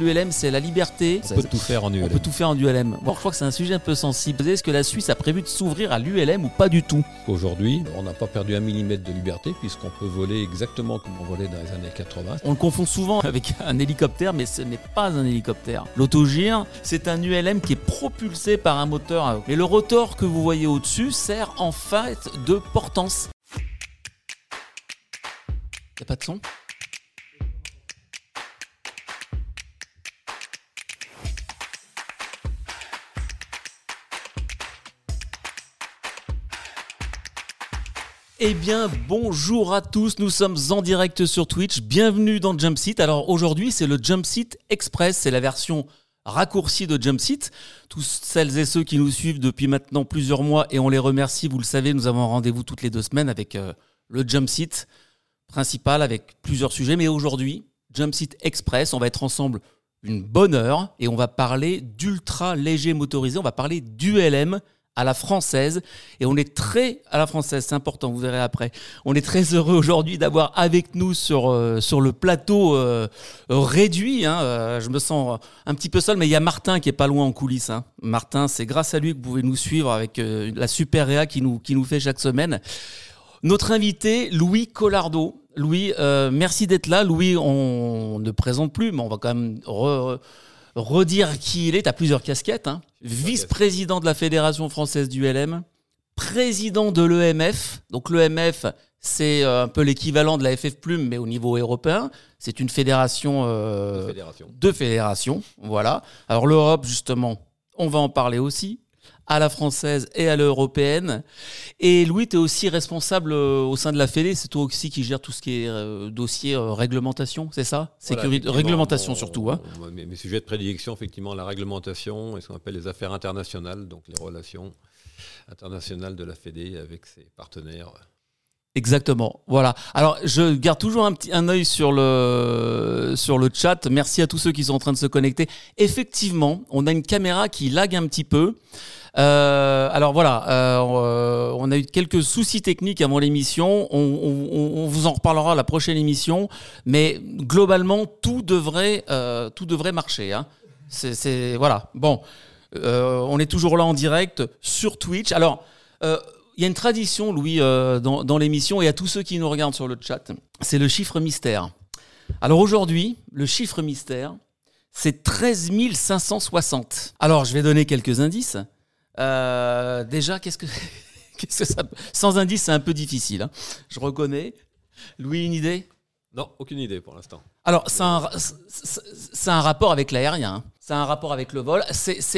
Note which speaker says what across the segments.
Speaker 1: L'ULM, c'est la liberté.
Speaker 2: On peut tout faire en ULM.
Speaker 1: On peut tout faire en ULM. Bon, je crois que c'est un sujet un peu sensible. Est-ce que la Suisse a prévu de s'ouvrir à l'ULM ou pas du tout
Speaker 2: Aujourd'hui, on n'a pas perdu un millimètre de liberté puisqu'on peut voler exactement comme on volait dans les années 80.
Speaker 1: On le confond souvent avec un hélicoptère, mais ce n'est pas un hélicoptère. L'autogire, c'est un ULM qui est propulsé par un moteur à eau. Et le rotor que vous voyez au-dessus sert en fait de portance. Y a pas de son? Eh bien, bonjour à tous, nous sommes en direct sur Twitch, bienvenue dans Jumpseat. Alors aujourd'hui, c'est le Jumpseat Express, c'est la version raccourcie de Jumpseat. Tous celles et ceux qui nous suivent depuis maintenant plusieurs mois, et on les remercie, vous le savez, nous avons rendez-vous toutes les deux semaines avec euh, le Jumpseat principal, avec plusieurs sujets. Mais aujourd'hui, Jumpseat Express, on va être ensemble une bonne heure, et on va parler d'ultra léger motorisé, on va parler d'ULM, à la française. Et on est très à la française, c'est important, vous verrez après. On est très heureux aujourd'hui d'avoir avec nous sur, euh, sur le plateau euh, réduit. Hein, euh, je me sens un petit peu seul, mais il y a Martin qui est pas loin en coulisses. Hein. Martin, c'est grâce à lui que vous pouvez nous suivre avec la super réa qui nous, qui nous fait chaque semaine. Notre invité, Louis Collardo. Louis, merci d'être là. Louis, on ne présente plus, mais on va quand même redire qui il est. Tu as plusieurs casquettes. Hein. Vice-président de la Fédération française du LM, président de l'EMF. Donc l'EMF, c'est euh, un peu l'équivalent de la FF Plume, mais au niveau européen. C'est une fédération,
Speaker 2: euh,
Speaker 1: de fédérations. Voilà. Alors l'Europe, justement, on va en parler aussi à la française et à l'européenne. Et Louis, tu es aussi responsable euh, au sein de la Fédé, c'est toi aussi qui gère tout ce qui est euh, dossier euh, réglementation, c'est ça? Sécurité, Réglementation surtout. Hein
Speaker 2: mes, sujets de prédilection, effectivement, la réglementation et ce qu'on appelle les affaires internationales, donc les relations internationales de la Fédé avec ses partenaires.
Speaker 1: Exactement. Voilà. Alors, je garde toujours un petit un œil sur le sur le chat. Merci à tous ceux qui sont en train de se connecter. Effectivement, on a une caméra qui lag un petit peu. Euh, alors voilà, euh, on a eu quelques soucis techniques avant l'émission. On, vous en reparlera à la prochaine émission, mais globalement tout devrait euh, tout devrait marcher. Hein. C'est voilà. Bon, on est toujours là en direct sur Twitch. Alors. Il y a une tradition, Louis, dans, dans l'émission et à tous ceux qui nous regardent sur le chat, c'est le chiffre mystère. Alors aujourd'hui, le chiffre mystère, c'est 13 560. Alors, je vais donner quelques indices. Euh, déjà, qu'est-ce que, qu'est-ce que ça. Sans indice, c'est un peu difficile. Hein. Je reconnais. Louis, une idée?
Speaker 2: Non, aucune idée pour l'instant.
Speaker 1: Alors, c'est un, rapport avec l'aérien. Hein. C'est un rapport avec le vol.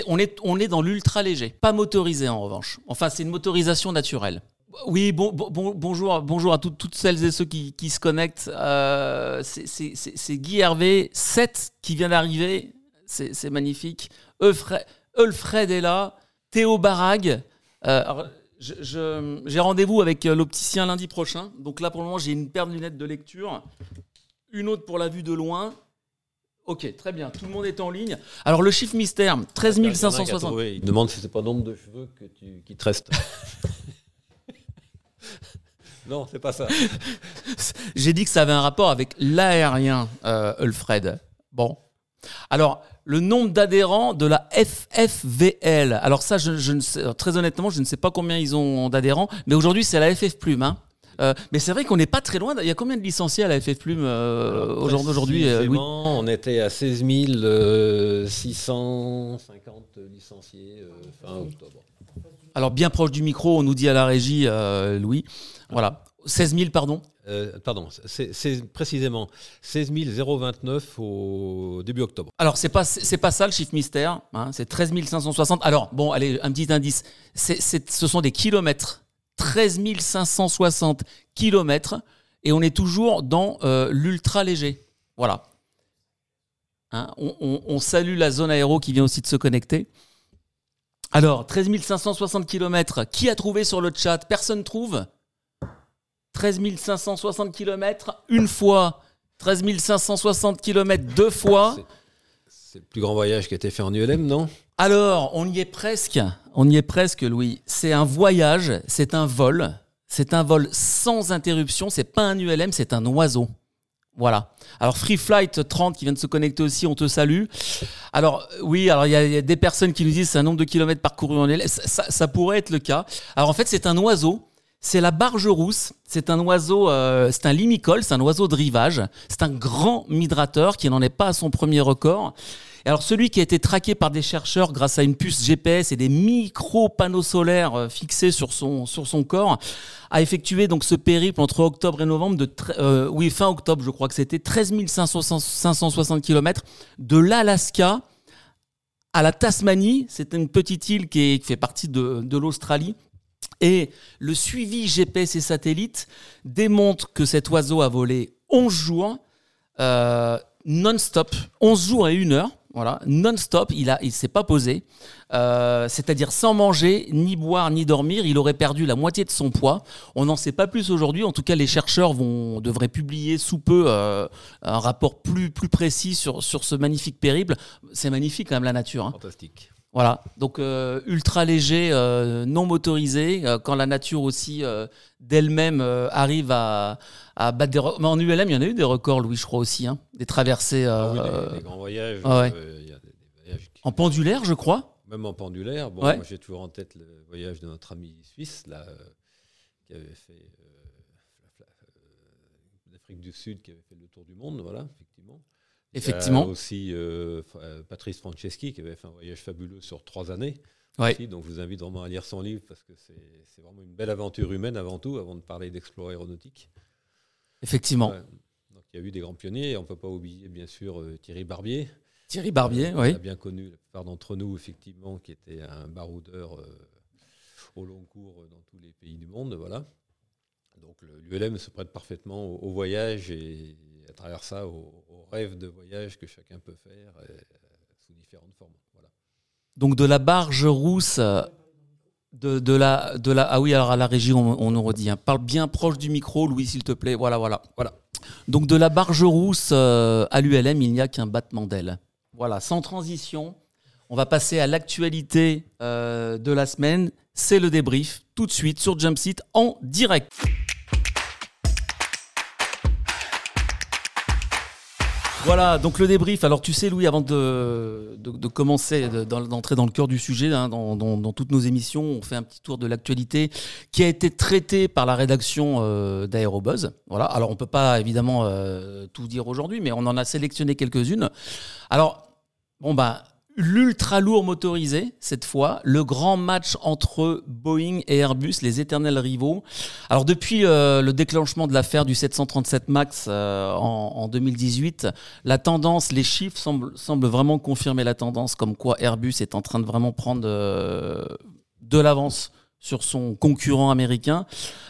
Speaker 1: On, est, on est dans l'ultra léger. Pas motorisé en revanche. Enfin, c'est une motorisation naturelle. Oui, bon, bon, bonjour, bonjour à toutes, celles et ceux qui, se connectent. Euh, c'est, Guy Hervé, 7 qui vient d'arriver. C'est, magnifique. Eulfred est là. Théo Barag. Euh, j'ai rendez-vous avec euh, l'opticien lundi prochain. Donc là, pour le moment, j'ai une paire de lunettes de lecture, une autre pour la vue de loin. Ok, très bien. Tout le monde est en ligne. Alors, le chiffre mystère, 13 560.
Speaker 2: Il demande si c'est pas nombre de cheveux que tu, qui te restent. non, c'est pas ça.
Speaker 1: J'ai dit que ça avait un rapport avec l'aérien, euh, Ulfred. Bon. Alors, le nombre d'adhérents de la FFVL. Alors ça, je, ne sais, très honnêtement, je ne sais pas combien ils ont d'adhérents, mais aujourd'hui c'est la FF Plume. Hein. Euh, mais c'est vrai qu'on n'est pas très loin. Il y a combien de licenciés à la FF Plume euh, aujourd'hui
Speaker 2: euh, On était à 16 650 licenciés fin octobre.
Speaker 1: Alors bien proche du micro, on nous dit à la régie, Louis. Voilà. 16 000, pardon?
Speaker 2: Euh, Pardon, c'est précisément 16 029 au début octobre.
Speaker 1: Alors, c'est pas, pas ça le chiffre mystère, hein, c'est 13 560. Alors, bon, allez, un petit indice. ce sont des kilomètres. 13 560 kilomètres. Et on est toujours dans euh, l'ultra léger. Voilà. Hein, on, salue la zone aéro qui vient aussi de se connecter. Alors, 13 560 km, qui a trouvé sur le chat? Personne trouve? 13 560 km une fois, 13 560 km deux fois.
Speaker 2: Le plus grand voyage qui a été fait en ULM, non?
Speaker 1: Alors, on y est presque. On y est presque, Louis. C'est un voyage, c'est un vol. C'est un vol sans interruption. C'est pas un ULM, c'est un oiseau. Voilà. Alors Free Flight 30 qui vient de se connecter aussi, on te salue. Alors oui, alors il y, a des personnes qui nous disent c'est un nombre de kilomètres parcourus en élève. Ça, pourrait être le cas. Alors en fait c'est un oiseau. C'est la barge rousse. C'est un oiseau, euh, c'est un limicole, c'est un oiseau de rivage. C'est un grand migrateur qui n'en est pas à son premier record alors celui qui a été traqué par des chercheurs grâce à une puce GPS et des micro-panneaux solaires euh, fixés sur son, sur son corps, a effectué donc ce périple entre octobre et novembre de euh, oui fin octobre je crois que c'était 13 560 km de l'Alaska à la Tasmanie. C'est une petite île qui, fait partie de, de l'Australie. Et le suivi GPS et satellite démontre que cet oiseau a volé 11 jours, euh, non-stop, 11 jours et 1 heure. Voilà, non-stop, il a, il s'est pas posé, euh, c'est-à-dire sans manger, ni boire, ni dormir. Il aurait perdu la moitié de son poids. On n'en sait pas plus aujourd'hui. En tout cas, les chercheurs vont devraient publier sous peu euh, un rapport plus plus précis sur sur ce magnifique périple. C'est magnifique quand même la nature. Hein.
Speaker 2: Fantastique.
Speaker 1: Voilà, donc euh, ultra léger, non motorisé, quand la nature aussi d'elle-même arrive à, à battre des records. Mais en ULM, il y en a eu des records, Louis, je crois aussi, hein, des traversées.
Speaker 2: Ah oui, des, grands voyages. Ah
Speaker 1: en pendulaire, je crois
Speaker 2: Même en pendulaire. Bon, moi, j'ai toujours en tête le voyage de notre ami suisse, là, qui avait fait l'Afrique du Sud, qui avait fait le tour du monde, voilà, effectivement.
Speaker 1: Effectivement.
Speaker 2: Il y a aussi Patrice Franceschi qui avait fait un voyage fabuleux sur trois années. donc je vous invite vraiment à lire son livre parce que c'est vraiment une belle aventure humaine avant tout, avant de parler d'explorer aéronautique.
Speaker 1: Effectivement.
Speaker 2: Donc il y a eu des grands pionniers. On ne peut pas oublier bien sûr euh, Thierry Barbier.
Speaker 1: Thierry Barbier, oui. On a
Speaker 2: bien connu la plupart d'entre nous, effectivement, qui était un baroudeur euh, au long cours dans tous les pays du monde. Voilà. Donc l'ULM se prête parfaitement au, voyage et à travers ça au, rêve de voyage que chacun peut faire euh, sous différentes formes. Voilà.
Speaker 1: Donc de la barge rousse de, la, de la, ah oui, alors à la régie, on, nous redit. Hein. Parle bien proche du micro, Louis, s'il te plaît. Voilà, voilà, voilà. Donc de la barge rousse euh, à l'ULM, il n'y a qu'un battement d'aile. Voilà, sans transition. On va passer à l'actualité euh, de la semaine. C'est le débrief, tout de suite sur Jumpseat en direct. Voilà, donc le débrief. Alors tu sais Louis, avant de, commencer, d'entrer dans le cœur du sujet, hein, dans, toutes nos émissions, on fait un petit tour de l'actualité qui a été traitée par la rédaction euh, d'Aérobuzz. Voilà, alors on peut pas évidemment euh, tout dire aujourd'hui, mais on en a sélectionné quelques-unes. Alors, bon bah l'ultra lourd motorisé, cette fois, le grand match entre Boeing et Airbus, les éternels rivaux. Alors depuis euh, le déclenchement de l'affaire du 737 MAX euh, en, 2018, la tendance, les chiffres semblent, vraiment confirmer la tendance, comme quoi Airbus est en train de vraiment prendre euh, de l'avance sur son concurrent américain.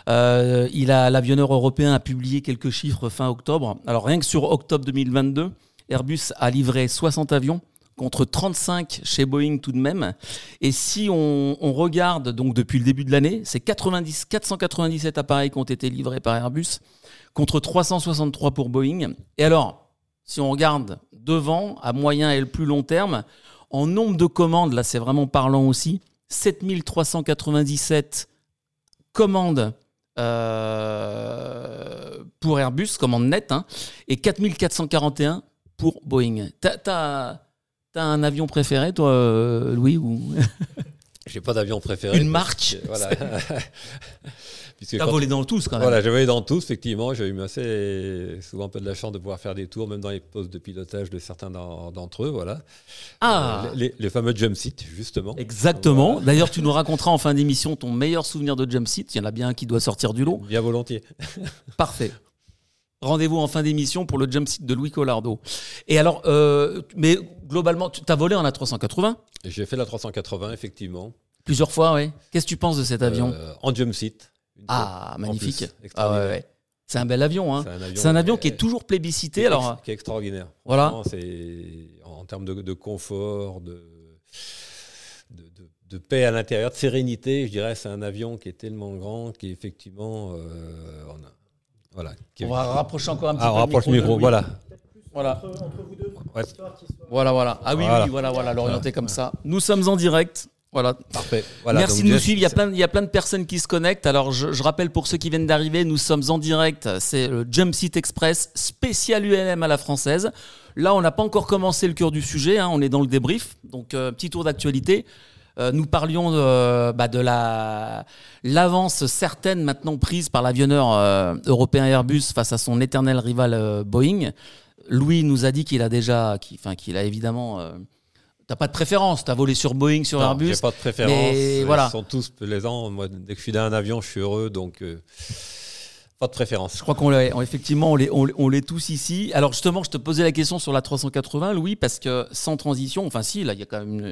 Speaker 1: il a l'avionneur européen a publié quelques chiffres fin octobre. Alors rien que sur octobre 2022, Airbus a livré 60 avions contre 35 chez Boeing tout de même. Et si on, regarde donc depuis le début de l'année, c'est 90, 497 appareils qui ont été livrés par Airbus contre 363 pour Boeing. Et alors, si on regarde devant, à moyen et le plus long terme, en nombre de commandes, là c'est vraiment parlant aussi, 7397 commandes euh, pour Airbus, commandes nettes, hein, et 4441 pour Boeing. T'as T'as un avion préféré, toi, euh, Louis ou...
Speaker 2: J'ai pas d'avion préféré.
Speaker 1: Une marque
Speaker 2: Voilà.
Speaker 1: T'as volé dans tous quand même.
Speaker 2: Voilà, j'ai volé dans tous, effectivement. J'ai eu assez souvent un peu de la chance de pouvoir faire des tours, même dans les postes de pilotage de certains d'entre eux. Voilà.
Speaker 1: Ah
Speaker 2: euh, les, fameux jump seats, justement.
Speaker 1: Exactement. D'ailleurs, tu nous raconteras en fin d'émission ton meilleur souvenir de jump seat. Il y en a bien un qui doit sortir du lot.
Speaker 2: Bien volontiers.
Speaker 1: Parfait. Rendez-vous en fin d'émission pour le jump seat de Louis Collardo. Et alors, euh, mais globalement, tu as volé en A380
Speaker 2: J'ai fait la 380, effectivement.
Speaker 1: Plusieurs fois, oui. Qu'est-ce que tu penses de cet avion?
Speaker 2: Euh, En jump seat.
Speaker 1: Ah, magnifique. ah, ouais, ouais. C'est un bel avion. Hein. C'est un avion, qui est toujours plébiscité. Qui est, alors...
Speaker 2: qui est extraordinaire.
Speaker 1: Voilà.
Speaker 2: C'est en, termes de, confort, de, de, paix à l'intérieur, de sérénité. Je dirais c'est un avion qui est tellement grand qu'effectivement, euh, on a
Speaker 1: voilà. On va rapprocher encore un petit
Speaker 2: ah,
Speaker 1: peu.
Speaker 2: On rapproche le micro, voilà.
Speaker 1: Voilà. Entre, vous deux, Voilà, voilà. Ah oui, oui, voilà, voilà, l'orienter comme ça. Nous sommes en direct. Voilà.
Speaker 2: Parfait.
Speaker 1: Merci de nous suivre. Il y, a plein, il y a plein de personnes qui se connectent. Alors, je, rappelle pour ceux qui viennent d'arriver, nous sommes en direct. C'est le Jump Seat Express spécial ULM à la française. Là, on n'a pas encore commencé le cœur du sujet. Hein. on est dans le débrief. Donc, euh, petit tour d'actualité. Euh, nous parlions de, bah, de la l'avance certaine maintenant prise par l'avionneur euh, européen Airbus face à son éternel rival Boeing. Louis nous a dit qu'il a déjà, enfin qu'il a évidemment T'as pas de préférence, t'as volé sur Boeing, sur non, Airbus.
Speaker 2: J'ai pas de préférence. Ils sont tous plaisants. Moi, dès que je suis dans un avion, je suis heureux, donc euh, pas de préférence.
Speaker 1: Je crois qu'on l'est, effectivement, on l'est, on, l'est tous ici. Alors justement, je te posais la question sur la 380, Louis, parce que sans transition, enfin si, là, il y a quand même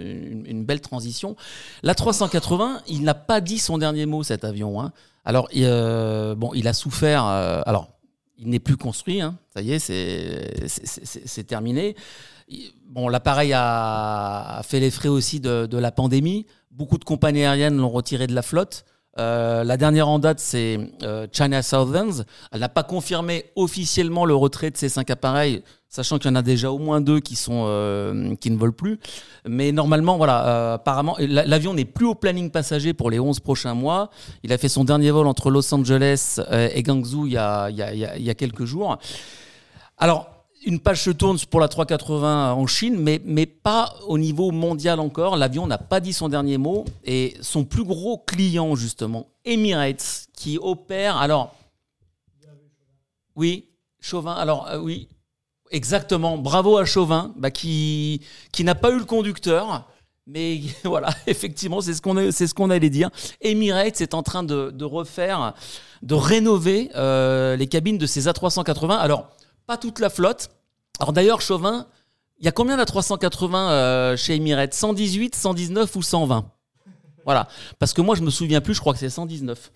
Speaker 1: une, belle transition. La 380, il n'a pas dit son dernier mot, cet avion. Hein. Alors, euh, bon, il a souffert. Euh, alors, il n'est plus construit, hein. ça y est, c'est, terminé. Bon, l'appareil a, fait les frais aussi de, la pandémie. Beaucoup de compagnies aériennes l'ont retiré de la flotte. Euh, la dernière en date, c'est euh, China Southern. Elle n'a pas confirmé officiellement le retrait de ces cinq appareils, sachant qu'il y en a déjà au moins deux qui, sont, euh, qui ne volent plus. Mais normalement, voilà, apparemment, l'avion n'est plus au planning passager pour les 11 prochains mois. Il a fait son dernier vol entre Los Angeles et Guangzhou il y a, il y a, il y a quelques jours. Alors, une page se tourne pour la 380 en Chine, mais, mais pas au niveau mondial encore. L'avion n'a pas dit son dernier mot. Et son plus gros client, justement, Emirates, qui opère. Alors. Oui, Chauvin. Alors, euh, oui, exactement. Bravo à Chauvin, bah, qui, qui n'a pas eu le conducteur. Mais voilà, effectivement, c'est ce qu'on c'est ce qu'on allait dire. Emirates est en train de, de refaire, de rénover euh, les cabines de ces A380. Alors, pas toute la flotte. Alors d'ailleurs, Chauvin, il y a combien d'A380 euh, chez Emirates? 118, 119 ou 120 Voilà. Parce que moi, je me souviens plus, je crois que c'est 119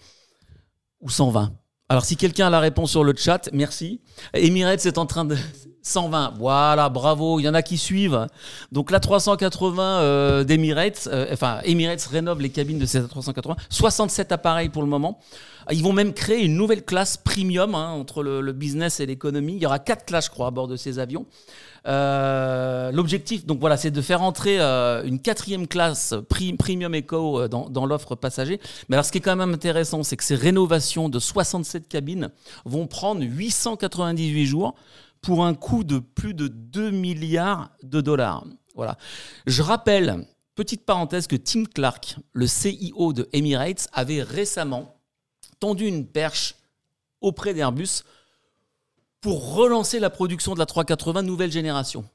Speaker 1: ou 120. Alors si quelqu'un a la réponse sur le chat, merci. Emirates est en train de... 120, voilà, bravo, il y en a qui suivent. Donc la 380 euh, d'Emirates, euh, enfin Emirates rénove les cabines de ces 380, 67 appareils pour le moment. Ils vont même créer une nouvelle classe premium hein, entre le, business et l'économie. Il y aura quatre classes, je crois, à bord de ces avions. Euh, l'objectif, donc voilà, c'est de faire entrer une quatrième classe premium eco euh, dans, l'offre passager. Mais alors, ce qui est quand même intéressant, c'est que ces rénovations de 67 cabines vont prendre 898 jours pour un coût de plus de 2 milliards de dollars. Voilà. Je rappelle, petite parenthèse, que Tim Clark, le CIO de Emirates, avait récemment tendu une perche auprès d'Airbus pour relancer la production de la 380 nouvelle génération.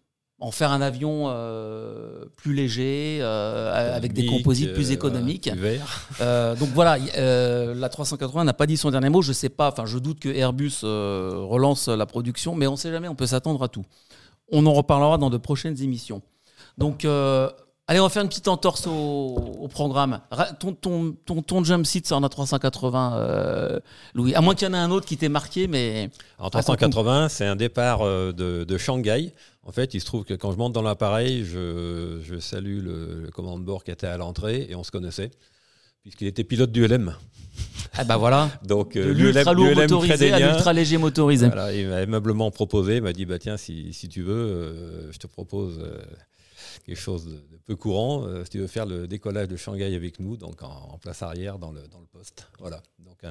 Speaker 1: En faire un avion euh, plus léger, euh, avec des composites plus euh, économiques. donc voilà, la 380 n'a pas dit son dernier mot. Je sais pas, enfin je doute que Airbus relance la production, mais on ne sait jamais, on peut s'attendre à tout. On en reparlera dans de prochaines émissions. Donc Allez, on va faire une petite entorse au, programme. Ton, ton, ton, ton jump seat, c'est en A380, euh, Louis. À moins qu'il y en ait un autre qui t'ait marqué, mais.
Speaker 2: En 380, c'est un départ euh, de, de, Shanghai. En fait, il se trouve que quand je monte dans l'appareil, je, je, salue le, commandant de bord qui était à l'entrée et on se connaissait, puisqu'il était pilote du LM.
Speaker 1: Ah bah voilà.
Speaker 2: Donc
Speaker 1: euh, l'ultra lourd motorisé à l'ultra léger motorisé.
Speaker 2: Voilà, il m'a aimablement proposé, il m'a dit bah tiens si, si tu veux, je te propose quelque chose de, peu courant. Euh, si tu veux faire le décollage de Shanghai avec nous, donc en, place arrière dans le, dans le poste. Voilà. Donc,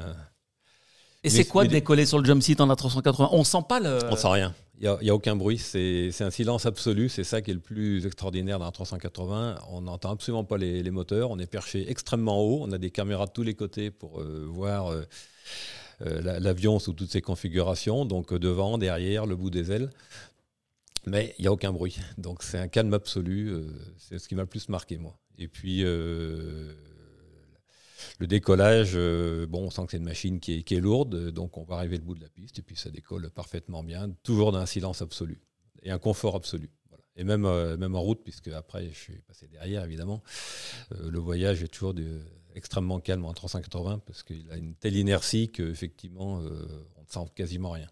Speaker 1: et c'est quoi de décoller sur le jump seat en A380? On sent pas le.
Speaker 2: On sent rien. Il n'y a, a, aucun bruit. C'est un silence absolu. C'est ça qui est le plus extraordinaire dans la 380. On n'entend absolument pas les, les, moteurs. On est perché extrêmement haut. On a des caméras de tous les côtés pour euh, voir euh, l'avion sous toutes ses configurations. Donc devant, derrière, le bout des ailes. Mais il n'y a aucun bruit. Donc c'est un calme absolu. Euh, c'est ce qui m'a le plus marqué, moi. Et puis, euh, le décollage, euh, bon, on sent que c'est une machine qui est, lourde. Donc on va arriver au bout de la piste. Et puis ça décolle parfaitement bien. Toujours dans un silence absolu. Et un confort absolu. Et même, même en route, puisque après je suis passé derrière, évidemment. le voyage est toujours extrêmement calme en 380 parce qu'il a une telle inertie qu'effectivement, on ne sent quasiment rien.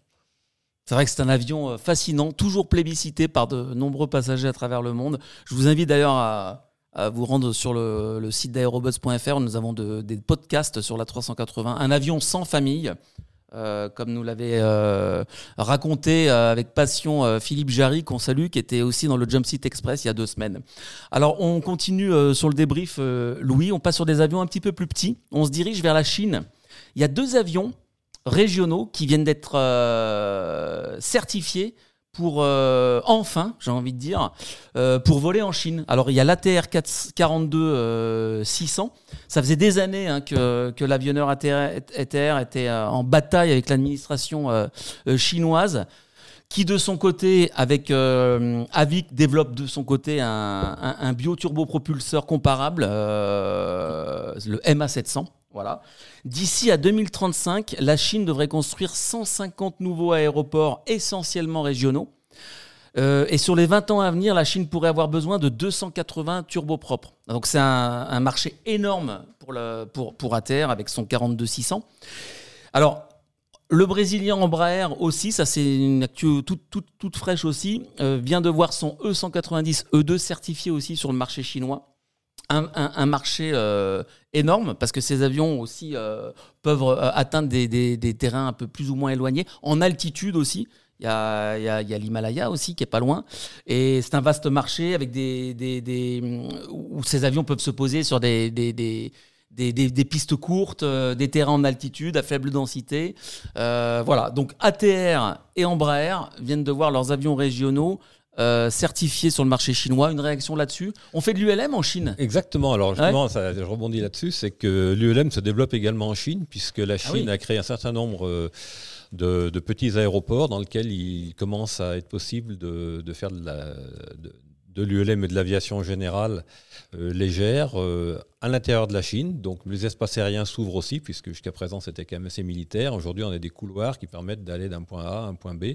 Speaker 1: C'est vrai que c'est un avion euh, fascinant, toujours plébiscité par de nombreux passagers à travers le monde. Je vous invite d'ailleurs à, vous rendre sur le, site d'aerobots.fr. Nous avons des podcasts sur la 380. Un avion sans famille. euh, comme nous l'avait euh, raconté avec passion Philippe Jarry, qu'on salue, qui était aussi dans le Jump Seat Express il y a deux semaines. Alors, on continue sur le débrief, Louis. On passe sur des avions un petit peu plus petits. On se dirige vers la Chine. Il y a deux avions régionaux qui viennent d'être certifiés pour euh, enfin, j'ai envie de dire, euh, pour voler en Chine. Alors il y a l'ATR 42 600. Ça faisait des années hein, que, que l'avionneur ATR, était euh, en bataille avec l'administration chinoise qui de son côté, avec Avic, développe de son côté un bioturbopropulseur comparable, le MA700. Voilà. D'ici à 2035, la Chine devrait construire 150 nouveaux aéroports essentiellement régionaux. Euh, et sur les 20 ans à venir, la Chine pourrait avoir besoin de 280 turbopropres. Donc c'est un, marché énorme pour, pour, pour ATR avec son 42-600. Alors, le Brésilien Embraer aussi, ça c'est une actu toute, toute, toute fraîche aussi, euh, vient de voir son E190 E2 certifié aussi sur le marché chinois un, marché euh, énorme parce que ces avions aussi euh, peuvent euh, atteindre des, terrains un peu plus ou moins éloignés, en altitude aussi. Il y a, l'Himalaya aussi qui est pas loin. Et c'est un vaste marché avec des, où ces avions peuvent se poser sur des, des, pistes courtes, des terrains en altitude à faible densité. voilà, donc ATR et Embraer viennent de voir leurs avions régionaux euh, certifié sur le marché chinois. Une réaction là-dessus On fait de l'ULM en Chine
Speaker 2: Exactement. Alors justement, ça, je rebondis là-dessus, c'est que l'ULM se développe également en Chine, puisque la ah Chine a créé un certain nombre euh, de, petits aéroports dans lesquels il commence à être possible de, faire de l'ULM et de l'aviation générale euh, légère à l'intérieur de la Chine. Donc les espaces aériens s'ouvrent aussi, puisque jusqu'à présent c'était quand même assez militaire. Aujourd'hui, on a des couloirs qui permettent d'aller d'un point A à un point B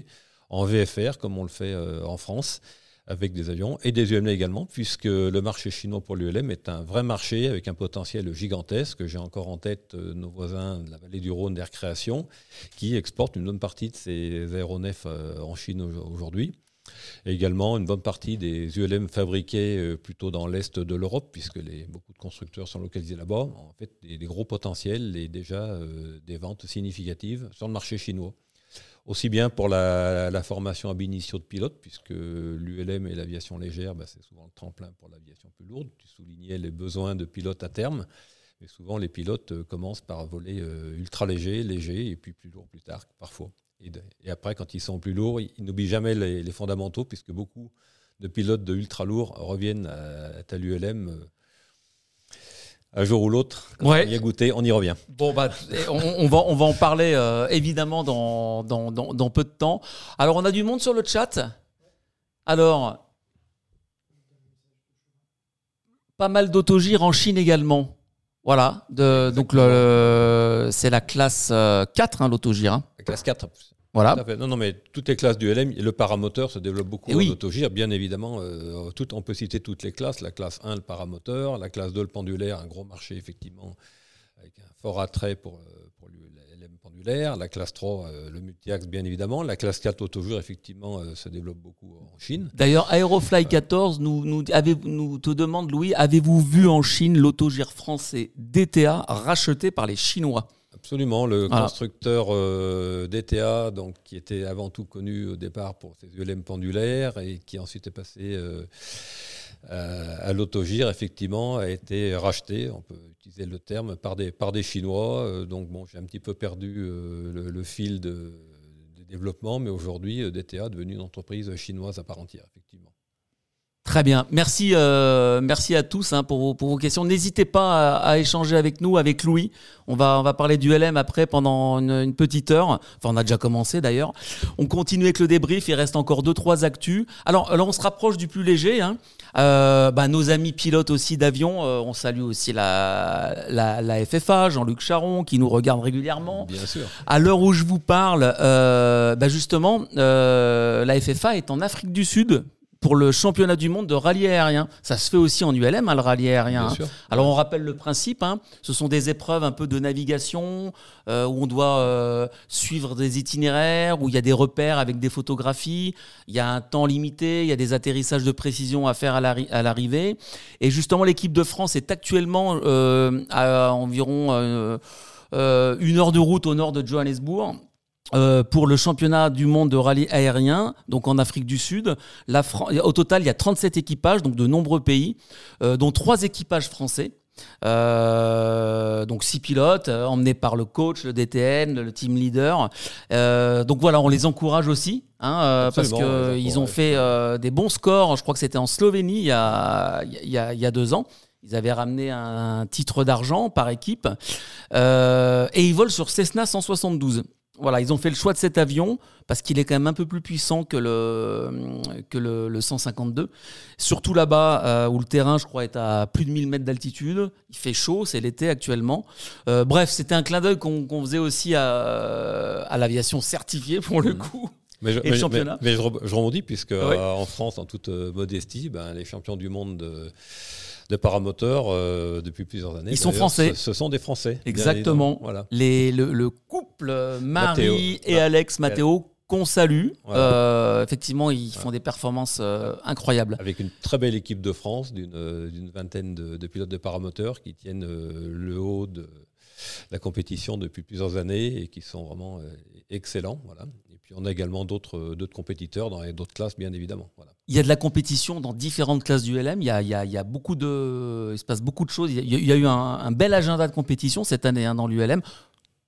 Speaker 2: en VFR, comme on le fait euh, en France, avec des avions, et des UML également, puisque le marché chinois pour l'ULM est un vrai marché avec un potentiel gigantesque. J'ai encore en tête euh, nos voisins de la vallée du Rhône d'Air Création, qui exportent une bonne partie de ces aéronefs euh, en Chine aujourd'hui. Également une bonne partie des ULM fabriqués plutôt dans l'est de l'Europe, puisque beaucoup de constructeurs sont localisés là-bas. En fait, des, gros potentiels et déjà des ventes significatives sur le marché chinois aussi bien pour la, formation ab initio de pilote, puisque l'ULM et l'aviation légère, bah, c'est souvent le tremplin pour l'aviation plus lourde. Tu soulignais les besoins de pilotes à terme, mais souvent les pilotes euh, commencent par voler euh, ultra léger, léger, et puis plus lourd plus tard, parfois. Et, après, quand ils sont plus lourds, ils, n'oublient jamais les, fondamentaux, puisque beaucoup de pilotes de ultra lourds reviennent à, à l'ULM euh, un jour ou l'autre, quand on y a goûté, on y revient.
Speaker 1: Bon, bah, on, va, on va en parler euh, évidemment dans, dans, dans, peu de temps. Alors, on a du monde sur le chat. Alors, pas mal d'autogires en Chine également. Voilà, de, donc c'est la classe 4, euh, hein, l'autogire. Hein.
Speaker 2: La classe 4, voilà. Non, non, mais toutes les classes du LM, le paramoteur se développe beaucoup en autogire, bien évidemment. Euh, tout, on peut citer toutes les classes. La classe 1, le paramoteur. La classe 2, le pendulaire, un gros marché, effectivement, avec un fort attrait pour, euh, pour le LM pendulaire. La classe 3, euh, le multi-axe, bien évidemment. La classe 4, autogire, effectivement, se développe beaucoup en Chine.
Speaker 1: D'ailleurs, Aerofly 14 nous, nous, avez, nous te demande, Louis, avez-vous vu en Chine l'autogire français DTA racheté par les Chinois?
Speaker 2: Absolument, le constructeur euh, DTA, donc, qui était avant tout connu au départ pour ses ULM pendulaires et qui ensuite est passé euh, à, l'autogire, effectivement, a été racheté, on peut utiliser le terme, par des, par des Chinois. Euh, donc bon, j'ai un petit peu perdu le, fil de, de développement, mais aujourd'hui, DTA est devenu une entreprise chinoise à part entière, effectivement.
Speaker 1: Très bien. Merci, euh, merci à tous hein, pour, vos, pour, vos, questions. N'hésitez pas à, échanger avec nous, avec Louis. On va, on va parler du LM après pendant une, petite heure. Enfin, on a déjà commencé d'ailleurs. On continue avec le débrief. Il reste encore deux, trois actus. Alors, alors on se rapproche du plus léger. Hein. Euh, bah, nos amis pilotes aussi d'avion. Euh, on salue aussi la, la, la FFA, Jean-Luc Charon, qui nous regarde régulièrement.
Speaker 2: Bien sûr.
Speaker 1: À l'heure où je vous parle, euh, bah justement, la FFA est en Afrique du Sud pour le championnat du monde de rallye aérien. Ça se fait aussi en ULM, hein, le rallye aérien. Hein. Alors on rappelle le principe, hein. ce sont des épreuves un peu de navigation euh, où on doit euh, suivre des itinéraires, où il y a des repères avec des photographies, il y a un temps limité, il y a des atterrissages de précision à faire à l'arrivée. Et justement l'équipe de France est actuellement euh, à environ une heure de route au nord de Johannesburg. Pour le championnat du monde de rallye aérien, donc en Afrique du Sud. La au total, il y a 37 équipages, donc de nombreux pays, dont trois équipages français. Euh, donc six pilotes euh, emmenés par le coach, le DTN, le team leader. Euh, donc voilà, on les encourage aussi hein, parce qu'ils ont fait des bons scores. Je crois que c'était en Slovénie il y, a, il, y a, il y a deux ans. Ils avaient ramené un titre d'argent par équipe et ils volent sur Cessna 172 voilà, ils ont fait le choix de cet avion parce qu'il est quand même un peu plus puissant que le, que le, 152. Surtout là-bas euh, où le terrain, je crois, est à plus de 1000 mètres d'altitude. Il fait chaud, c'est l'été actuellement. Euh, bref, c'était un clin d'œil qu'on faisait aussi à, à l'aviation certifiée pour le mmh. coup.
Speaker 2: Mais je, et le championnat. Mais, je, rebondis puisque euh, en France, en toute modestie, ben, les champions du monde de de paramoteurs euh, depuis plusieurs années.
Speaker 1: Ils sont français.
Speaker 2: Ce, sont des Français.
Speaker 1: Exactement. Voilà. Les, le, couple Marie et Alex Matteo qu'on salue. Euh, effectivement, ils font des performances euh, incroyables.
Speaker 2: Avec une très belle équipe de France, d'une vingtaine de, de, pilotes de paramoteurs qui tiennent le haut de la compétition depuis plusieurs années et qui sont vraiment excellents. Voilà on a également d'autres euh, compétiteurs dans d'autres classes, bien évidemment.
Speaker 1: Il y a de la compétition dans différentes classes du LM. Il y a, beaucoup de, se passe beaucoup de choses. Il y a, eu un, un, bel agenda de compétition cette année hein, dans l'ULM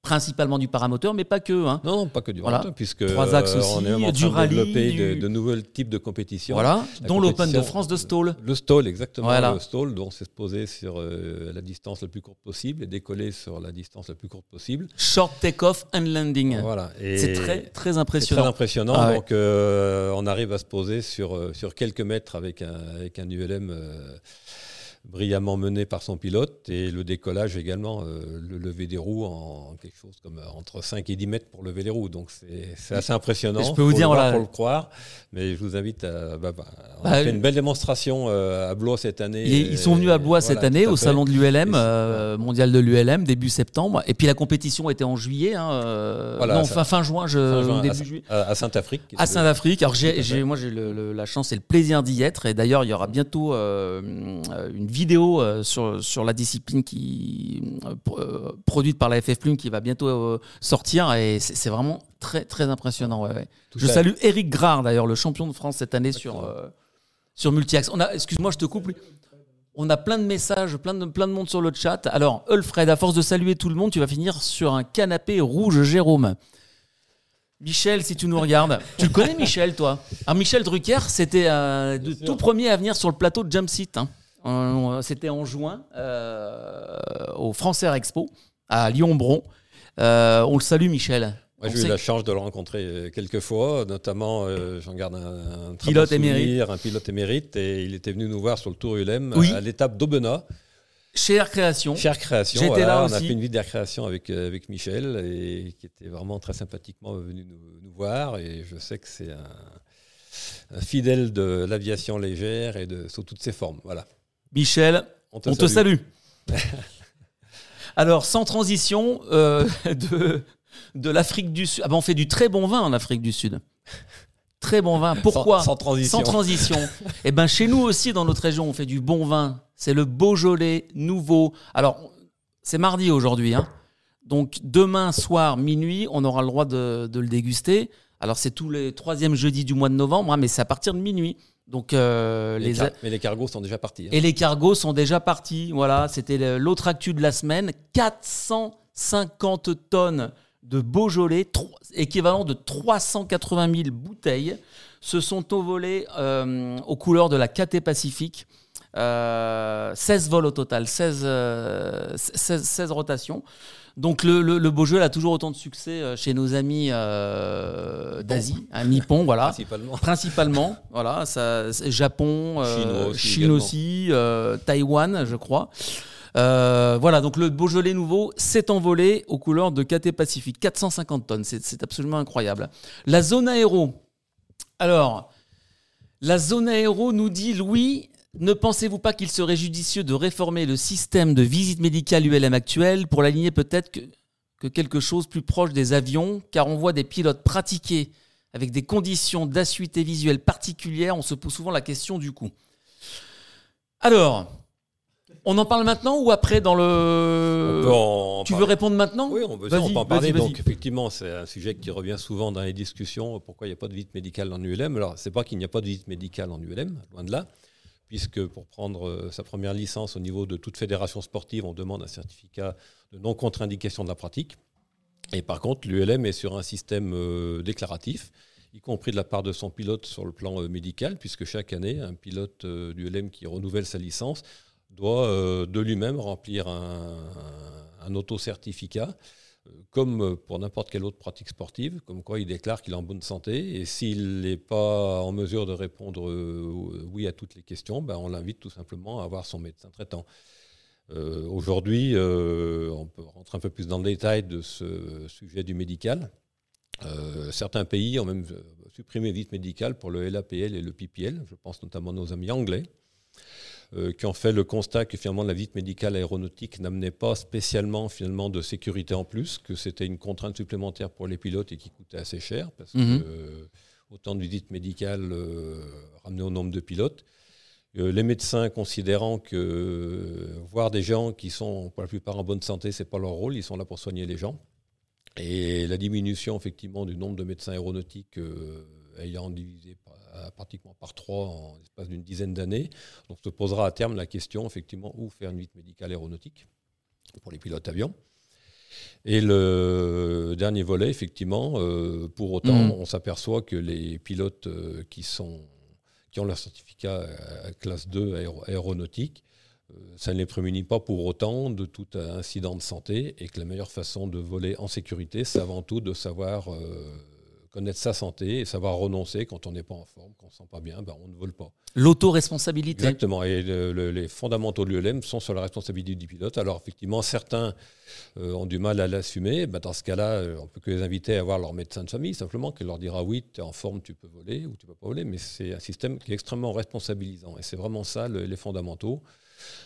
Speaker 1: principalement du paramoteur, mais pas que. Hein.
Speaker 2: Non, pas que du paramoteur, puisque Trois axes euh, on est en train du rallye, de développer de, nouveaux types de compétitions.
Speaker 1: Voilà, dont l'Open de France de Stall.
Speaker 2: Le Stall, exactement. Le Stall, dont c'est se poser sur euh, la distance la plus courte possible et décoller sur la distance la plus courte possible.
Speaker 1: Short take-off and landing.
Speaker 2: Voilà.
Speaker 1: C'est très, très impressionnant.
Speaker 2: Très impressionnant. Ah donc, euh, on arrive à se poser sur, sur quelques mètres avec un, avec un ULM brillamment mené par son pilote et le décollage également, euh, le lever des roues en quelque chose comme euh, entre 5 et 10 mètres pour lever les roues. Donc c'est assez impressionnant. Je peux vous dire, le pour le croire, mais je vous invite à. Bah, bah, on a bah, fait une belle démonstration euh, à Blois cette année.
Speaker 1: Ils, sont venus à Blois cette année au salon de l'ULM, mondial de l'ULM, début septembre. Et puis la compétition était en juillet, hein, non, fin, fin juin, je, début
Speaker 2: à,
Speaker 1: juillet.
Speaker 2: À Saint-Afrique.
Speaker 1: À Saint-Afrique. Alors j'ai, moi j'ai la chance et le plaisir d'y être. Et d'ailleurs, il y aura bientôt une vidéo euh, sur, sur la discipline qui euh, euh, produite par la FF Plume qui va bientôt sortir et c'est vraiment très très impressionnant. Ouais, Je salue Eric Grard d'ailleurs, le champion de France cette année sur, sur Multiax. On a, excuse-moi, je te coupe. On a plein de messages, plein de, plein de monde sur le chat. Alors, Ulfred, à force de saluer tout le monde, tu vas finir sur un canapé rouge Jérôme. Michel, si tu nous regardes, tu le connais Michel, toi? Alors Michel Drucker, c'était le tout premier à venir sur le plateau de Jump Seat. Hein. C'était en juin euh, au France Air Expo à Lyon-Bron. Euh, on le salue, Michel.
Speaker 2: j'ai eu la chance de le rencontrer euh, quelques fois, notamment, j'en garde un,
Speaker 1: pilote émérite.
Speaker 2: un pilote émérite, et il était venu nous voir sur le Tour ULM à l'étape d'Aubenas.
Speaker 1: Chez Air Création.
Speaker 2: Chez Air Création. J'étais là aussi. On a fait une vidéo d'Air Création avec, avec Michel, et qui était vraiment très sympathiquement venu nous, voir, et je sais que c'est un, fidèle de l'aviation légère et de, sous toutes ses formes. Voilà.
Speaker 1: Michel, on te, salue. Alors, sans transition, euh, de, de l'Afrique du Sud. Ah ben, on fait du très bon vin en Afrique du Sud. Très bon vin. Pourquoi
Speaker 2: sans, transition.
Speaker 1: Sans transition. Eh ben, chez nous aussi, dans notre région, on fait du bon vin. C'est le Beaujolais nouveau. Alors, c'est mardi aujourd'hui. Hein. Donc, demain soir, minuit, on aura le droit de, de le déguster. Alors, c'est tous les troisièmes jeudis du mois de novembre, hein, mais c'est à partir de minuit. Donc, euh,
Speaker 2: les, Mais les cargos sont déjà partis. Hein.
Speaker 1: Et les cargos sont déjà partis. Voilà, c'était l'autre actu de la semaine. 450 tonnes de Beaujolais, équivalent de 380 000 bouteilles, se sont envolées euh, aux couleurs de la KT Pacifique. 16 euh, vols au total, 16, 16 rotations. Donc le, le, beau jeu a toujours autant de succès euh, chez nos amis euh, d'Asie, un Nippon, voilà.
Speaker 2: Principalement.
Speaker 1: Principalement, voilà, ça, Japon, euh, Chine aussi, Taïwan, je crois. voilà, donc le Beaujolais nouveau s'est envolé aux couleurs de KT Pacifique, 450 tonnes, c'est absolument incroyable. La zone aéro. Alors, la zone aéro nous dit Louis, ne pensez-vous pas qu'il serait judicieux de réformer le système de visite médicale ULM actuel pour l'aligner peut-être que, quelque chose plus proche des avions, car on voit des pilotes pratiquer avec des conditions d'acuité visuelle particulières, on se pose souvent la question du coup. Alors, On en parle maintenant ou après dans le. tu veux répondre maintenant?
Speaker 2: Oui, on peut, en parler. Donc, effectivement, c'est un sujet qui revient souvent dans les discussions. Pourquoi il n'y a pas de visite médicale en ULM Alors, c'est pas qu'il n'y a pas de visite médicale en ULM, loin de là, puisque pour prendre euh, sa première licence au niveau de toute fédération sportive, on demande un certificat de non-contre-indication de la pratique. Et par contre, l'ULM est sur un système euh, déclaratif y compris de la part de son pilote sur le plan euh, médical, puisque chaque année, un pilote du LM qui renouvelle sa licence doit de lui-même remplir un, un auto-certificat, euh, comme pour n'importe quelle autre pratique sportive, comme quoi il déclare qu'il est en bonne santé. Et s'il n'est pas en mesure de répondre euh, oui à toutes les questions, ben on l'invite tout simplement à voir son médecin traitant. Aujourd'hui, on peut rentrer un peu plus dans le détail de ce sujet du médical. certains pays ont même supprimé vite médical pour le LAPL et le PPL. Je pense notamment à nos amis anglais. Euh, qui ont fait le constat que finalement la visite médicale aéronautique n'amenait pas spécialement finalement de sécurité en plus, que c'était une contrainte supplémentaire pour les pilotes et qui coûtait assez cher, parce que mhm. euh, autant de visites médicales euh, ramenées au nombre de pilotes. les médecins considérant que voir des gens qui sont pour la plupart en bonne santé, c'est pas leur rôle, ils sont là pour soigner les gens. Et la diminution effectivement du nombre de médecins aéronautiques ayant divisé pratiquement par trois en l'espace d'une dizaine d'années. Donc se posera à terme la question effectivement où faire une visite médicale aéronautique pour les pilotes avions. Et le dernier volet, effectivement, euh, pour autant, mm. on s'aperçoit que les pilotes euh, qui, sont, qui ont leur certificat à classe 2 aéronautique, euh, ça ne les prémunit pas pour autant de tout incident de santé et que la meilleure façon de voler en sécurité, c'est avant tout de savoir connaître sa santé et savoir renoncer quand on n'est pas en forme, quand on ne se sent pas bien, ben on ne vole pas.
Speaker 1: L'autoresponsabilité.
Speaker 2: Exactement. Et les fondamentaux de l'ULM sont sur la responsabilité du pilote. Alors effectivement, certains euh, ont du mal à l'assumer. Ben, dans ce cas-là, euh, on peut que les inviter à voir leur médecin de famille, simplement, qui leur dira oui, tu es en forme, tu peux voler ou tu ne peux pas voler. Mais c'est un système qui est extrêmement responsabilisant. Et c'est vraiment ça les fondamentaux.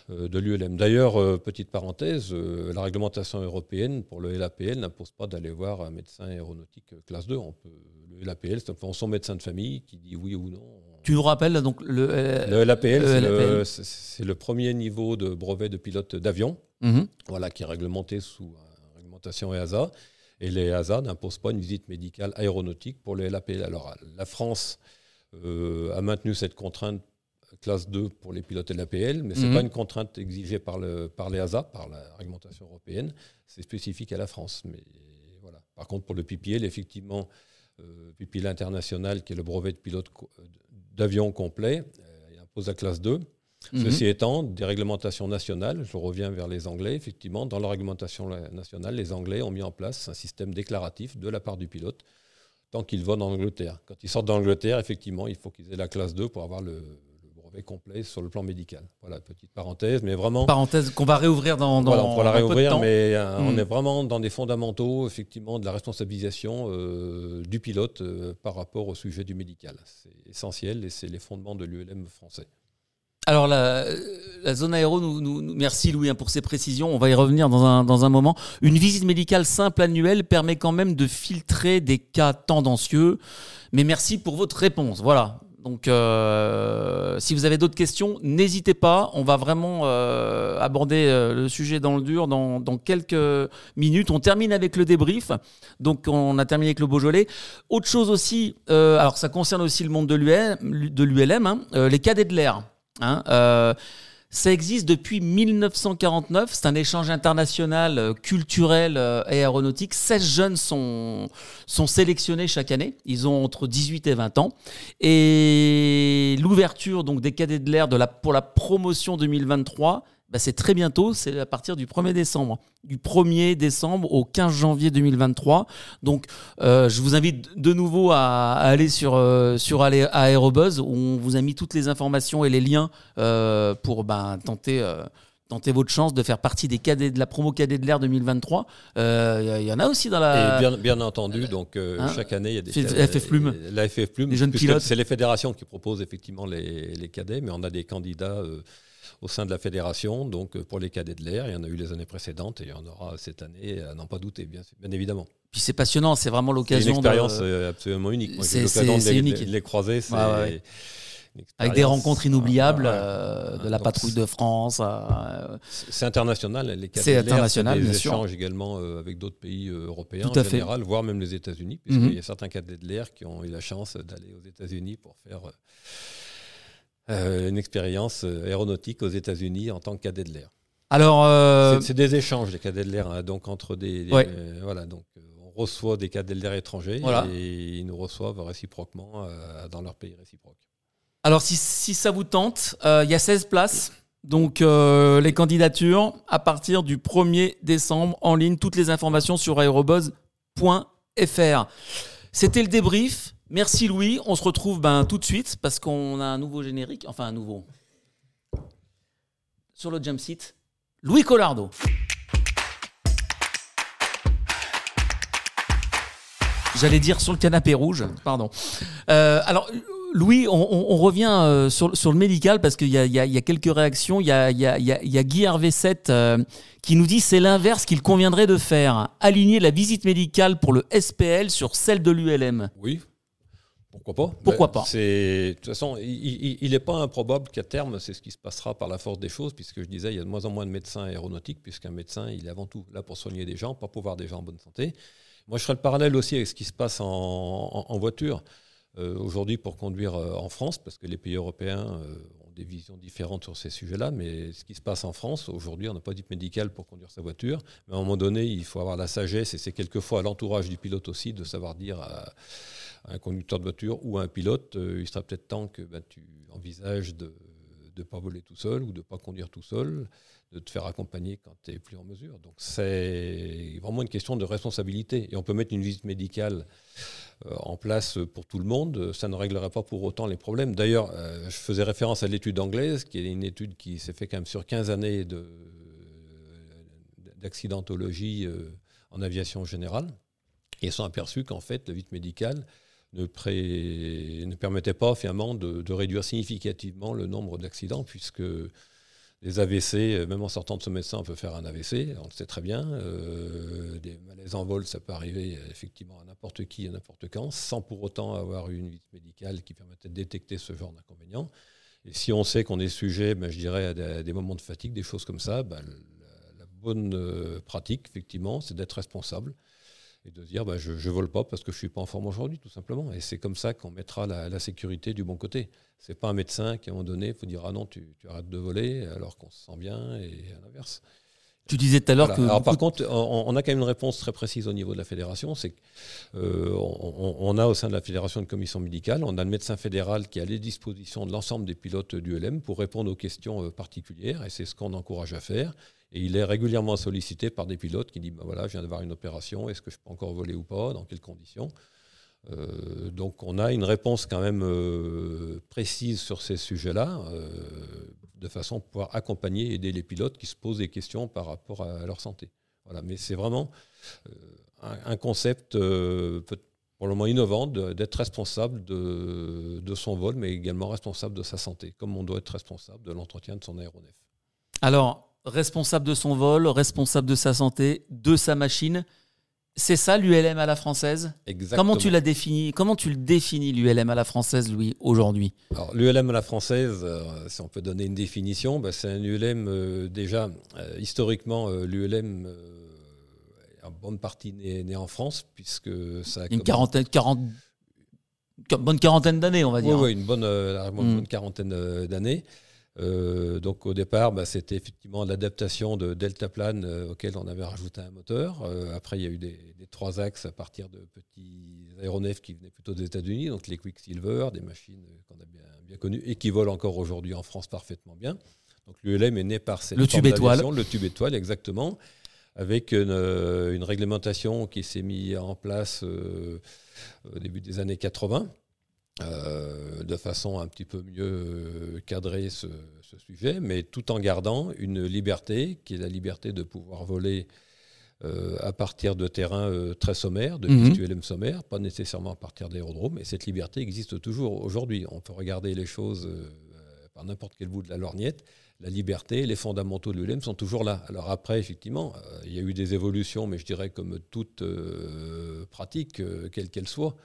Speaker 2: Euh, de l'ULM. D'ailleurs, euh, petite parenthèse, euh, la réglementation européenne pour le LAPL n'impose pas d'aller voir un médecin aéronautique classe 2. On peut, le LAPL, c'est son médecin de famille qui dit oui ou non.
Speaker 1: Tu nous rappelles donc le,
Speaker 2: le LAPL, c'est le, premier niveau de brevet de pilote d'avion, mhm. voilà, qui est réglementé sous la réglementation EASA. Et les EASA n'imposent pas une visite médicale aéronautique pour le LAPL. Alors, la France a maintenu cette contrainte classe 2 pour les pilotes LAPL, mais ce n'est mhm. pas une contrainte exigée par, le, par l'EASA, par la réglementation européenne, c'est spécifique à la France. Mais voilà. Par contre, pour le PPL, effectivement, euh, PPL international, qui est le brevet de pilote euh, d'avion complet, euh, il impose la classe 2. Mhm. Ceci étant, des réglementations nationales, je reviens vers les Anglais, effectivement, dans la réglementation nationale, les Anglais ont mis en place un système déclaratif de la part du pilote tant qu'ils vont en Angleterre. Quand ils sortent d'Angleterre, effectivement, il faut qu'ils aient la classe 2 pour avoir le, complet sur le plan médical. Voilà, petite parenthèse, mais vraiment.
Speaker 1: Parenthèse qu'on va réouvrir dans. dans
Speaker 2: voilà, on va la réouvrir, mais euh, on hmm. est vraiment dans des fondamentaux, effectivement, de la responsabilisation euh, du pilote euh, par rapport au sujet du médical. C'est essentiel et c'est les fondements de l'ULM français.
Speaker 1: Alors la, la, zone aéro, nous, nous, merci Louis hein, pour ces précisions, on va y revenir dans un, dans un moment. Une visite médicale simple annuelle permet quand même de filtrer des cas tendancieux, mais merci pour votre réponse. Voilà, donc, euh, si vous avez d'autres questions, n'hésitez pas. On va vraiment euh, aborder euh, le sujet dans le dur dans, quelques minutes. On termine avec le débrief. Donc, on a terminé avec le Beaujolais. Autre chose aussi, alors ça concerne aussi le monde de l'ULM, hein, les cadets de l'air. Hein, ça existe depuis 1949. C'est un échange international euh, culturel euh, et aéronautique. 16 jeunes sont, sont sélectionnés chaque année. Ils ont entre 18 et 20 ans. Et l'ouverture donc des cadets de l'air de la, pour la promotion 2023 bah, c'est très bientôt, c'est à partir du 1er décembre. Du 1er décembre au 15 janvier 2023. Donc, euh, je vous invite de nouveau à, aller sur, euh, sur Aérobuzz, où on vous a mis toutes les informations et les liens euh, pour ben, tenter tenter votre chance de faire partie des cadets de la promo cadet de l'air 2023. Il y, en a aussi dans la.
Speaker 2: Et bien, bien entendu, donc hein chaque année il y a des.
Speaker 1: La FF Plume.
Speaker 2: La FF Plume.
Speaker 1: Les jeunes pilotes.
Speaker 2: C'est les fédérations qui proposent effectivement les, les, cadets, mais on a des candidats au sein de la fédération. Donc euh, pour les cadets de l'air, il y en a eu les années précédentes et il y en aura cette année, à n'en pas douter, bien, bien évidemment.
Speaker 1: Puis c'est passionnant, c'est vraiment l'occasion.
Speaker 2: C'est une expérience euh, absolument unique.
Speaker 1: C'est l'occasion
Speaker 2: de, les croiser.
Speaker 1: Avec des rencontres inoubliables euh, de la patrouille de France. Euh,
Speaker 2: c'est international. Les
Speaker 1: c'est international, des échanges
Speaker 2: également euh, avec d'autres pays européens en général, voire même les États-Unis, puisqu'il mhm. y a certains cadets de l'air qui ont eu la chance d'aller aux États-Unis pour faire une expérience aéronautique aux États-Unis en tant que cadet de l'air.
Speaker 1: Alors,
Speaker 2: c'est, des échanges les cadets de l'air, hein, donc entre des, voilà, donc on reçoit des cadets de l'air étrangers et ils nous reçoivent réciproquement dans leur pays réciproque.
Speaker 1: Alors, si, ça vous tente, euh, il y a 16 places. Donc, euh, les candidatures à partir du 1er décembre en ligne. Toutes les informations sur aerobuzz.fr. C'était le débrief. Merci Louis. On se retrouve ben, tout de suite parce qu'on a un nouveau générique. Enfin, un nouveau. Sur le jump site, Louis Collardo. J'allais dire sur le canapé rouge, pardon. Euh, alors, Louis, on, revient euh, sur, le médical parce qu'il y, a, quelques réactions. Il y a, Guy Hervé 7 euh, qui nous dit c'est l'inverse qu'il conviendrait de faire. Aligner la visite médicale pour le SPL sur celle de l'ULM.
Speaker 2: Oui, pourquoi pas?
Speaker 1: Pourquoi pas?
Speaker 2: De toute façon, il n'est pas improbable qu'à terme, c'est ce qui se passera par la force des choses, puisque je disais, il y a de moins en moins de médecins aéronautiques, puisqu'un médecin, il est avant tout là pour soigner des gens, pas pour voir des gens en bonne santé. Moi, je ferai le parallèle aussi avec ce qui se passe en voiture. Euh, aujourd'hui pour conduire euh, en France, parce que les pays européens euh, ont des visions différentes sur ces sujets-là, mais ce qui se passe en France, aujourd'hui, on n'a pas dit médical pour conduire sa voiture, mais à un moment donné, il faut avoir la sagesse, et c'est quelquefois à l'entourage du pilote aussi de savoir dire un conducteur de voiture ou un pilote, il sera peut-être temps que ben, tu envisages de ne pas voler tout seul ou de ne pas conduire tout seul, de te faire accompagner quand tu n'es plus en mesure. Donc c'est vraiment une question de responsabilité. Et on peut mettre une visite médicale euh, en place pour tout le monde, ça ne réglerait pas pour autant les problèmes. D'ailleurs, euh, je faisais référence à l'étude anglaise, qui est une étude qui s'est faite quand même sur 15 années d'accidentologie euh, en aviation générale. Et ils sont aperçus qu'en fait, la visite médicale ne, permettait pas finalement de, réduire significativement le nombre d'accidents, puisque les AVC, euh, même en sortant de ce médecin, on peut faire un AVC, on le sait très bien. Euh, des malaises en vol, ça peut arriver euh, effectivement à n'importe qui, à n'importe quand, sans pour autant avoir une visite médicale qui permettait de détecter ce genre d'inconvénients. Et si on sait qu'on est sujet, ben, je dirais, à des, moments de fatigue, des choses comme ça, ben, la, bonne pratique, effectivement, c'est d'être responsable et de dire bah, je ne vole pas parce que je ne suis pas en forme aujourd'hui, tout simplement. Et c'est comme ça qu'on mettra la, sécurité du bon côté. Ce n'est pas un médecin qui, à un moment donné, faut dire ah non, tu, arrêtes de voler alors qu'on se sent bien et à l'inverse.
Speaker 1: Tu disais tout à l'heure que.
Speaker 2: Alors, par contre, on, a quand même une réponse très précise au niveau de la fédération. C'est qu'on euh, on, a au sein de la fédération une commission médicale, on a le médecin fédéral qui a les dispositions de l'ensemble des pilotes du LM pour répondre aux questions euh, particulières, et c'est ce qu'on encourage à faire. Et il est régulièrement sollicité par des pilotes qui disent bah voilà, je viens d'avoir une opération, est-ce que je peux encore voler ou pas, dans quelles conditions? Euh, donc on a une réponse quand même euh, précise sur ces sujets-là, euh, de façon à pouvoir accompagner et aider les pilotes qui se posent des questions par rapport à leur santé. Voilà, mais c'est vraiment un, concept pour le moins innovant d'être responsable de, de, son vol, mais également responsable de sa santé, comme on doit être responsable de l'entretien de son aéronef.
Speaker 1: Alors, responsable de son vol, responsable de sa santé, de sa machine. C'est ça l'ULM à la française?
Speaker 2: Exactement.
Speaker 1: Comment tu l'as défini Comment tu le définis l'ULM à la française, Louis, aujourd'hui?
Speaker 2: l'ULM à la française, euh, si on peut donner une définition, bah, c'est un ULM euh, déjà euh, historiquement l'ULM en bonne partie né, en France puisque ça a
Speaker 1: une quarantaine, bonne quarantaine d'années, on va dire.
Speaker 2: Oui, une bonne, une mm. bonne quarantaine d'années. Euh, donc au départ, bah, c'était effectivement l'adaptation de Deltaplane euh, auquel on avait rajouté un moteur. Euh, après, il y a eu des, trois axes à partir de petits aéronefs qui venaient plutôt des États-Unis, donc les Quicksilver, des machines qu'on a bien, bien connues et qui volent encore aujourd'hui en France parfaitement bien. Donc l'ULM est né par cette
Speaker 1: le tube étoile,
Speaker 2: le tube étoile exactement, avec une, une réglementation qui s'est mise en place au début des années 80 euh, de façon un petit peu mieux euh, cadrer ce, sujet, mais tout en gardant une liberté qui est la liberté de pouvoir voler euh, à partir de terrains très sommaires, de pistes ULM sommaires, pas nécessairement à partir d'aérodromes, et cette liberté existe toujours aujourd'hui. On peut regarder les choses par n'importe quel bout de la lorgnette. La liberté, les fondamentaux de l'ULM sont toujours là. Alors après, effectivement, il y a eu des évolutions, mais je dirais comme toute pratique, quelle qu'elle soit.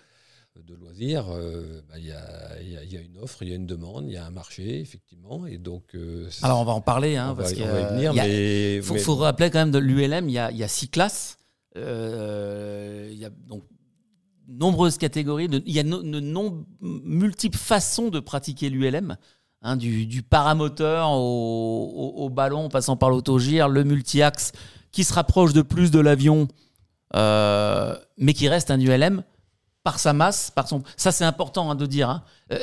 Speaker 2: De loisirs, euh, bah, il y, a, y, a, une offre, il y a une demande, il y a un marché, effectivement. Et donc,
Speaker 1: euh, Alors, on va en parler. Hein, parce va, va y venir. Il faut, rappeler quand même de l'ULM, il y a, y a six classes. il y a donc nombreuses catégories. il y a de multiples façons de pratiquer l'ULM. Hein, du, du, paramoteur au, au, ballon, passant par l'autogire, le multi-axe, qui se rapproche de plus de l'avion, mais qui reste un ULM par sa masse, par son. Ça, c'est important hein, de dire. Hein. Euh,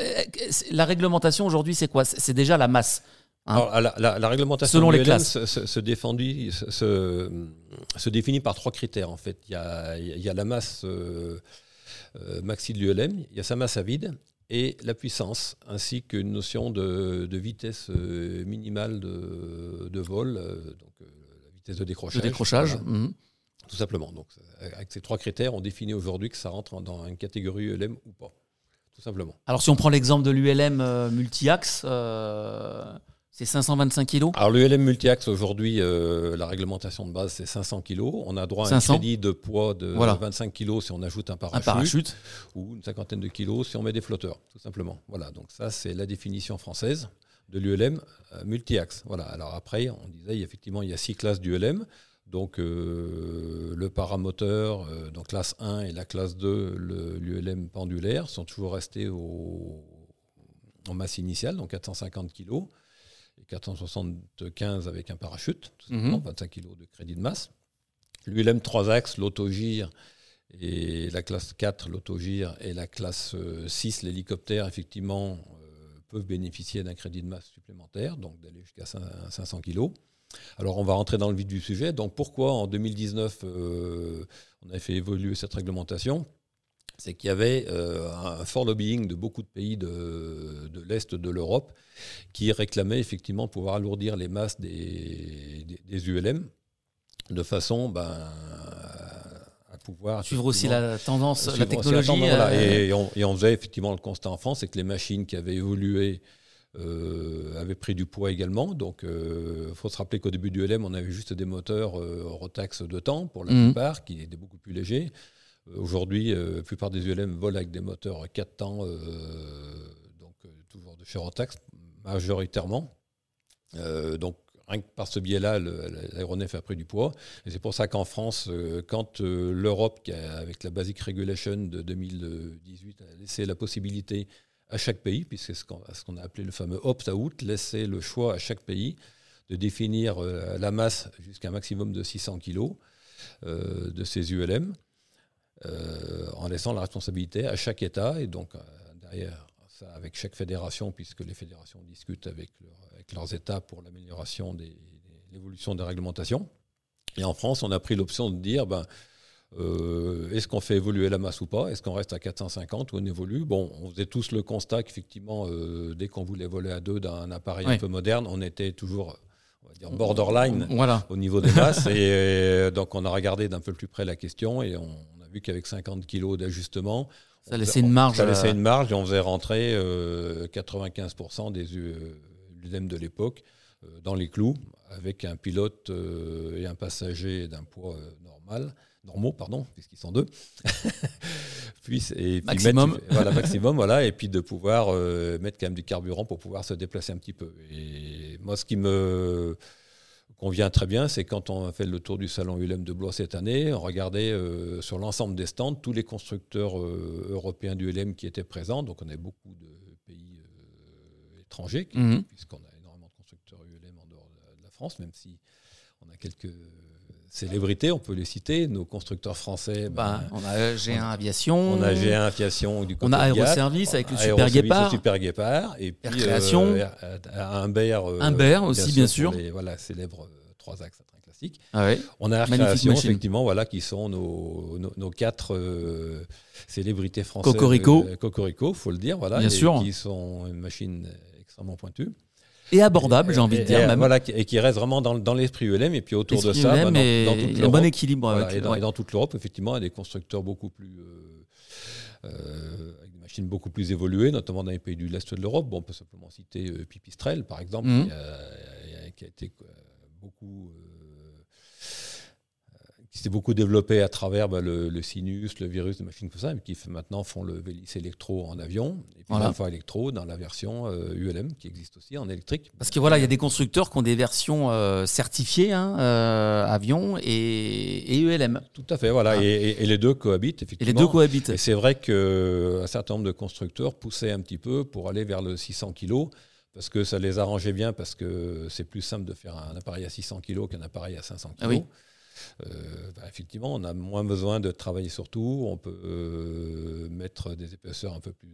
Speaker 1: la réglementation aujourd'hui, c'est quoi? C'est déjà la masse.
Speaker 2: Hein. la, réglementation Selon les classes. Se, se, défendit, se, définit par trois critères en fait. Il y a, il y a la masse euh, euh, maxi de l'ULM, il y a sa masse à vide et la puissance, ainsi qu'une notion de, vitesse minimale de, vol, donc la vitesse de décrochage.
Speaker 1: De décrochage. Mhm.
Speaker 2: Tout simplement. Donc, avec ces trois critères, on définit aujourd'hui que ça rentre dans une catégorie ULM ou pas. Tout simplement.
Speaker 1: Alors, si on prend l'exemple de l'ULM euh, multi-axe, euh, c'est 525 kg
Speaker 2: Alors, l'ULM multi-axe, aujourd'hui, euh, la réglementation de base, c'est 500 kg. On a droit à un crédit de poids de 25 kg si on ajoute un parachute, un parachute. Ou une cinquantaine de kilos si on met des flotteurs, tout simplement. Voilà, donc ça, c'est la définition française de l'ULM multi-axe. Voilà, alors après, on disait, effectivement, il y a six classes d'ULM. Donc euh, le paramoteur, euh, donc classe 1 et la classe 2, l'ULM pendulaire, sont toujours restés au, en masse initiale, donc 450 kg, et 475 avec un parachute, tout 25 kg de crédit de masse. L'ULM 3 axes, l'autogire, et la classe 4, l'autogire, et la classe 6, euh, l'hélicoptère, effectivement, peuvent bénéficier d'un crédit de masse supplémentaire, donc d'aller jusqu'à 500 kg. Alors on va rentrer dans le vif du sujet. Donc pourquoi en 2019 euh, on a fait évoluer cette réglementation? C'est qu'il y avait euh, un fort lobbying de beaucoup de pays de, l'Est de l'Europe qui réclamaient effectivement pouvoir alourdir les masses des, ULM de façon ben, à pouvoir...
Speaker 1: Suivre aussi la tendance, la technologie. Euh,
Speaker 2: et, on, et, on, faisait effectivement le constat en France, c'est que les machines qui avaient évolué euh, avait pris du poids également. Donc, il euh, faut se rappeler qu'au début du LM, on avait juste des moteurs euh, Rotax de temps pour la mhm. plupart, qui étaient beaucoup plus légers. Aujourd'hui, la plupart des ULM volent avec des moteurs 4 temps, donc toujours de chez Rotax, majoritairement. donc, rien que par ce biais-là, l'aéronef a pris du poids. Et c'est pour ça qu'en France, quand l'Europe, avec la Basic Regulation de 2018, a laissé la possibilité à chaque pays, puisque c'est ce qu'on a appelé le fameux opt-out, laisser le choix à chaque pays de définir euh, la masse jusqu'à un maximum de 600 kg euh, de ces ULM, euh, en laissant la responsabilité à chaque État, et donc derrière ça avec chaque fédération, puisque les fédérations discutent avec, leurs États pour l'amélioration de l'évolution des réglementations. Et en France, on a pris l'option de dire, ben, euh, est-ce qu'on fait évoluer la masse ou pas? Est-ce qu'on reste à 450 ou on évolue? Bon, on faisait tous le constat qu'effectivement, euh, dès qu'on voulait voler à deux d'un appareil un peu moderne, on était toujours on va dire borderline au niveau des masses. et euh, donc, on a regardé d'un peu plus près la question et on, a vu qu'avec 50 kg d'ajustement,
Speaker 1: ça laissait une marge.
Speaker 2: Ça laissait une marge et on faisait rentrer 95% des ULM de l'époque dans les clous avec un pilote et un passager d'un poids normal normaux, pardon, puisqu'ils sont deux.
Speaker 1: puis, et puis maximum.
Speaker 2: Mettre, voilà, maximum, voilà, et puis de pouvoir euh, mettre quand même du carburant pour pouvoir se déplacer un petit peu. Et moi, ce qui me convient très bien, c'est quand on a fait le tour du salon ULM de Blois cette année, on regardait euh, sur l'ensemble des stands tous les constructeurs euh, européens du ULM qui étaient présents. Donc on avait beaucoup de pays étrangers, mhm. puisqu'on a énormément de constructeurs ULM en dehors de la France, même si on a quelques célébrités, on peut les citer, nos constructeurs français.
Speaker 1: Ben, ben, on a G1 Aviation.
Speaker 2: On a G1 Aviation du
Speaker 1: côté On a Aéroservice avec le Super Guépard.
Speaker 2: Super Guépard. Et puis
Speaker 1: Création.
Speaker 2: Euh, Humber.
Speaker 1: Euh, aussi, bien sûr.
Speaker 2: Les, voilà, célèbres euh, trois axes train classique.
Speaker 1: Ah
Speaker 2: On a Création, effectivement, voilà, qui sont nos, nos, quatre célébrités françaises.
Speaker 1: Cocorico.
Speaker 2: Cocorico, faut le dire, voilà.
Speaker 1: Bien sûr.
Speaker 2: Qui sont une machine extrêmement pointue
Speaker 1: et abordable, j'ai envie de dire.
Speaker 2: même. Voilà, et qui reste vraiment dans, dans l'esprit ULM. Et puis autour de ça, bah,
Speaker 1: dans, dans bon équilibre.
Speaker 2: et, dans, toute l'Europe, effectivement, il y a des constructeurs beaucoup plus. Euh, euh, avec des machines beaucoup plus évoluées, notamment dans les pays du l'Est de l'Europe. Bon, on peut simplement citer euh, Pipistrel, par exemple, mhm. qui, a, été beaucoup s'est beaucoup développé à travers bah, le, sinus, le virus, les machines comme ça, mais qui maintenant font le Vélis électro en avion, et puis voilà. électro dans la version ULM qui existe aussi en électrique.
Speaker 1: Parce que voilà, il y a des constructeurs qui ont des versions certifiées, hein, avion et, ULM.
Speaker 2: Tout à fait, voilà, ah. et, les deux cohabitent effectivement.
Speaker 1: Et les deux cohabitent.
Speaker 2: Et c'est vrai qu'un certain nombre de constructeurs poussaient un petit peu pour aller vers le 600 kg parce que ça les arrangeait bien, parce que c'est plus simple de faire un appareil à 600 kg qu'un appareil à 500 kg. Ah oui. Euh, bah, effectivement, on a moins besoin de travailler sur tout. On peut euh, mettre des épaisseurs un peu plus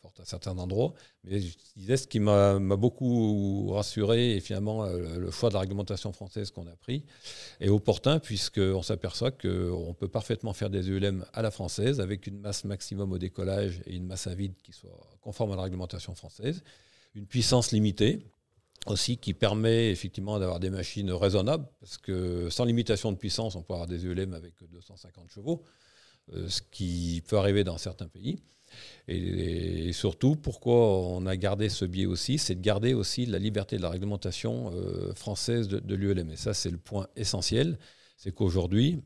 Speaker 2: fortes à certains endroits. Mais je disais, ce qui m'a beaucoup rassuré, et finalement, euh, le choix de la réglementation française qu'on a pris est opportun, puisqu'on s'aperçoit qu'on peut parfaitement faire des ULM à la française, avec une masse maximum au décollage et une masse à vide qui soit conforme à la réglementation française une puissance limitée aussi qui permet effectivement d'avoir des machines raisonnables, parce que sans limitation de puissance, on peut avoir des ULM avec 250 chevaux, euh, ce qui peut arriver dans certains pays. Et, surtout, pourquoi on a gardé ce biais aussi, c'est de garder aussi la liberté de la réglementation euh, française de, de l'ULM. Et ça, c'est le point essentiel, c'est qu'aujourd'hui,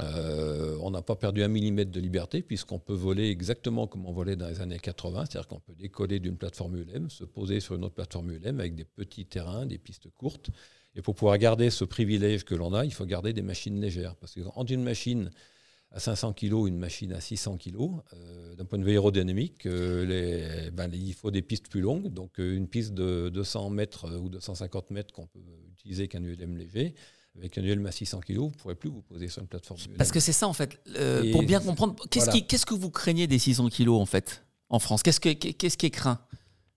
Speaker 2: euh, on n'a pas perdu un millimètre de liberté puisqu'on peut voler exactement comme on volait dans les années 80, c'est-à-dire qu'on peut décoller d'une plateforme ULM, se poser sur une autre plateforme ULM avec des petits terrains, des pistes courtes. Et pour pouvoir garder ce privilège que l'on a, il faut garder des machines légères. Parce qu'entre une machine à 500 kg, une machine à 600 kg, euh, d'un point de vue aérodynamique, euh, ben, il faut des pistes plus longues. Donc une piste de 200 mètres ou 250 mètres qu'on peut utiliser qu'un ULM léger avec un ULM à 600 kg, vous ne pourrez plus vous poser sur une plateforme.
Speaker 1: Parce que c'est ça, en fait. Euh, pour bien comprendre, qu'est-ce, que vous craignez des 600 kg, en fait, en France? Qu'est-ce, qu'est-ce qui est craint?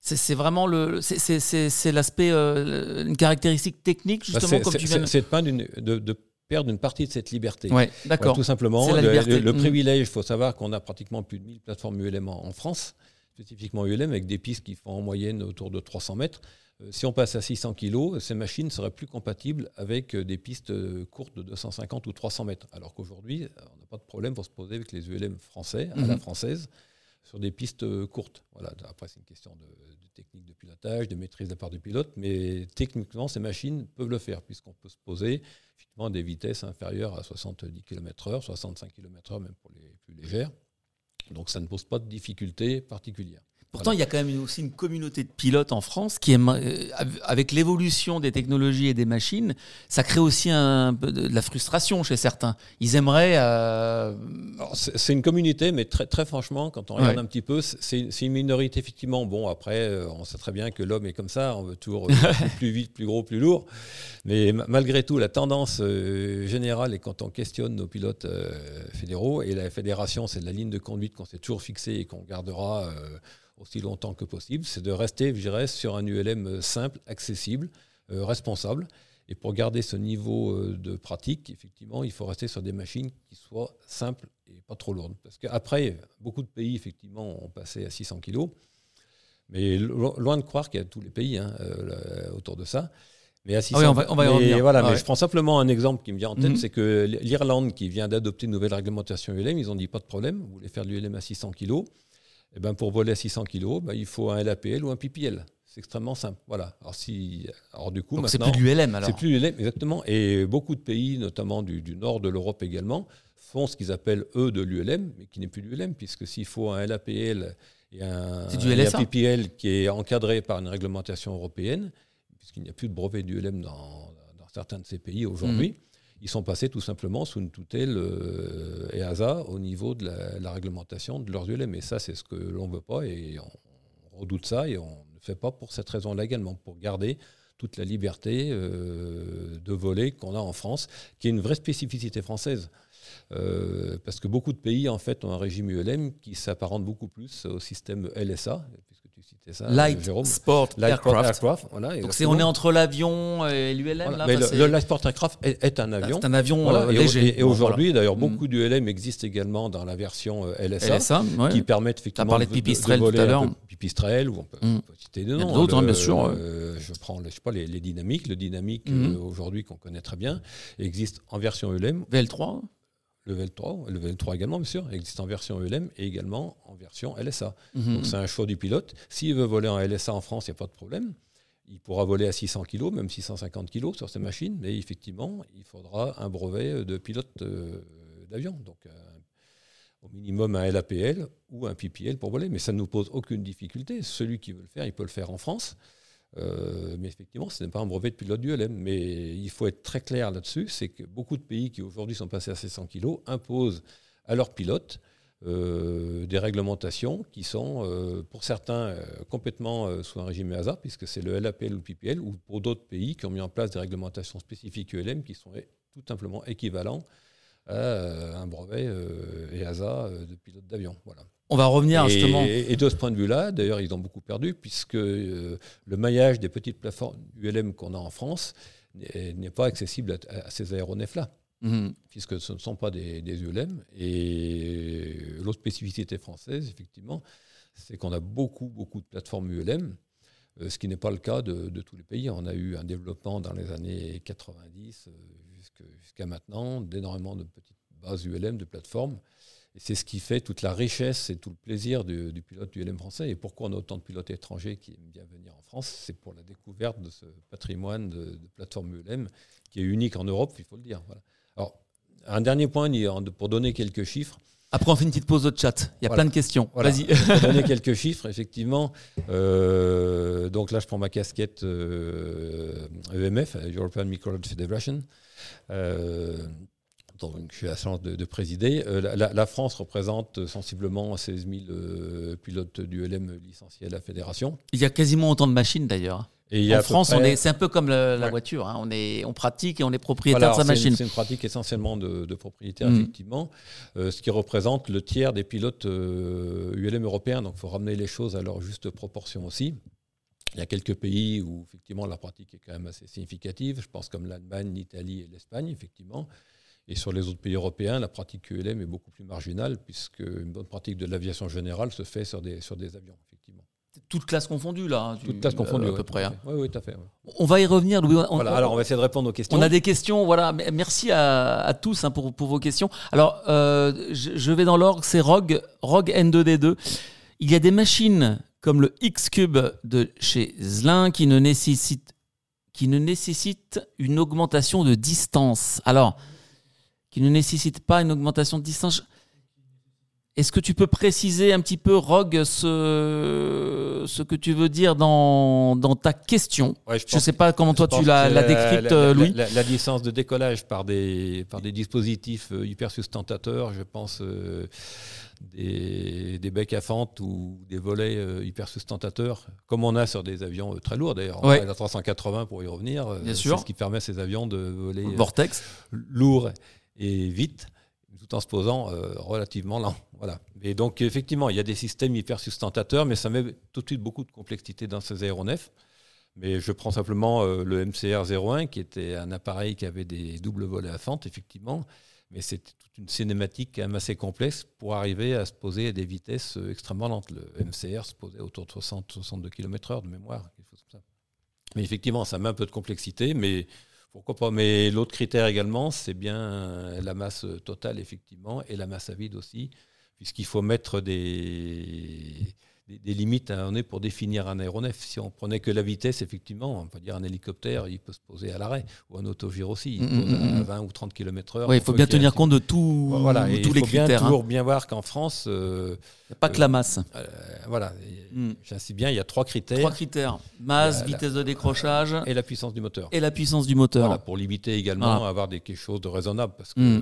Speaker 1: C'est, vraiment le, c'est, l'aspect, euh, une caractéristique technique, bah, justement, comme tu viens
Speaker 2: C'est de, de, perdre une partie de cette liberté.
Speaker 1: Ouais, d'accord.
Speaker 2: tout simplement, le, mmh. privilège, il faut savoir qu'on a pratiquement plus de 1000 plateformes ULM en, en France, spécifiquement ULM, avec des pistes qui font en moyenne autour de 300 mètres. Euh, si on passe à 600 kg, ces machines seraient plus compatibles avec euh, des pistes euh, courtes de 250 ou 300 mètres. Alors qu'aujourd'hui, on n'a pas de problème pour se poser avec les ULM français, à la mhm. française, sur des pistes courtes. Voilà. Après, c'est une question de, technique de pilotage, de maîtrise de la part du pilote, mais techniquement, ces machines peuvent le faire, puisqu'on peut se poser effectivement à des vitesses inférieures à 70 km/h, 65 km/h, même pour les plus légères. Donc ça ne pose pas de difficultés particulières.
Speaker 1: Pourtant, il y a quand même aussi une communauté de pilotes en France qui aime, euh, avec l'évolution des technologies et des machines, ça crée aussi un peu de, la frustration chez certains. Ils aimeraient. Euh,
Speaker 2: c'est une communauté, mais très, très franchement, quand on regarde un petit peu, c'est une minorité effectivement. Bon, après, euh, on sait très bien que l'homme est comme ça, on veut toujours plus vite, plus gros, plus lourd. Mais malgré tout, la tendance générale, et quand on questionne nos pilotes fédéraux, et la fédération, c'est la ligne de conduite qu'on s'est toujours fixée et qu'on gardera aussi longtemps que possible, c'est de rester, je dirais, sur un ULM simple, accessible, euh, responsable. Et pour garder ce niveau euh, de pratique, effectivement, il faut rester sur des machines qui soient simples et pas trop lourdes. Parce qu'après, beaucoup de pays, effectivement, ont passé à 600 kg. Mais loin de croire qu'il y a tous les pays hein, euh, autour de ça.
Speaker 1: Mais à 600, ah oui, on va, y revenir.
Speaker 2: Voilà, mais je prends simplement un exemple qui me vient en tête, mhm. c'est que l'Irlande, qui vient d'adopter une nouvelle réglementation ULM, ils ont dit pas de problème, vous voulez faire de l'ULM à 600 kg, eh ben pour voler à 600 kg, ben, il faut un LAPL ou un PPL. C'est extrêmement simple. Voilà. Alors, si, alors du coup,
Speaker 1: Donc c'est plus l'ULM alors
Speaker 2: C'est plus l'ULM, exactement. Et beaucoup de pays, notamment du, nord de l'Europe également, font ce qu'ils appellent eux de l'ULM, mais qui n'est plus l'ULM, puisque s'il faut un LAPL et un, PPL qui est encadré par une réglementation européenne, puisqu'il n'y a plus de brevet d'ULM dans, dans, certains de ces pays aujourd'hui. Mmh ils sont passés tout simplement sous une tutelle euh, EASA au niveau de la, réglementation de leurs ULM. Et ça, c'est ce que l'on ne veut pas et on, redoute ça et on ne fait pas pour cette raison-là également, pour garder toute la liberté euh, de voler qu'on a en France, qui est une vraie spécificité française. Euh, parce que beaucoup de pays en fait ont un régime ULM qui s'apparente beaucoup plus au système LSA,
Speaker 1: ça, Light Sport Aircraft. Donc c'est, on est entre l'avion et l'ULM
Speaker 2: là, le, Light Sport Aircraft est, un avion.
Speaker 1: C'est un avion euh, léger.
Speaker 2: Et, aujourd'hui, d'ailleurs, mm. beaucoup d'ULM existent également dans la version euh, LSA, qui permettent effectivement
Speaker 1: de, de, de, voler tout à l'heure.
Speaker 2: Pipistrel, ou on peut, mm. citer des noms.
Speaker 1: D'autres, hein, bien sûr. Euh,
Speaker 2: je prends, je sais pas, les, les dynamiques. Le dynamique mm. aujourd'hui qu'on connaît très bien existe en version ULM.
Speaker 1: VL3
Speaker 2: le VL3, le VL3 également, bien sûr, existe en version ELM et également en version LSA. Mhm. Donc c'est un choix du pilote. S'il veut voler en LSA en France, il n'y a pas de problème. il pourra voler à 600 kg, même 650 kg sur ces machines, mais effectivement, il faudra un brevet de pilote d'avion. Donc, au minimum un LAPL ou un PPL pour voler, mais ça ne nous pose aucune difficulté. Celui qui veut le faire, il peut le faire en France. Euh, mais effectivement, ce n'est pas un brevet de pilote du LM. Mais il faut être très clair là-dessus, c'est que beaucoup de pays qui aujourd'hui sont passés à 600 kg imposent à leurs pilotes euh, des réglementations qui sont, euh, pour certains, complètement sous un régime EASA, puisque c'est le LAPL ou le PPL, ou pour d'autres pays qui ont mis en place des réglementations spécifiques ULM qui sont tout simplement équivalents à un brevet EASA de pilote d'avion. Voilà.
Speaker 1: On va revenir justement.
Speaker 2: Et, de ce point de vue-là, d'ailleurs, ils ont beaucoup perdu, puisque euh, le maillage des petites plateformes ULM qu'on a en France n'est pas accessible à, ces aéronefs-là, mhm. puisque ce ne sont pas des, ULM. Et l'autre spécificité française, effectivement, c'est qu'on a beaucoup, beaucoup de plateformes ULM, euh, ce qui n'est pas le cas de, tous les pays. On a eu un développement dans les années 90 euh, jusqu'à maintenant d'énormément de petites bases ULM, de plateformes c'est ce qui fait toute la richesse et tout le plaisir du, pilote du LM français. Et pourquoi on a autant de pilotes étrangers qui aiment bien venir en France C'est pour la découverte de ce patrimoine de, plateforme ULM qui est unique en Europe, il faut le dire. Alors, un dernier point pour donner quelques chiffres.
Speaker 1: Après, on fait une petite pause de chat. Il y a plein de questions. Vas-y.
Speaker 2: Pour donner quelques chiffres, effectivement. Euh, donc là, je prends ma casquette EMF, euh, e European Microbiology Federation. Euh, donc j'ai la chance de, présider. Euh, la, France représente sensiblement 16 000 euh, pilotes du LM licenciés à la fédération.
Speaker 1: Il y a quasiment autant de machines d'ailleurs. Et en France, c'est un peu comme la, voiture. Hein. On, est, on pratique et on est propriétaire de sa machine.
Speaker 2: C'est une pratique essentiellement de, propriétaire, mm. effectivement, euh, ce qui représente le tiers des pilotes ULM européens. Donc il faut ramener les choses à leur juste proportion aussi. Il y a quelques pays où effectivement la pratique est quand même assez significative. Je pense comme l'Allemagne, l'Italie et l'Espagne, effectivement. Et sur les autres pays européens, la pratique QLM est beaucoup plus marginale, puisque une bonne pratique de l'aviation générale se fait sur des, sur des avions, effectivement.
Speaker 1: Toute classe confondue, là.
Speaker 2: Toute classe confondue,
Speaker 1: à peu près.
Speaker 2: Hein. Oui, oui, tout à fait.
Speaker 1: On va y revenir, Louis.
Speaker 2: voilà, alors on va essayer de répondre aux questions.
Speaker 1: On a des questions, voilà. Merci à, tous hein, pour, pour, vos questions. Alors, euh, je, vais dans l'ordre, c'est Rogue, Rogue N2D2. Il y a des machines comme le X-Cube de chez Zlin qui ne nécessitent qui ne nécessite une augmentation de distance. Alors, qui ne nécessite pas une augmentation de distance. Est-ce que tu peux préciser un petit peu, Rogue, ce, ce que tu veux dire dans, dans ta question? Je ne sais pas comment toi tu l'as décrite, Louis.
Speaker 2: La, distance de décollage par des, par des dispositifs euh, hyper sustentateurs, je pense euh, des, des, becs à fente ou des volets euh, hyper sustentateurs, comme on a sur des avions très lourds d'ailleurs. Ouais. La 380 pour y revenir, c'est ce qui permet à ces avions de voler
Speaker 1: Vortex.
Speaker 2: lourd et vite, tout en se posant euh, relativement lent. Voilà. Et donc, effectivement, il y a des systèmes hyper sustentateurs, mais ça met tout de suite beaucoup de complexité dans ces aéronefs. Mais je prends simplement euh, le MCR 01, qui était un appareil qui avait des doubles volets à fente, effectivement. Mais c'était toute une cinématique quand même assez complexe pour arriver à se poser à des vitesses euh, extrêmement lentes. Le MCR se posait autour de 60-62 km/h de mémoire. Mais effectivement, ça met un peu de complexité, mais pourquoi pas Mais l'autre critère également, c'est bien la masse totale, effectivement, et la masse à vide aussi, puisqu'il faut mettre des, des, limites à un pour définir un aéronef. Si on prenait que la vitesse, effectivement, on peut dire un hélicoptère, il peut se poser à l'arrêt, ou un autogire aussi, il mm, pose mm, à 20 mm, ou 30 km/h.
Speaker 1: Oui, il faut bien tenir compte de tout, voilà, tous les critères. Il
Speaker 2: faut toujours bien voir qu'en France...
Speaker 1: Euh, il n'y a pas que la masse.
Speaker 2: Euh, voilà, j'insiste bien, il y a trois critères.
Speaker 1: Trois critères, masse, vitesse de décrochage...
Speaker 2: Et la puissance du moteur.
Speaker 1: Et la puissance du moteur. Voilà,
Speaker 2: pour limiter également, à avoir des, quelque chose de raisonnable, parce que... Euh,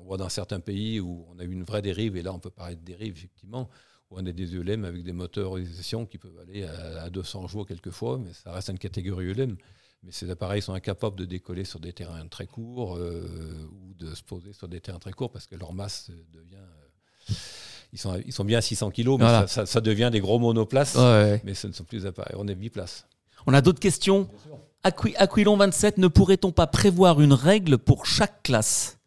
Speaker 2: on voit dans certains pays où on a eu une vraie dérive, et là on peut parler de dérive, effectivement, on a des ULM avec des motorisations qui peuvent aller à, 200 jours quelquefois, mais ça reste une catégorie ULM. Mais ces appareils sont incapables de décoller sur des terrains très courts euh, ou de se poser sur des terrains très courts parce que leur masse devient. Euh, ils, sont, ils sont bien à 600 kg, mais ça, devient des gros monoplaces. Mais ce ne sont plus des appareils. On est biplace.
Speaker 1: On a d'autres questions? Aquilon 27, ne pourrait-on pas prévoir une règle pour chaque classe?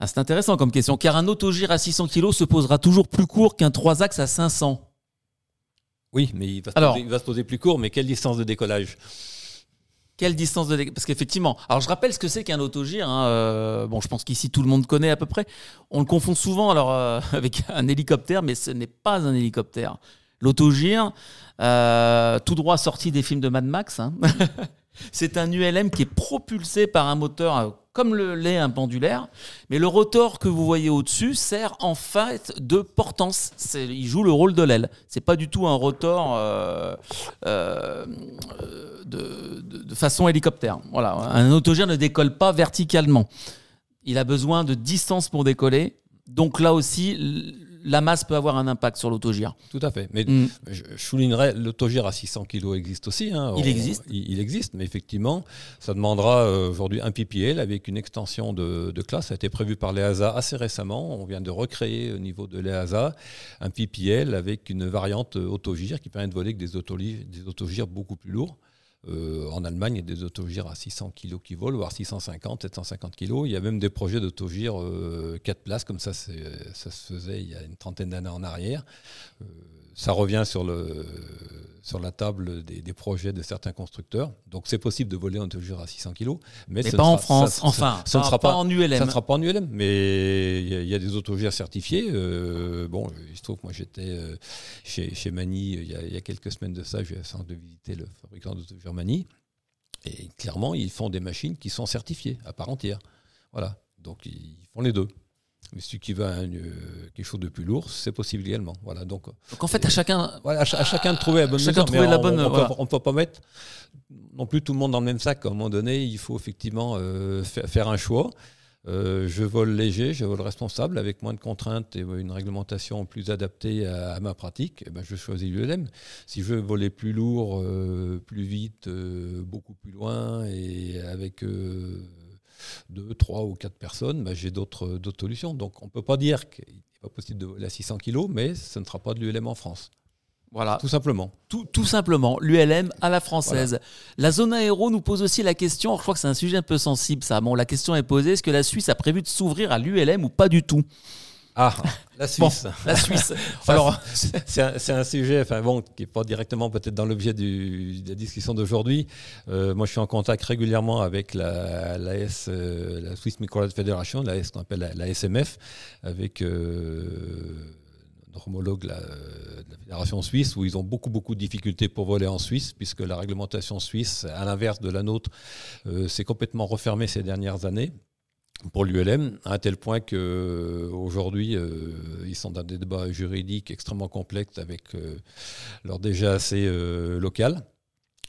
Speaker 1: Ah, c'est intéressant comme question, car un autogire à 600 kg se posera toujours plus court qu'un 3 axes à 500.
Speaker 2: Oui, mais il va, se poser, il va se poser plus court, mais quelle distance de décollage?
Speaker 1: Quelle distance de décollage Parce qu'effectivement, alors je rappelle ce que c'est qu'un autogire. Hein, euh, bon, je pense qu'ici tout le monde connaît à peu près. On le confond souvent alors euh, avec un hélicoptère, mais ce n'est pas un hélicoptère. L'autogire, euh, tout droit sorti des films de Mad Max. hein. C'est un ULM qui est propulsé par un moteur comme le l'est un pendulaire, mais le rotor que vous voyez au-dessus sert en fait de portance. Il joue le rôle de l'aile. C'est pas du tout un rotor euh, euh, de, façon hélicoptère. Voilà, un autogire ne décolle pas verticalement. Il a besoin de distance pour décoller. Donc là aussi, la masse peut avoir un impact sur l'autogire.
Speaker 2: Tout à fait. Mais
Speaker 1: Mm.
Speaker 2: je, je soulignerais, l'autogire à 600 kg existe aussi. hein.
Speaker 1: Il
Speaker 2: On-
Speaker 1: existe.
Speaker 2: Il, il existe, mais effectivement, ça demandera euh, aujourd'hui un PPL avec une extension de, de classe. Ça a été prévu par l'EASA assez récemment. On vient de recréer au niveau de l'EASA un PPL avec une variante euh, autogire qui permet de voler avec des, autoli- des autogires beaucoup plus lourds. Euh, en Allemagne, il y a des autogires à 600 kg qui volent, voire 650, 750 kg. Il y a même des projets d'autogires euh, 4 places, comme ça, ça se faisait il y a une trentaine d'années en arrière. Euh, ça revient sur, le, sur la table des, des projets de certains constructeurs. Donc c'est possible de voler en autogire à 600 kg. Mais,
Speaker 1: Mais pas en
Speaker 2: sera-
Speaker 1: France,
Speaker 2: ça- ça-
Speaker 1: enfin,
Speaker 2: ça ne sera
Speaker 1: pas en ULM.
Speaker 2: Ça ne sera pas en ULM, mais il y, a- il y a des autogires certifiés. Euh, bon, il se trouve que moi j'étais euh, chez, chez Mani euh, il y, a, il y a quelques semaines de ça, j'ai eu la chance de visiter le fabricant d'autogires Mani. Et clairement, ils font des machines qui sont certifiées à part entière. Voilà. Donc ils font les deux. Mais celui qui veut un, euh, quelque chose de plus lourd, c'est possible également. Voilà. Donc,
Speaker 1: Donc en fait, à chacun,
Speaker 2: voilà, à, ch- à chacun de trouver la bonne
Speaker 1: Chacun
Speaker 2: mesure.
Speaker 1: trouver
Speaker 2: mais
Speaker 1: la
Speaker 2: on-
Speaker 1: bonne,
Speaker 2: On,
Speaker 1: voilà.
Speaker 2: peut, on peut pas mettre non plus tout le monde dans le même sac. À un moment donné, il faut effectivement euh, fa- faire un choix. Euh, je vole léger, je vole responsable, avec moins de contraintes et une réglementation plus adaptée à, à ma pratique. eh ben, je choisis l'ULM. Si je veux voler plus lourd, euh, plus vite, euh, beaucoup plus loin et avec euh, deux, trois ou quatre personnes, ben, j'ai d'autres d'autres solutions. Donc on ne peut pas dire qu'il n'est pas possible de voler à 600 kg, mais ce ne sera pas de l'ULM en France.
Speaker 1: voilà,
Speaker 2: Tout simplement.
Speaker 1: tout, tout simplement, l'ULM à la française. La zone aéro nous pose aussi la question, je crois que c'est un sujet un peu sensible ça. Bon, la question est posée, est-ce que la Suisse a prévu de s'ouvrir à l'ULM ou pas du tout?
Speaker 2: Ah, la
Speaker 1: Bon,
Speaker 2: Suisse.
Speaker 1: la Suisse.
Speaker 2: Alors,
Speaker 1: Alors,
Speaker 2: c'est un, sujet, enfin bon, qui n'est pas directement peut-être dans l'objet de la discussion d'aujourd'hui. Euh, moi, je suis en contact régulièrement avec la, la, S, euh, la Swiss Microlite Federation, la S qu'on appelle la, la SMF, avec euh, notre homologue la- de la Fédération suisse, où ils ont beaucoup beaucoup de difficultés pour voler en Suisse, puisque la réglementation suisse, à l'inverse de la nôtre, euh, s'est complètement refermée ces dernières années pour l'ULM, à tel point qu'aujourd'hui, ils sont dans des débats juridiques extrêmement complexes avec euh, leur déjà assez euh, local.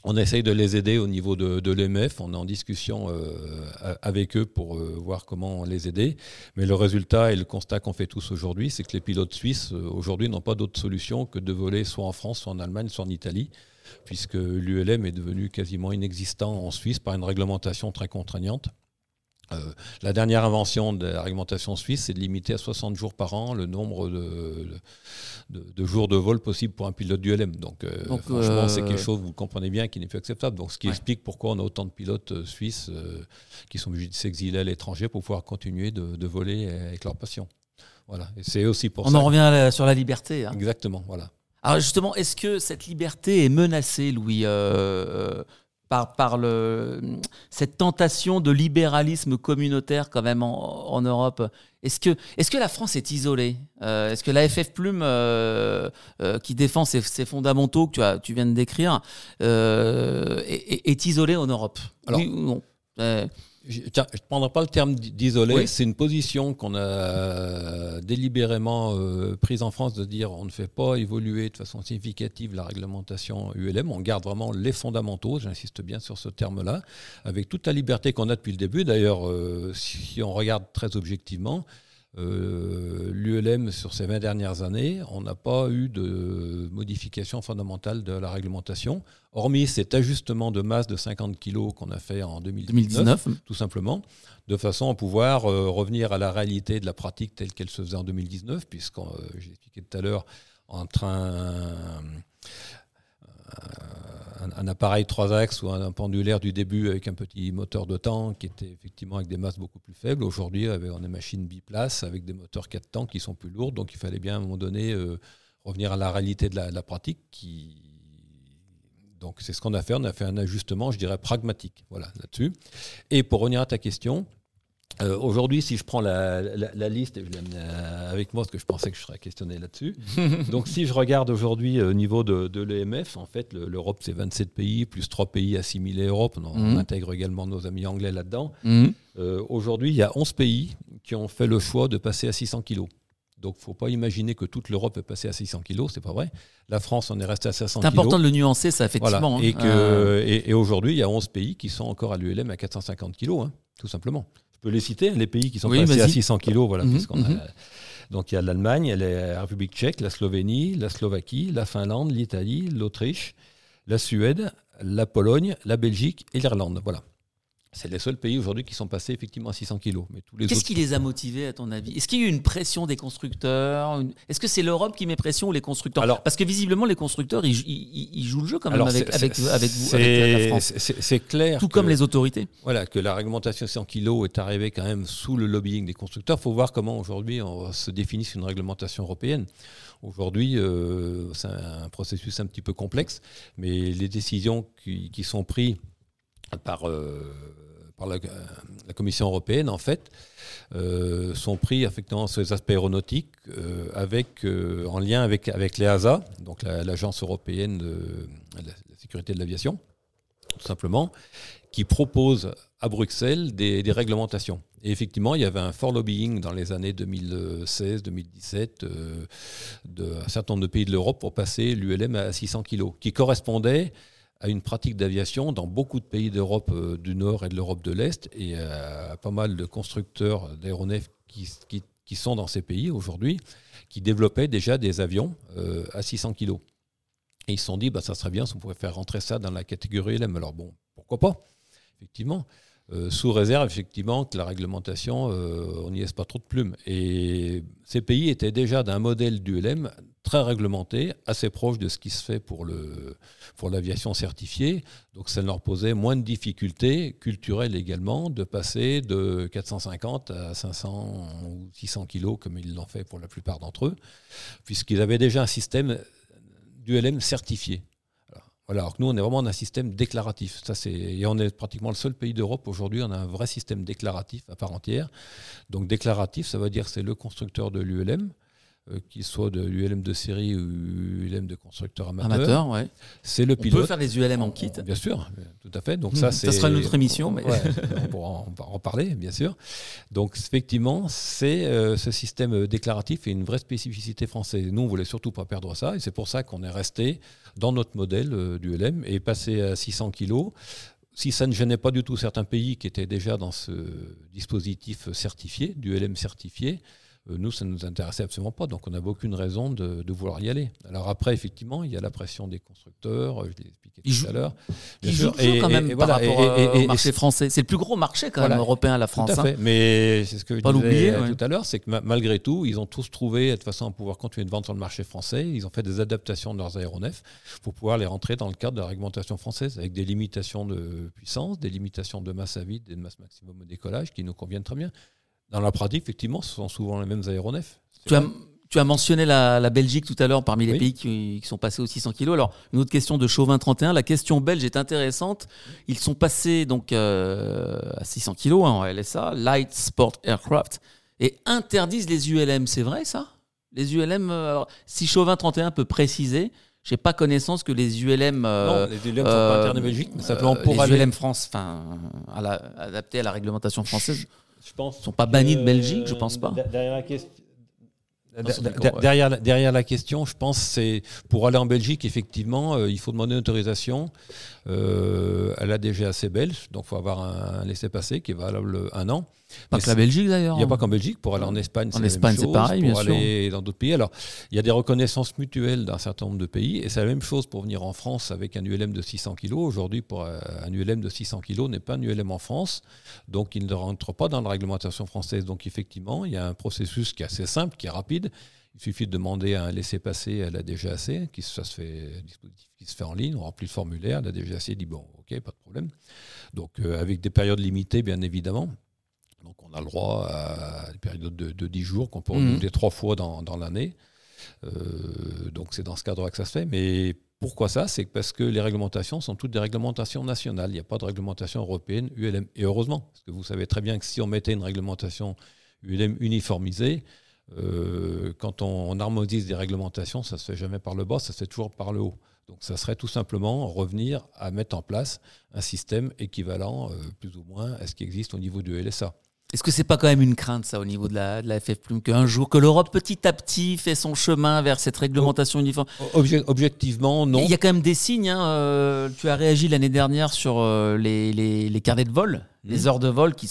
Speaker 2: On essaye de les aider au niveau de, de l'EMF, on est en discussion euh, avec eux pour euh, voir comment les aider. Mais le résultat et le constat qu'on fait tous aujourd'hui, c'est que les pilotes suisses, euh, aujourd'hui, n'ont pas d'autre solution que de voler soit en France, soit en Allemagne, soit en Italie, puisque l'ULM est devenu quasiment inexistant en Suisse par une réglementation très contraignante. Euh, la dernière invention de la réglementation suisse, c'est de limiter à 60 jours par an le nombre de, de- de jours de vol possible pour un pilote du LM. Donc, euh,
Speaker 1: Donc,
Speaker 2: franchement,
Speaker 1: euh,
Speaker 2: c'est quelque chose, vous le comprenez bien, qui n'est plus acceptable. Donc, ce qui
Speaker 1: Ouais.
Speaker 2: explique pourquoi on a autant de pilotes euh, suisses euh, qui sont obligés de s'exiler à l'étranger pour pouvoir continuer de, de voler avec leur passion. Voilà. Et c'est aussi pour
Speaker 1: on
Speaker 2: ça.
Speaker 1: en revient la- sur la liberté. hein.
Speaker 2: Exactement, voilà.
Speaker 1: Alors justement, est-ce que cette liberté est menacée, Louis, euh, par, par le, cette tentation de libéralisme communautaire quand même en, en Europe. Est-ce que, est que la France est isolée Euh, Est-ce que la FF Plume, euh, euh, qui défend ces, ces fondamentaux que tu, as, tu viens de décrire, est, isolée en Europe?
Speaker 2: Alors-
Speaker 1: Oui ou non?
Speaker 2: Je ne prendrai pas le terme d'i- d'isolé,
Speaker 1: Oui.
Speaker 2: c'est une position qu'on a délibérément euh, prise en France de dire on ne fait pas évoluer de façon significative la réglementation ULM, on garde vraiment les fondamentaux, j'insiste bien sur ce terme-là, avec toute la liberté qu'on a depuis le début. D'ailleurs, euh, si on regarde très objectivement, euh, l'ULM sur ces 20 dernières années, on n'a pas eu de modification fondamentale de la réglementation, hormis cet ajustement de masse de 50 kg qu'on a fait en 2019
Speaker 1: 2019
Speaker 2: tout simplement, de façon à pouvoir euh, revenir à la réalité de la pratique telle qu'elle se faisait en 2019, puisque euh, j'ai expliqué tout à l'heure, entre un, un- un appareil trois axes ou un, un pendulaire du début avec un petit moteur de temps qui était effectivement avec des masses beaucoup plus faibles. Aujourd'hui, on a des machines biplaces avec des moteurs quatre temps qui sont plus lourds, donc il fallait bien à un moment donné euh, revenir à la réalité de la, de la pratique qui, donc c'est ce qu'on a fait. On a fait un ajustement, je dirais, pragmatique voilà, là-dessus. Et pour revenir à ta question, Euh, aujourd'hui, si je prends la, liste, et je l'amène avec moi parce que je pensais que je serais questionné là-dessus. Donc, si je regarde aujourd'hui au niveau de, l'EMF, en fait, l'Europe, c'est 27 pays, plus 3 pays assimilés Europe. On, mhm. intègre également nos amis anglais là-dedans. Mhm. aujourd'hui, il y a 11 pays qui ont fait le choix de passer à 600 kilos. Donc, il ne faut pas imaginer que toute l'Europe est passée à 600 kilos, c'est pas vrai. La France en est restée à 500
Speaker 1: kilos. C'est important de le nuancer, ça, effectivement.
Speaker 2: Hein. Et, euh. et, aujourd'hui, il y a 11 pays qui sont encore à l'ULM à 450 kilos, hein, tout simplement. Je peux les citer, les pays qui sont passés à 600 kilos. Voilà, mhm, mhm. Donc, il y a l'Allemagne, la République tchèque, la Slovénie, la Slovaquie, la Finlande, l'Italie, l'Autriche, la Suède, la Pologne, la Belgique et l'Irlande. Voilà. C'est les seuls pays aujourd'hui qui sont passés effectivement à 600 kilos.
Speaker 1: Qu'est-ce qui les a motivés à ton avis? Est-ce qu'il y a eu une pression des constructeurs? Est-ce que c'est l'Europe qui met pression ou les constructeurs? Alors, Parce que visiblement les constructeurs ils, jouent le jeu quand même avec, avec, vous, avec la France.
Speaker 2: C'est clair.
Speaker 1: Tout comme les autorités.
Speaker 2: Voilà, que la réglementation 100 kilos est arrivée quand même sous le lobbying des constructeurs. Il faut voir comment aujourd'hui on se définit une réglementation européenne. Aujourd'hui, euh, c'est un processus un petit peu complexe, mais les décisions qui, qui sont prises par euh, la, Commission européenne, en fait, euh, sont pris sur les aspects aéronautiques euh, avec, euh, en lien avec, avec l'EASA, donc l'Agence européenne de la, sécurité de l'aviation, tout simplement, qui propose à Bruxelles des, des, réglementations. Et effectivement, il y avait un fort lobbying dans les années 2016-2017 d'un certain nombre de pays de l'Europe pour passer l'ULM à 600 kg, qui correspondait à une pratique d'aviation dans beaucoup de pays d'Europe euh, du Nord et de l'Europe de l'Est, et à pas mal de constructeurs d'aéronefs qui, qui, sont dans ces pays aujourd'hui, qui développaient déjà des avions euh, à 600 kg. Et ils se sont dit, bah, ça serait bien si on pouvait faire rentrer ça dans la catégorie LM. Alors bon, pourquoi pas, effectivement. Euh, sous réserve effectivement que la réglementation, on n'y laisse pas trop de plumes. Et ces pays étaient déjà d'un modèle du LM très réglementé, assez proche de ce qui se fait pour, pour l'aviation certifiée. Donc ça leur posait moins de difficultés culturelles également de passer de 450 à 500 ou 600 kilos comme ils l'ont fait pour la plupart d'entre eux, puisqu'ils avaient déjà un système d'ULM certifié. Alors que nous, on est vraiment dans un système déclaratif. Et on est pratiquement le seul pays d'Europe aujourd'hui, on a un vrai système déclaratif à part entière. Donc déclaratif, ça veut dire que c'est le constructeur de l'ULM qu'il soit de l'ULM de série ou ULM de constructeur amateur. Amateur,
Speaker 1: ouais.
Speaker 2: C'est le pilote.
Speaker 1: On peut faire des ULM en kit.
Speaker 2: Bien sûr, tout à fait. Donc ça, c'est.
Speaker 1: Ça sera une autre émission, mais.
Speaker 2: on pourra en, parler, bien sûr. Donc effectivement, c'est euh, ce système déclaratif et une vraie spécificité française. Nous, on voulait surtout pas perdre ça, et c'est pour ça qu'on est resté dans notre modèle euh, du LM et passé à 600 kilos si ça ne gênait pas du tout certains pays qui étaient déjà dans ce dispositif certifié, du LM certifié, euh, nous, ça ne nous intéressait absolument pas. Donc, on n'avait aucune raison de, vouloir y aller. Alors après, effectivement, il y a la pression des constructeurs, je l'ai expliqué tout à l'heure.
Speaker 1: Ils jouent et, quand même par rapport au marché français. C'est le plus gros marché quand même européen, la France.
Speaker 2: Tout à hein. fait. Mais c'est ce que je disais tout à l'heure, c'est que malgré tout, ils ont tous trouvé, de façon, à pouvoir continuer de vendre sur le marché français. Ils ont fait des adaptations de leurs aéronefs pour pouvoir les rentrer dans le cadre de la réglementation française, avec des limitations de puissance, des limitations de masse à vide et de masse maximum au décollage qui nous conviennent très bien. Dans la pratique, effectivement, ce sont souvent les mêmes aéronefs.
Speaker 1: Tu as, tu as, mentionné la, Belgique tout à l'heure parmi les pays qui, sont passés aux 600 kg. Alors, une autre question de Chauvin 31. La question belge est intéressante. Ils sont passés donc euh, à 600 kg hein, en LSA, Light Sport Aircraft, et interdisent les ULM. C'est vrai ça? Les ULM, euh, si Chauvin 31 peut préciser, j'ai pas connaissance que les ULM.
Speaker 2: Euh, non, les ULM ne sont pas interdits en Belgique, mais
Speaker 1: simplement pour les ULM France, enfin, adaptés à la réglementation française je pense. Ils sont pas bannis de Belgique, je pense pas.
Speaker 2: Derrière la question. Derrière, derrière, la question, je pense c'est pour aller en Belgique, effectivement, euh, il faut demander une autorisation euh, à la DGAC belge, donc il faut avoir un, laissez-passer qui est valable un an.
Speaker 1: Pas que la Belgique d'ailleurs.
Speaker 2: Il n'y a pas qu'en Belgique, pour aller en Espagne,
Speaker 1: c'est En Espagne, c'est pareil,
Speaker 2: pour aller dans d'autres pays. Alors, il y a des reconnaissances mutuelles d'un certain nombre de pays, et c'est la même chose pour venir en France avec un ULM de 600 kg. Aujourd'hui, pour euh, un ULM de 600 kg n'est pas un ULM en France, donc il ne rentre pas dans la réglementation française. Donc effectivement, il y a un processus qui est assez simple, qui est rapide. Il suffit de demander un laissez-passer à la DGAC, qui ça se fait, dispositif qui se fait en ligne, on remplit le formulaire, la DGAC dit bon, ok, pas de problème. Donc euh, avec des périodes limitées, bien évidemment. Donc on a le droit à des périodes de, de 10 jours qu'on peut mmh. renouveler trois fois dans, dans l'année. Euh, donc c'est dans ce cadre-là que ça se fait. Mais Pourquoi ça? C'est parce que les réglementations sont toutes des réglementations nationales. Il n'y a pas de réglementation européenne ULM. Et heureusement, parce que vous savez très bien que si on mettait une réglementation ULM uniformisée, euh, quand on, harmonise des réglementations, ça ne se fait jamais par le bas, ça se fait toujours par le haut. Donc ça serait tout simplement revenir à mettre en place un système équivalent, euh, plus ou moins, à ce qui existe au niveau du LSA.
Speaker 1: Est-ce que c'est pas quand même une crainte, ça, au niveau de la, de la FF Plume, qu'un jour, que l'Europe petit à petit fait son chemin vers cette réglementation uniforme?
Speaker 2: Objectivement, non.
Speaker 1: Il y a quand même des signes. Hein, euh, tu as réagi l'année dernière sur euh, les, les, carnets de vol, les mmh. heures de vol qui,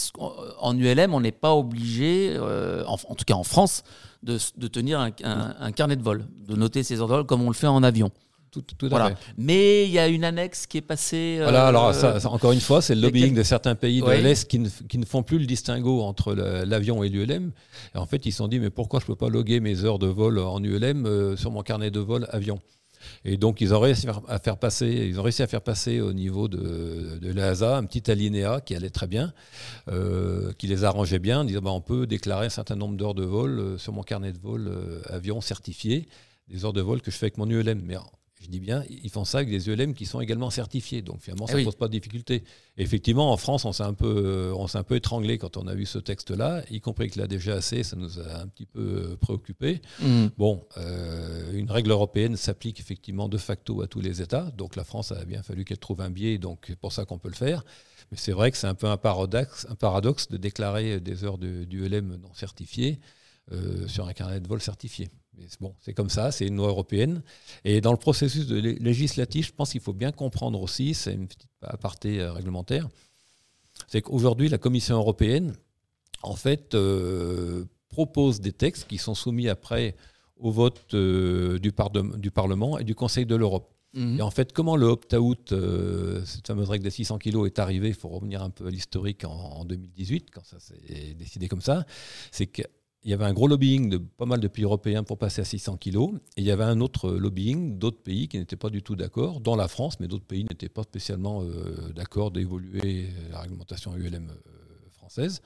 Speaker 1: en ULM, on n'est pas obligé, euh, en, tout cas en France, de, de tenir un, un, carnet de vol, de noter ses heures de vol comme on le fait en avion.
Speaker 2: Tout, voilà.
Speaker 1: Mais il y a une annexe qui est passée.
Speaker 2: Voilà, alors euh, ça, encore une fois, c'est le lobbying de certains pays de l'Est qui ne, qui ne, font plus le distinguo entre l'avion et l'ULM. En fait, ils se sont dit, mais pourquoi je ne peux pas loguer mes heures de vol en ULM euh, sur mon carnet de vol avion? Et donc, ils ont réussi à faire passer, ils ont réussi à faire passer au niveau de, de l'EASA un petit alinéa qui allait très bien, euh, qui les arrangeait bien, en disant bah, on peut déclarer un certain nombre d'heures de vol sur mon carnet de vol avion certifié, des heures de vol que je fais avec mon ULM. Mais je dis bien, ils font ça avec des ULM qui sont également certifiés. Donc finalement, ça ne eh pose pas de difficulté. effectivement, en France, on s'est un, peu, on un peu étranglé quand on a vu ce texte-là, y compris que la DGAC, ça nous a un petit peu préoccupé. Mm. Bon, euh, une règle européenne s'applique effectivement de facto à tous les États. Donc la France a bien fallu qu'elle trouve un biais, donc c'est pour ça qu'on peut le faire. Mais c'est vrai que c'est un peu un paradoxe, un paradoxe de déclarer des heures d'ULM non certifiées euh, sur un carnet de vol certifié bon, c'est comme ça, c'est une loi européenne. Et dans le processus législatif, je pense qu'il faut bien comprendre aussi, c'est une petite aparté euh, réglementaire, c'est qu'aujourd'hui, la Commission européenne, en fait, euh, propose des textes qui sont soumis après au vote euh, du, du, Parlement et du Conseil de l'Europe. Mhm. Et en fait, comment le opt-out, cette fameuse règle des 600 kilos, est arrivé, il faut revenir un peu à l'historique en, en, 2018, quand ça s'est décidé comme ça, c'est que il y avait un gros lobbying de pas mal de pays européens pour passer à 600 kilos. Et il y avait un autre lobbying d'autres pays qui n'étaient pas du tout d'accord, dont la France, mais d'autres pays n'étaient pas spécialement euh, d'accord d'évoluer la réglementation ULM euh, française.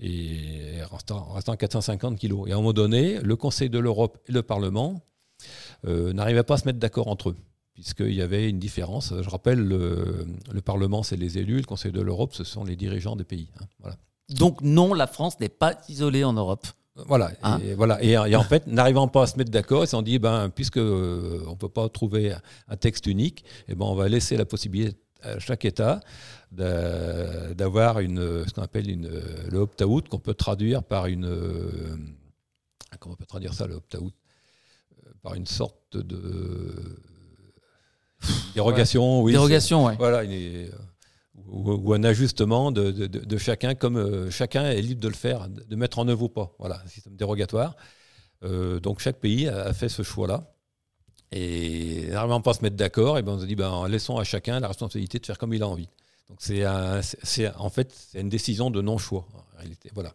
Speaker 2: Et restant, restant à 450 kilos. Et à un moment donné, le Conseil de l'Europe et le Parlement euh, n'arrivaient pas à se mettre d'accord entre eux puisqu'il y avait une différence. Je rappelle, le, Parlement, c'est les élus, le Conseil de l'Europe, ce sont les dirigeants des pays. Hein.
Speaker 1: Donc non, la France n'est pas isolée en Europe.
Speaker 2: Voilà, hein et, voilà. Et, en fait, n'arrivant pas à se mettre d'accord, ils se sont dit, ben, puisque euh, on peut pas trouver un texte unique, et eh ben, on va laisser la possibilité à chaque État d'avoir une, ce qu'on appelle une, le opt-out, qu'on peut traduire par une, euh, comment on peut traduire ça, le opt-out, euh, par une sorte de dérogation, oui.
Speaker 1: Dérogation, oui.
Speaker 2: Voilà, une, ou, un ajustement de, chacun, comme euh, chacun est libre de le faire, de mettre en œuvre ou pas. Voilà, un système dérogatoire. Euh, donc chaque pays a, fait ce choix-là. Et n'arrivant pas à se mettre d'accord, et ben on se dit ben, laissons à chacun la responsabilité de faire comme il a envie. Donc c'est en fait c'est une décision de non-choix en réalité. Voilà.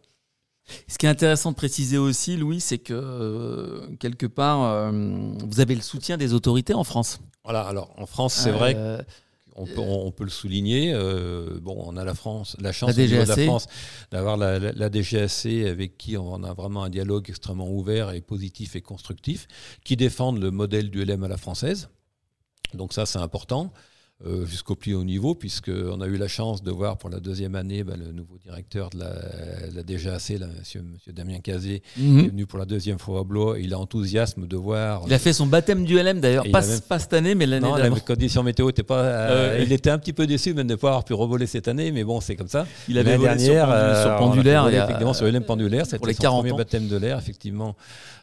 Speaker 1: Ce qui est intéressant de préciser aussi, Louis, c'est que euh, quelque part, vous avez le soutien des autorités en France.
Speaker 2: Voilà, alors en France, c'est vrai on peut, le souligner. Euh, bon, on a la France, la chance
Speaker 1: de la
Speaker 2: France d'avoir la, la, DGAC avec qui on a vraiment un dialogue extrêmement ouvert et positif et constructif, qui défendent le modèle du LM à la française. Donc ça, c'est important. Euh, jusqu'au plus haut niveau, puisqu'on a eu la chance de voir pour la deuxième année bah, le nouveau directeur de la, DGAC, là, monsieur, monsieur, Damien Cazé, mhm. qui est venu pour la deuxième fois à Blois. Il a enthousiasme de voir.
Speaker 1: Il a fait son baptême du LM d'ailleurs, pas, pas, cette année, mais l'année dernière.
Speaker 2: La condition météo n'était pas. Euh, il était un petit peu déçu même de ne pas avoir pu revoler cette année, mais bon, c'est comme ça.
Speaker 1: Il avait volé dernière, sur, euh, pendulaire.
Speaker 2: effectivement, sur LM pendulaire. C'était son premier baptême de l'air, effectivement,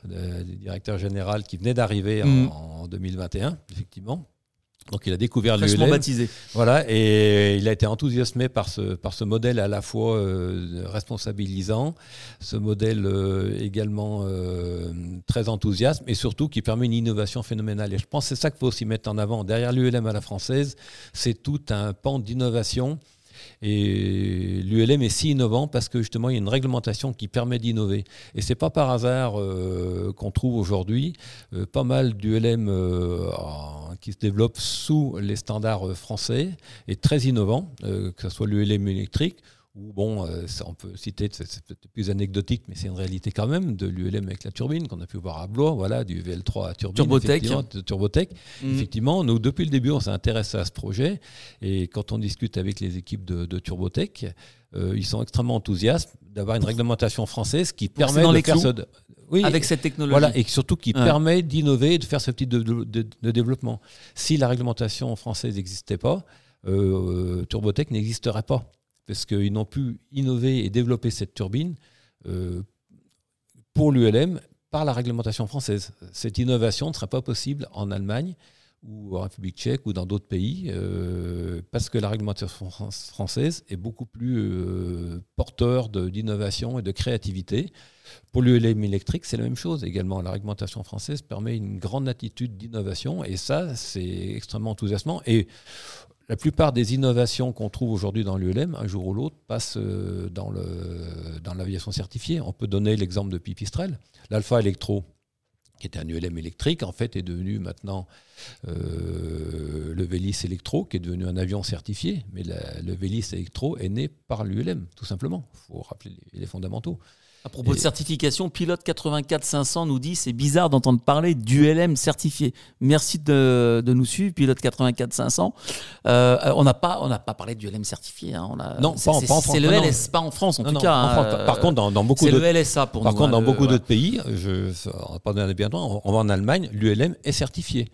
Speaker 2: du directeur général qui venait d'arriver mhm. en 2021, effectivement. Donc il a découvert l'ULM.
Speaker 1: baptisé.
Speaker 2: Voilà, et il a été enthousiasmé par ce, par ce modèle à la fois euh, responsabilisant, ce modèle euh, également euh, très enthousiaste, et surtout qui permet une innovation phénoménale. Et je pense que c'est ça qu'il faut aussi mettre en avant. Derrière l'ULM à la française, c'est tout un pan d'innovation et l'ULM est si innovant parce que justement, il y a une réglementation qui permet d'innover. Et c'est pas par hasard euh, qu'on trouve aujourd'hui euh, pas mal d'ULM euh, qui se développent sous les standards français et très innovants, que ce soit l'ULM électrique Bon, euh, ça, on peut citer, c'est peut-être plus anecdotique, mais c'est une réalité quand même, de l'ULM avec la turbine qu'on a pu voir à Blois, voilà, du VL3 à turbine.
Speaker 1: Turbotech.
Speaker 2: effectivement, de Turbotech.
Speaker 1: Mhm.
Speaker 2: Effectivement, nous, depuis le début, on s'est intéressé à ce projet. Et quand on discute avec les équipes de, de Turbotech, euh, ils sont extrêmement enthousiastes d'avoir une réglementation française qui
Speaker 1: Pour
Speaker 2: permet
Speaker 1: dans
Speaker 2: de
Speaker 1: les
Speaker 2: faire ce. Oui,
Speaker 1: Avec cette technologie.
Speaker 2: voilà, et surtout qui
Speaker 1: Ouais.
Speaker 2: permet d'innover et de faire ce de- de- de développement. Si la réglementation française n'existait pas, euh, Turbotech n'existerait pas. Parce qu'ils n'ont pu innover et développer cette turbine euh, pour l'ULM par la réglementation française. Cette innovation ne serait pas possible en Allemagne ou en République tchèque ou dans d'autres pays, euh, parce que la réglementation fran- française est beaucoup plus euh, porteur d'innovation et de créativité. Pour l'ULM électrique, c'est la même chose également. La réglementation française permet une grande attitude d'innovation et ça, c'est extrêmement enthousiasmant. Et la plupart des innovations qu'on trouve aujourd'hui dans l'ULM, un jour ou l'autre, passent euh, dans le- dans l'aviation certifiée. On peut donner l'exemple de Pipistrel. L'Alpha Electro, qui était un ULM électrique, en fait, est devenu maintenant euh, le Vélis Electro, qui est devenu un avion certifié. Mais le Vélis Electro est né par l'ULM, tout simplement. Il faut rappeler les fondamentaux.
Speaker 1: À propos de certification, Pilote 84-500 nous dit c'est bizarre d'entendre parler d'ULM certifié. Merci de, de nous suivre, Pilote 84-500. Euh, on n'a pas, on n'a pas parlé d'ULM certifié. hein. On a,
Speaker 2: Non,
Speaker 1: c'est-
Speaker 2: pas en-
Speaker 1: c'est-
Speaker 2: pas en France.
Speaker 1: C'est le. LS, pas en France en
Speaker 2: Non,
Speaker 1: tout
Speaker 2: non,
Speaker 1: cas.
Speaker 2: en. France, par- contre, dans, dans beaucoup de
Speaker 1: le LSA pour
Speaker 2: Par
Speaker 1: nous.
Speaker 2: contre,
Speaker 1: hein,
Speaker 2: dans
Speaker 1: le-
Speaker 2: beaucoup
Speaker 1: ouais.
Speaker 2: d'autres pays, je, ça, on va pas donner bien temps, on va en Allemagne, l'ULM est certifié.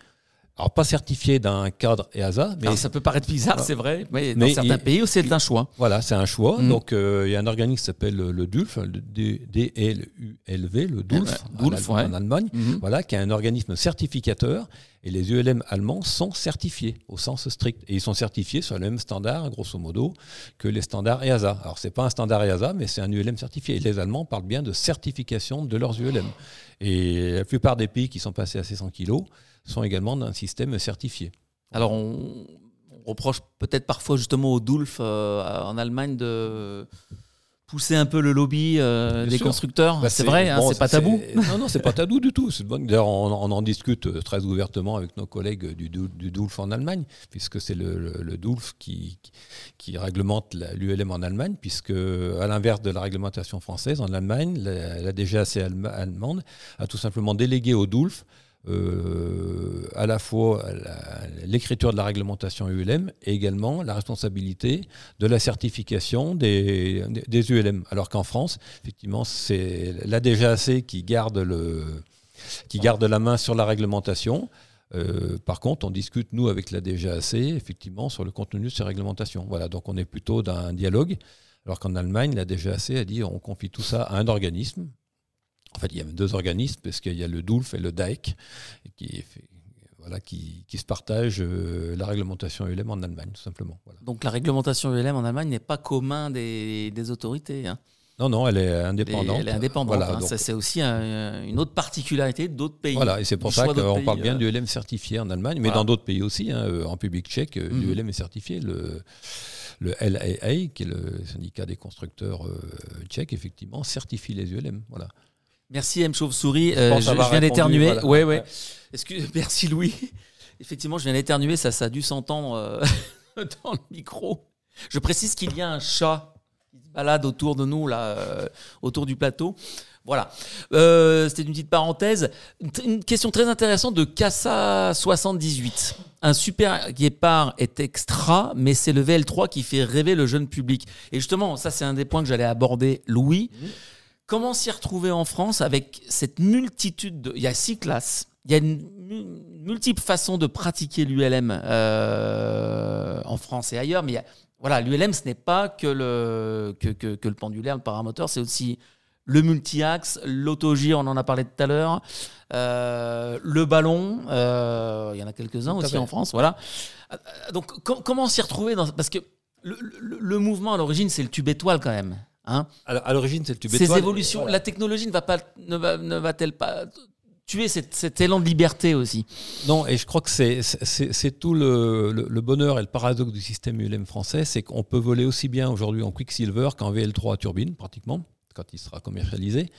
Speaker 2: Alors, pas certifié d'un cadre EASA, mais
Speaker 1: Alors, ça peut paraître bizarre, c'est vrai, mais,
Speaker 2: Mais
Speaker 1: dans certains
Speaker 2: il-
Speaker 1: pays, c'est un choix.
Speaker 2: voilà, c'est un choix.
Speaker 1: Mm.
Speaker 2: Donc, euh, il y a un organisme qui s'appelle le DULF, le D-L-U-L-V, le DULF,
Speaker 1: Ouais, DULF,
Speaker 2: en,
Speaker 1: ouais.
Speaker 2: en Allemagne,
Speaker 1: Mhm.
Speaker 2: voilà, qui est un organisme certificateur. Et les ULM allemands sont certifiés au sens strict. Et ils sont certifiés sur le même standard, grosso modo, que les standards EASA. Alors, c'est pas un standard EASA, mais c'est un ULM certifié. Et les Allemands parlent bien de certification de leurs ULM. Et la plupart des pays qui sont passés à ces 100 kilos sont également d'un système certifié.
Speaker 1: Alors, on, on reproche peut-être parfois justement au DULF euh, en Allemagne de pousser un peu le lobby euh, des
Speaker 2: sûr.
Speaker 1: constructeurs.
Speaker 2: Bah,
Speaker 1: c'est vrai, hein, c'est pas
Speaker 2: ça,
Speaker 1: tabou.
Speaker 2: Non, non, c'est pas tabou du tout. D'ailleurs, on, on en discute très ouvertement avec nos collègues du, Du- du DULF en Allemagne, puisque c'est le, le, le DULF qui, qui, réglemente l'ULM en Allemagne, puisque à l'inverse de la réglementation française, en Allemagne, la, la DGAC allema- allemande a tout simplement délégué au DULF euh, à la fois l'écriture de la réglementation ULM et également la responsabilité de la certification des, ULM. Alors qu'en France, effectivement, c'est la DGAC qui garde, le, qui garde la main sur la réglementation. Euh, par contre, on discute, nous, avec la DGAC, effectivement, sur le contenu de ces réglementations. Voilà, donc on est plutôt dans un dialogue. Alors qu'en Allemagne, la DGAC a dit on confie tout ça à un organisme. En fait, il y a deux organismes, parce qu'il y a le DULF et le DAEC, qui, voilà, qui, qui se partagent euh, la réglementation ULM en Allemagne, tout simplement. Voilà.
Speaker 1: Donc la réglementation ULM en Allemagne n'est pas commun des, des autorités. hein.
Speaker 2: Non, non, elle est indépendante.
Speaker 1: Elle est indépendante.
Speaker 2: Voilà,
Speaker 1: hein.
Speaker 2: donc-
Speaker 1: Ça, c'est aussi un- une autre particularité d'autres pays.
Speaker 2: Voilà, et c'est pour
Speaker 1: Du
Speaker 2: ça qu'on parle bien
Speaker 1: euh.
Speaker 2: du LM certifié en Allemagne, mais
Speaker 1: Voilà.
Speaker 2: dans d'autres pays aussi. hein, euh, en public tchèque, euh,
Speaker 1: Mhm.
Speaker 2: l'ULM est certifié. Le, le LAA, qui est le syndicat des constructeurs euh, tchèques, effectivement, certifie les ULM. Voilà.
Speaker 1: Merci M Chauve-souris. Euh, je, je viens d'éternuer.
Speaker 2: voilà.
Speaker 1: Ouais, ouais. Excuse- Merci Louis. Effectivement, je viens d'éternuer. Ça, ça a dû s'entendre euh, dans le micro. Je précise qu'il y a un chat qui se balade autour de nous, là, euh, autour du plateau. Voilà. Euh, C'était une petite parenthèse. Une, une question très intéressante de Cassa78. Un super guépard est extra, mais c'est le VL3 qui fait rêver le jeune public. Et justement, ça, c'est un des points que j'allais aborder, Louis. Comment s'y retrouver en France avec cette multitude de... Il y a six classes. Il y a une mu- multiple façons de pratiquer l'ULM euh, en France et ailleurs. Mais il y a- voilà, l'ULM, ce n'est pas que le, que, que- que le pendulaire, le paramoteur, c'est aussi le multi-axe, l'autogire, on en a parlé tout à l'heure, euh, le ballon, euh, il y en a quelques-uns aussi
Speaker 2: fait.
Speaker 1: en France. Voilà. Donc, com- comment s'y retrouver dans... Parce que le, le- le mouvement à l'origine, c'est le tube étoile quand même. Hein
Speaker 2: Alors, à l'origine, c'est le tube
Speaker 1: ces évolutions,
Speaker 2: Voilà.
Speaker 1: la technologie ne va pas, ne va, ne va-t-elle pas tuer cet, cet élan de liberté aussi?
Speaker 2: Non, et je crois que c'est- c'est c'est tout le, le- le bonheur et le paradoxe du système ULM français, c'est qu'on peut voler aussi bien aujourd'hui en Quicksilver qu'en VL3 à turbine, pratiquement. Quand il sera commercialisé.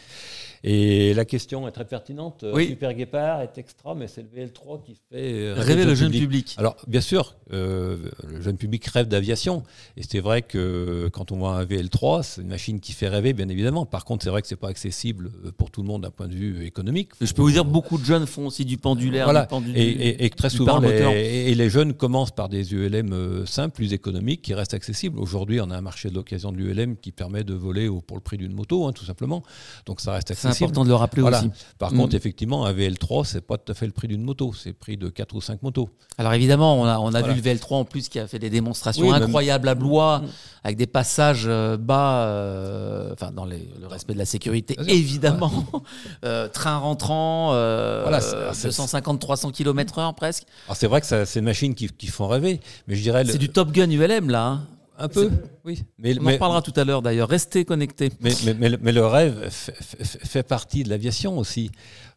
Speaker 2: Et la question est très pertinente.
Speaker 1: Oui.
Speaker 2: Super Guépard est extra, mais c'est le VL3 qui fait
Speaker 1: rêver le jeune public.
Speaker 2: Alors, bien sûr, le jeune public rêve d'aviation. Et c'est vrai que quand on voit un VL3, c'est une machine qui fait rêver, bien évidemment. Par contre, c'est vrai que c'est pas accessible pour tout le monde d'un point de vue économique.
Speaker 1: Je peux vous dire, beaucoup de jeunes font aussi du pendulaire,
Speaker 2: voilà.
Speaker 1: du
Speaker 2: et, et, très souvent, les, et les jeunes commencent par des ULM simples, plus économiques, qui restent accessibles. Aujourd'hui, on a un marché de l'occasion de l'ULM qui permet de voler au, pour le prix d'une moto, hein, tout simplement. Donc ça reste accessible.
Speaker 1: C'est important de le rappeler
Speaker 2: voilà.
Speaker 1: aussi.
Speaker 2: Par mmh. contre, effectivement, un VL3, c'est pas tout à fait le prix d'une moto, c'est le prix de 4 ou 5 motos.
Speaker 1: Alors évidemment, on a, on a voilà. vu le VL3 en plus qui a fait des démonstrations oui, incroyables même... à Blois, mmh. avec des passages bas, euh, enfin dans les, le respect de la sécurité, évidemment. euh, train rentrant, euh, voilà, 250-300 km/h presque.
Speaker 2: C'est vrai que c'est une machine qui, qui, font rêver, mais je dirais.
Speaker 1: C'est du Top Gun ULM là. Hein.
Speaker 2: Un peu, oui.
Speaker 1: Mais, on mais, en reparlera tout à l'heure d'ailleurs. Restez connectés.
Speaker 2: Mais, mais, mais, le rêve fait, fait partie de l'aviation aussi.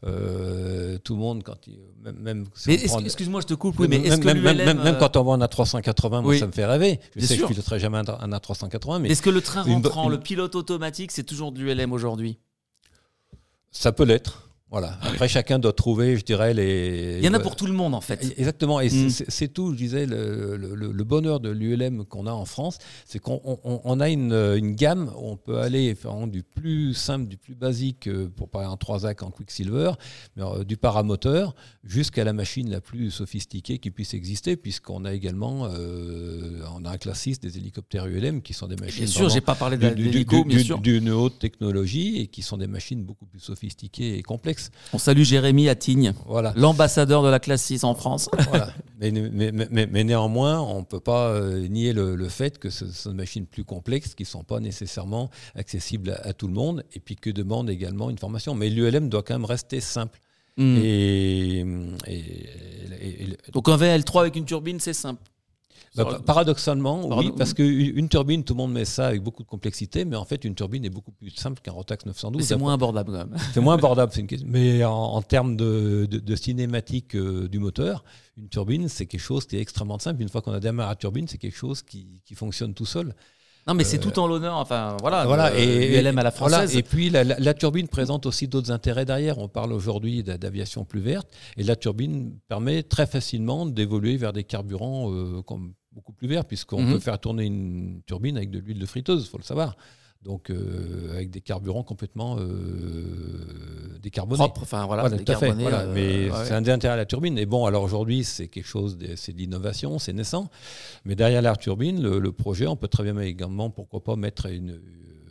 Speaker 2: Euh, tout le monde, quand il, même, même
Speaker 1: si prend... excuse-moi, je te coupe. Oui, mais
Speaker 2: même,
Speaker 1: même,
Speaker 2: même, même, même, quand on voit un A380, moi, ça me fait rêver. Je Bien sais sûr. que je piloterai jamais un, un A380. Mais
Speaker 1: est-ce que le train rentrant, une... le pilote automatique, c'est toujours du LM aujourd'hui?
Speaker 2: Ça peut l'être. Voilà. Après, chacun doit trouver, je dirais, les.
Speaker 1: Il y en a pour tout le monde, en fait.
Speaker 2: Exactement. Et mm. c'est tout, je disais, le, le, le bonheur de l'ULM qu'on a en France, c'est qu'on on, on a une, une, gamme où on peut aller du plus simple, du plus basique, euh, pour parler en 3 actes en Quicksilver, mais, euh, du paramoteur, jusqu'à la machine la plus sophistiquée qui puisse exister, puisqu'on a également euh, on a un classe 6 des hélicoptères ULM qui sont des machines.
Speaker 1: Bien sûr, j'ai pas parlé d'hélico, bien sûr.
Speaker 2: D'une haute technologie et qui sont des machines beaucoup plus sophistiquées et complexes.
Speaker 1: On salue Jérémy Attigne, voilà. l'ambassadeur de la classe 6 en France.
Speaker 2: Voilà. mais, mais, mais, mais, néanmoins, on ne peut pas euh, nier le, le, fait que ce sont des machines plus complexes qui ne sont pas nécessairement accessibles à, à, tout le monde et puis que demandent également une formation. Mais l'ULM doit quand même rester simple.
Speaker 1: Mm.
Speaker 2: Et, et,
Speaker 1: et, Donc un VL3 avec une turbine, c'est simple.
Speaker 2: Bah, paradoxalement, oui, parce qu'une turbine, tout le monde met ça avec beaucoup de complexité, mais en fait, une turbine est beaucoup plus simple qu'un Rotax 912.
Speaker 1: C'est moins abordable quand même.
Speaker 2: C'est moins abordable, une question. mais en, en termes de, de, de cinématique euh, du moteur, une turbine, c'est quelque chose qui est extrêmement simple. Une fois qu'on a démarré la turbine, c'est quelque chose qui, qui fonctionne tout seul.
Speaker 1: Non, mais c'est tout en l'honneur, enfin voilà,
Speaker 2: voilà
Speaker 1: et, l'ULM à la française.
Speaker 2: Voilà, et puis la, la, la, turbine présente aussi d'autres intérêts derrière. On parle aujourd'hui d'aviation plus verte, et la turbine permet très facilement d'évoluer vers des carburants euh, comme beaucoup plus verts, puisqu'on
Speaker 1: Mhm.
Speaker 2: peut faire tourner une turbine avec de l'huile de friteuse, il faut le savoir. Donc, euh, avec des carburants complètement euh, décarbonés.
Speaker 1: Propre, enfin voilà,
Speaker 2: voilà tout à fait. Voilà.
Speaker 1: euh,
Speaker 2: Mais
Speaker 1: ouais.
Speaker 2: c'est un des intérêts à la turbine. Et bon, alors aujourd'hui, c'est quelque chose, de, c'est de l'innovation, c'est naissant. Mais derrière la turbine, le, le, projet, on peut très bien également, pourquoi pas, mettre une,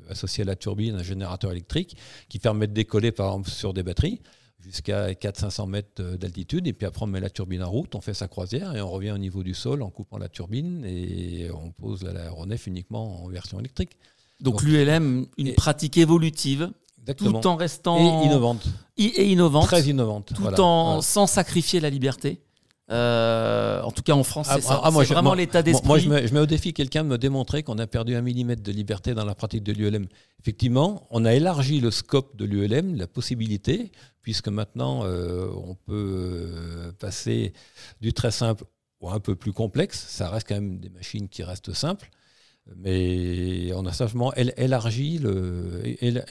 Speaker 2: associé à la turbine un générateur électrique qui permet de décoller, par exemple, sur des batteries jusqu'à 400-500 mètres d'altitude. Et puis après, on met la turbine en route, on fait sa croisière et on revient au niveau du sol en coupant la turbine et on pose l'aéronef uniquement en version électrique.
Speaker 1: Donc, Donc l'ULM, une et, pratique évolutive,
Speaker 2: exactement.
Speaker 1: tout en restant
Speaker 2: et innovante,
Speaker 1: et innovante,
Speaker 2: très innovante,
Speaker 1: tout voilà, en voilà. sans sacrifier la liberté. Euh, en tout cas en France, c'est
Speaker 2: ah,
Speaker 1: ça. Ah, c'est vraiment l'état d'esprit.
Speaker 2: Moi, je mets, je mets, au défi quelqu'un de me démontrer qu'on a perdu un millimètre de liberté dans la pratique de l'ULM. Effectivement, on a élargi le scope de l'ULM, la possibilité, puisque maintenant euh, on peut euh, passer du très simple au un peu plus complexe. Ça reste quand même des machines qui restent simples. Mais on a simplement élargi, le,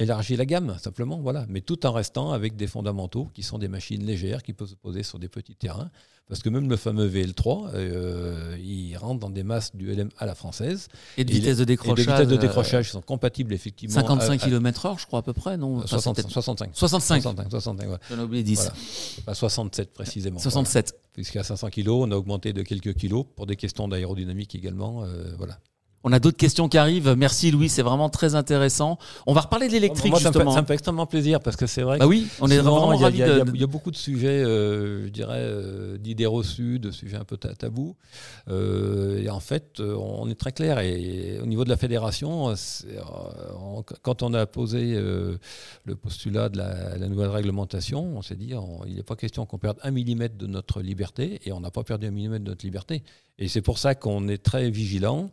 Speaker 2: élargi la gamme, simplement, voilà. Mais tout en restant avec des fondamentaux qui sont des machines légères qui peuvent se poser sur des petits terrains. Parce que même le fameux VL3, euh, il rentre dans des masses du LM à la française.
Speaker 1: Et de vitesse de décrochage.
Speaker 2: Et de vitesse de décrochage qui sont compatibles, effectivement.
Speaker 1: 55 km/h, je crois, à peu près, non
Speaker 2: 60, 65.
Speaker 1: 65.
Speaker 2: 65, 65 ouais.
Speaker 1: J'en ai oublié 10.
Speaker 2: Voilà. Pas 67 précisément.
Speaker 1: 67.
Speaker 2: Voilà. Puisqu'à 500 kg, on a augmenté de quelques kilos pour des questions d'aérodynamique également. Euh, voilà.
Speaker 1: On a d'autres questions qui arrivent. Merci Louis, c'est vraiment très intéressant. On va reparler de l'électrique
Speaker 2: Moi,
Speaker 1: justement.
Speaker 2: Ça me, fait, ça me, fait, extrêmement plaisir parce que c'est vrai.
Speaker 1: Bah oui, on est vraiment
Speaker 2: il y, a,
Speaker 1: ravis
Speaker 2: il, y a,
Speaker 1: de...
Speaker 2: il y a beaucoup de sujets, euh, je dirais, euh, d'idées reçues, de sujets un peu tabous. Euh, et en fait, on est très clair. Et, et au niveau de la fédération, on, quand on a posé le postulat de la, la, nouvelle réglementation, on s'est dit, on, il n'est pas question qu'on perde un millimètre de notre liberté, et on n'a pas perdu un millimètre de notre liberté. Et c'est pour ça qu'on est très vigilant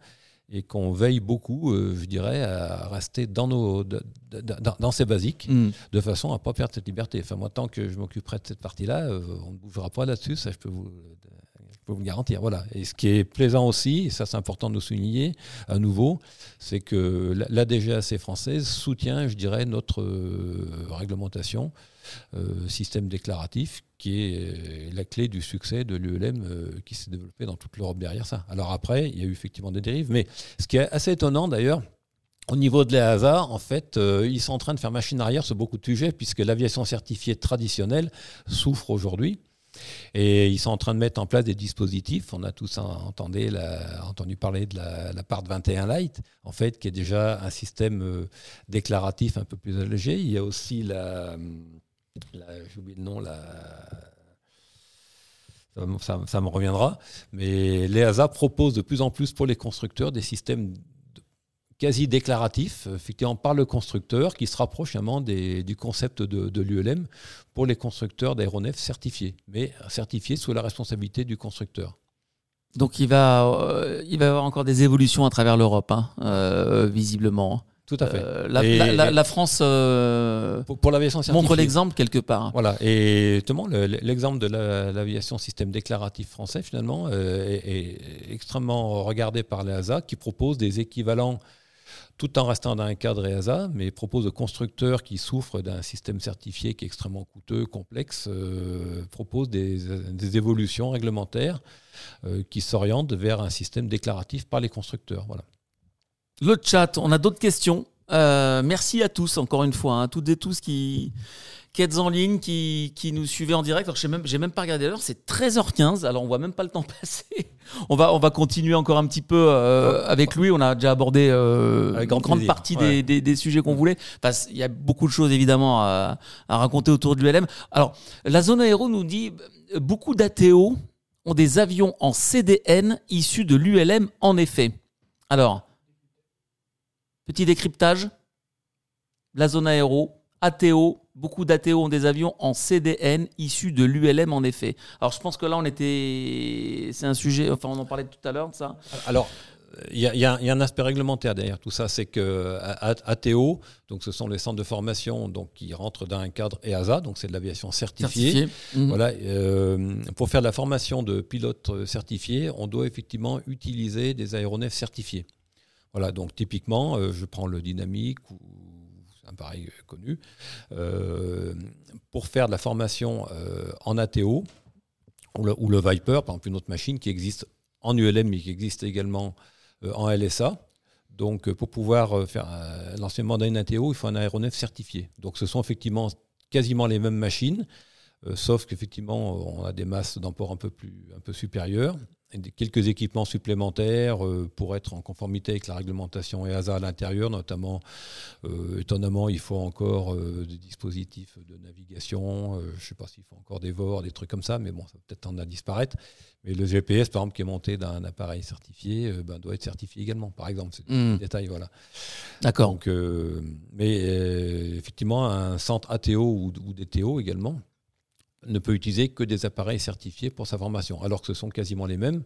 Speaker 2: et qu'on veille beaucoup, je dirais, à rester dans, nos, dans, ces basiques, mm. de façon à ne pas perdre cette liberté. Enfin, moi, tant que je m'occuperai de cette partie-là, on ne bougera pas là-dessus, ça je peux vous, peux vous le garantir. Voilà. Et ce qui est plaisant aussi, et ça c'est important de nous souligner à nouveau, c'est que la DGAC française soutient, je dirais, notre euh, réglementation, euh, système déclaratif, qui est euh, la clé du succès de l'ULM qui s'est développé dans toute l'Europe derrière ça. Alors après, il y a eu effectivement des dérives, mais ce qui est assez étonnant d'ailleurs, au niveau de l'EASA, en fait, ils sont en train de faire machine arrière sur beaucoup de sujets, puisque l'aviation certifiée traditionnelle souffre aujourd'hui. Et ils sont en train de mettre en place des dispositifs. On a tous entendu, parler de la, part 21 Light, en fait, qui est déjà un système euh, déclaratif un peu plus allégé. Il y a aussi la, j'oublie le nom, la, ça, me reviendra. Mais l'EASA propose de plus en plus pour les constructeurs des systèmes quasi déclaratif, effectivement, par le constructeur, qui se rapproche vraiment du concept de, l'ULM pour les constructeurs d'aéronefs certifiés, mais certifiés sous la responsabilité du constructeur.
Speaker 1: Donc il va, euh, il va y avoir encore des évolutions à travers l'Europe, hein, euh, visiblement.
Speaker 2: Tout à fait.
Speaker 1: Euh, la, France pour, l'aviation montre l'exemple quelque part.
Speaker 2: Voilà. Et justement, l'exemple de l'aviation système déclaratif français, finalement, est, est, extrêmement regardé par l'EASA, qui propose des équivalents tout en restant dans un cadre EASA, mais propose aux constructeurs qui souffrent d'un système certifié qui est extrêmement coûteux, complexe, euh, propose des, évolutions réglementaires euh, qui s'orientent vers un système déclaratif par les constructeurs. Voilà.
Speaker 1: Le chat, on a d'autres questions. Euh, merci à tous, encore une fois, hein, toutes et tous qui, qui êtes en ligne, qui, qui nous suivez en direct. Alors, je n'ai même, même pas regardé l'heure, c'est 13h15, alors on voit même pas le temps passer. On va, on va continuer encore un petit peu euh, avec lui. On a déjà abordé euh, une grande partie des, des, sujets qu'on voulait. Il y a beaucoup de choses évidemment à, à raconter autour de l'ULM. Alors, la zone aéro nous dit beaucoup d'ATO ont des avions en CDN issus de l'ULM en effet. Alors, petit décryptage. La zone aéro, ATO, beaucoup d'ATO ont des avions en CDN issus de l'ULM en effet. Alors je pense que là on était, c'est un sujet, enfin on en parlait tout à l'heure de ça.
Speaker 2: Alors il y, a un aspect réglementaire derrière tout ça, c'est que ATO, donc ce sont les centres de formation donc qui rentrent dans un cadre EASA, donc c'est de l'aviation certifiée. Mhm. Voilà, euh, pour faire de la formation de pilotes certifiés, on doit effectivement utiliser des aéronefs certifiés. Voilà, donc typiquement, euh, je prends le dynamique ou un pareil connu, euh, pour faire de la formation euh, en ATO, ou le, Viper, par exemple une autre machine qui existe en ULM, mais qui existe également euh, en LSA. Donc pour pouvoir faire l'enseignement d'un ATO, il faut un aéronef certifié. Donc ce sont effectivement quasiment les mêmes machines, sauf qu'effectivement on a des masses d'emport un peu, plus, un peu supérieures quelques équipements supplémentaires euh, pour être en conformité avec la réglementation EASA à l'intérieur, notamment, euh, étonnamment, il faut encore euh, des dispositifs de navigation, je ne sais pas s'il faut encore des VOR, des trucs comme ça, mais bon, ça peut-être en à disparaître. Mais le GPS, par exemple, qui est monté d'un appareil certifié, ben, doit être certifié également, par exemple. C'est un hmm. détail, voilà.
Speaker 1: D'accord.
Speaker 2: Mais effectivement, un centre ATO ou, ou DTO également, ne peut utiliser que des appareils certifiés pour sa formation, alors que ce sont quasiment les mêmes.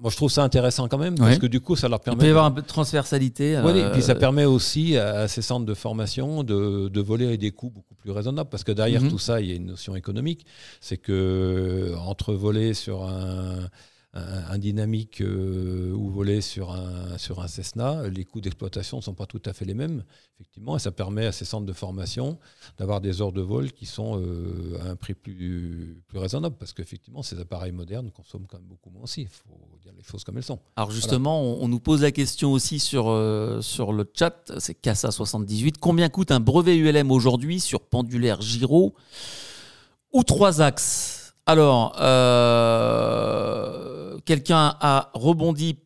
Speaker 2: Moi, je trouve ça intéressant quand même, parce que du coup, ça leur permet.
Speaker 1: Il peut y avoir un peu de transversalité.
Speaker 2: Oui, et puis ça euh, permet aussi à, ces centres de formation de, de voler à des coûts beaucoup plus raisonnables, parce que derrière mhm. tout ça, il y a une notion économique. C'est que entre voler sur un un, dynamique euh, ou voler sur un, sur un Cessna, les coûts d'exploitation ne sont pas tout à fait les mêmes, effectivement, et ça permet à ces centres de formation d'avoir des heures de vol qui sont euh, à un prix plus, plus raisonnable, parce qu'effectivement, ces appareils modernes consomment quand même beaucoup moins aussi, il faut dire les choses comme elles sont.
Speaker 1: Alors justement, on, nous pose la question aussi sur, euh, sur le chat, c'est Casa78, combien coûte un brevet ULM aujourd'hui sur pendulaire gyro ou trois axes? Alors, euh, quelqu'un a rebondi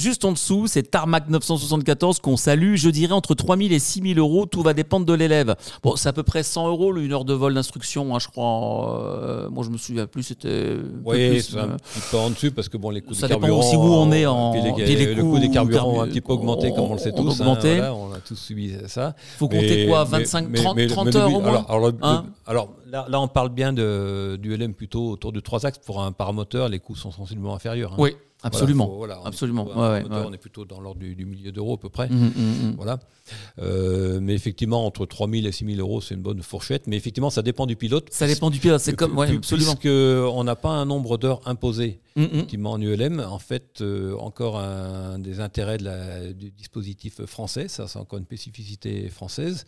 Speaker 1: Juste en dessous, c'est Tarmac 974 qu'on salue. Je dirais entre 3000 et 6000 euros. Tout va dépendre de l'élève. Bon, c'est à peu près 100 euros une heure de vol d'instruction, hein, je crois. Euh, moi, je me souviens plus. C'était.
Speaker 2: Oui, c'est un euh, petit peu en dessus parce que bon, les coûts
Speaker 1: ça
Speaker 2: des carburants.
Speaker 1: Ça dépend aussi où on est en.
Speaker 2: le coût des carburants ont un petit peu augmenté, comme on le sait tous.
Speaker 1: Hein, augmenté.
Speaker 2: on a tous subi ça.
Speaker 1: Il faut compter quoi 25, 30, 30 heures au moins
Speaker 2: Alors, hein là, on parle bien du LM plutôt autour de 3 axes. Pour un paramoteur, les coûts sont sensiblement inférieurs.
Speaker 1: Oui. Absolument.
Speaker 2: Voilà, faut- voilà, on est
Speaker 1: Absolument. Ouais,
Speaker 2: moteur,
Speaker 1: ouais.
Speaker 2: On est plutôt dans l'ordre du, du millier d'euros à peu près.
Speaker 1: Mhm, mhm, mhm.
Speaker 2: Voilà. Euh, mais effectivement, entre 3 000 et 6 000 euros, c'est une bonne fourchette. Mais effectivement, ça dépend du pilote.
Speaker 1: Ça dépend du pilote. C'est comme, ouais, absolument.
Speaker 2: Puisqu'on n'a pas un nombre d'heures imposé. Effectivement, en ULM, en fait, euh, encore un des intérêts de la- du dispositif français, ça c'est encore une spécificité française,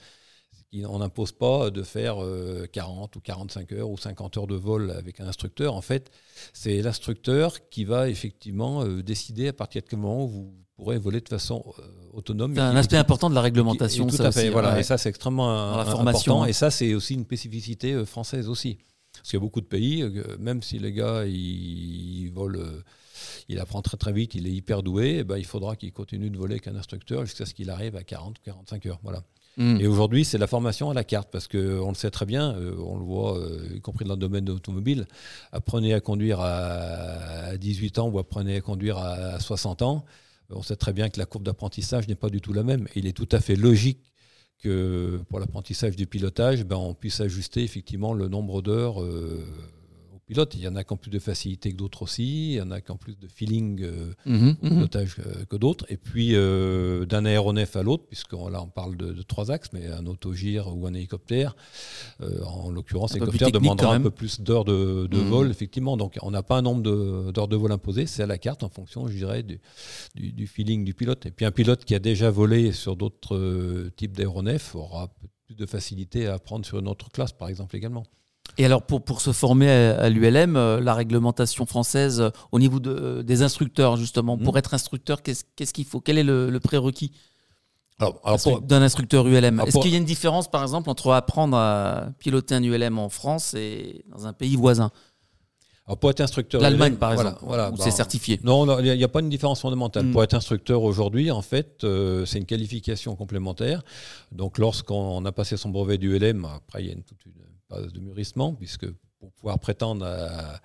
Speaker 2: on n'impose pas de faire euh, 40 ou 45 heures ou 50 heures de vol avec un instructeur. En fait, c'est l'instructeur qui va effectivement euh, décider à partir de quel moment vous pourrez voler de façon euh, autonome.
Speaker 1: C'est
Speaker 2: et
Speaker 1: un aspect important de la
Speaker 2: et
Speaker 1: réglementation.
Speaker 2: tout
Speaker 1: ça
Speaker 2: à fait,
Speaker 1: aussi,
Speaker 2: voilà.
Speaker 1: ouais.
Speaker 2: Et ça, c'est extrêmement
Speaker 1: Dans la
Speaker 2: euh,
Speaker 1: formation,
Speaker 2: important.
Speaker 1: hein.
Speaker 2: Et ça, c'est aussi une spécificité euh, française aussi. Parce qu'il y a beaucoup de pays, euh, même si les gars, ils, volent, euh, il apprend très très vite, il est hyper doué, eh ben, il faudra qu'il continue de voler avec un instructeur jusqu'à ce qu'il arrive à 40 ou 45 heures. Voilà.
Speaker 1: Mhm.
Speaker 2: Et aujourd'hui, c'est la formation à la carte, parce qu'on le sait très bien, euh, on le voit, euh, y compris dans le domaine de l'automobile, apprenez à conduire à 18 ans ou apprenez à conduire à 60 ans, on sait très bien que la courbe d'apprentissage n'est pas du tout la même. Il est tout à fait logique que pour l'apprentissage du pilotage, ben, on puisse ajuster effectivement le nombre d'heures euh, Il y en a qui ont plus de facilité que d'autres aussi, il y en a qui ont plus de feeling euh,
Speaker 1: Mhm, mhm.
Speaker 2: pilotage euh, que d'autres. Et puis euh, d'un aéronef à l'autre, puisque là on parle de, de trois axes, mais un autogire ou un hélicoptère, euh, en l'occurrence
Speaker 1: quand
Speaker 2: demandera un peu plus d'heures de, de
Speaker 1: Mhm.
Speaker 2: vol, effectivement. Donc on n'a pas un nombre d'heures de, vol imposées, c'est à la carte en fonction, je dirais, du, du, du feeling du pilote. Et puis un pilote qui a déjà volé sur d'autres types d'aéronefs aura plus de facilité à apprendre sur une autre classe, par exemple, également.
Speaker 1: Et alors, pour, pour se former à, à l'ULM, euh, la réglementation française, euh, au niveau de- euh, des instructeurs, justement, pour
Speaker 2: Mhm.
Speaker 1: être instructeur, qu'est-ce qu'il faut? Quel est le, le prérequis? D'un instructeur ULM Est-ce qu'il y a une différence, par exemple, entre apprendre à piloter un ULM en France et dans un pays voisin?
Speaker 2: Alors, pour être instructeur,
Speaker 1: L'Allemagne, par exemple,
Speaker 2: voilà,
Speaker 1: où
Speaker 2: bah,
Speaker 1: c'est certifié.
Speaker 2: Non, il n'y a, pas une différence fondamentale.
Speaker 1: Mm.
Speaker 2: Pour être instructeur aujourd'hui, en fait, euh, c'est une qualification complémentaire. Donc, lorsqu'on a passé son brevet du LM, après, il y a une, toute une de mûrissement, puisque pour pouvoir prétendre à,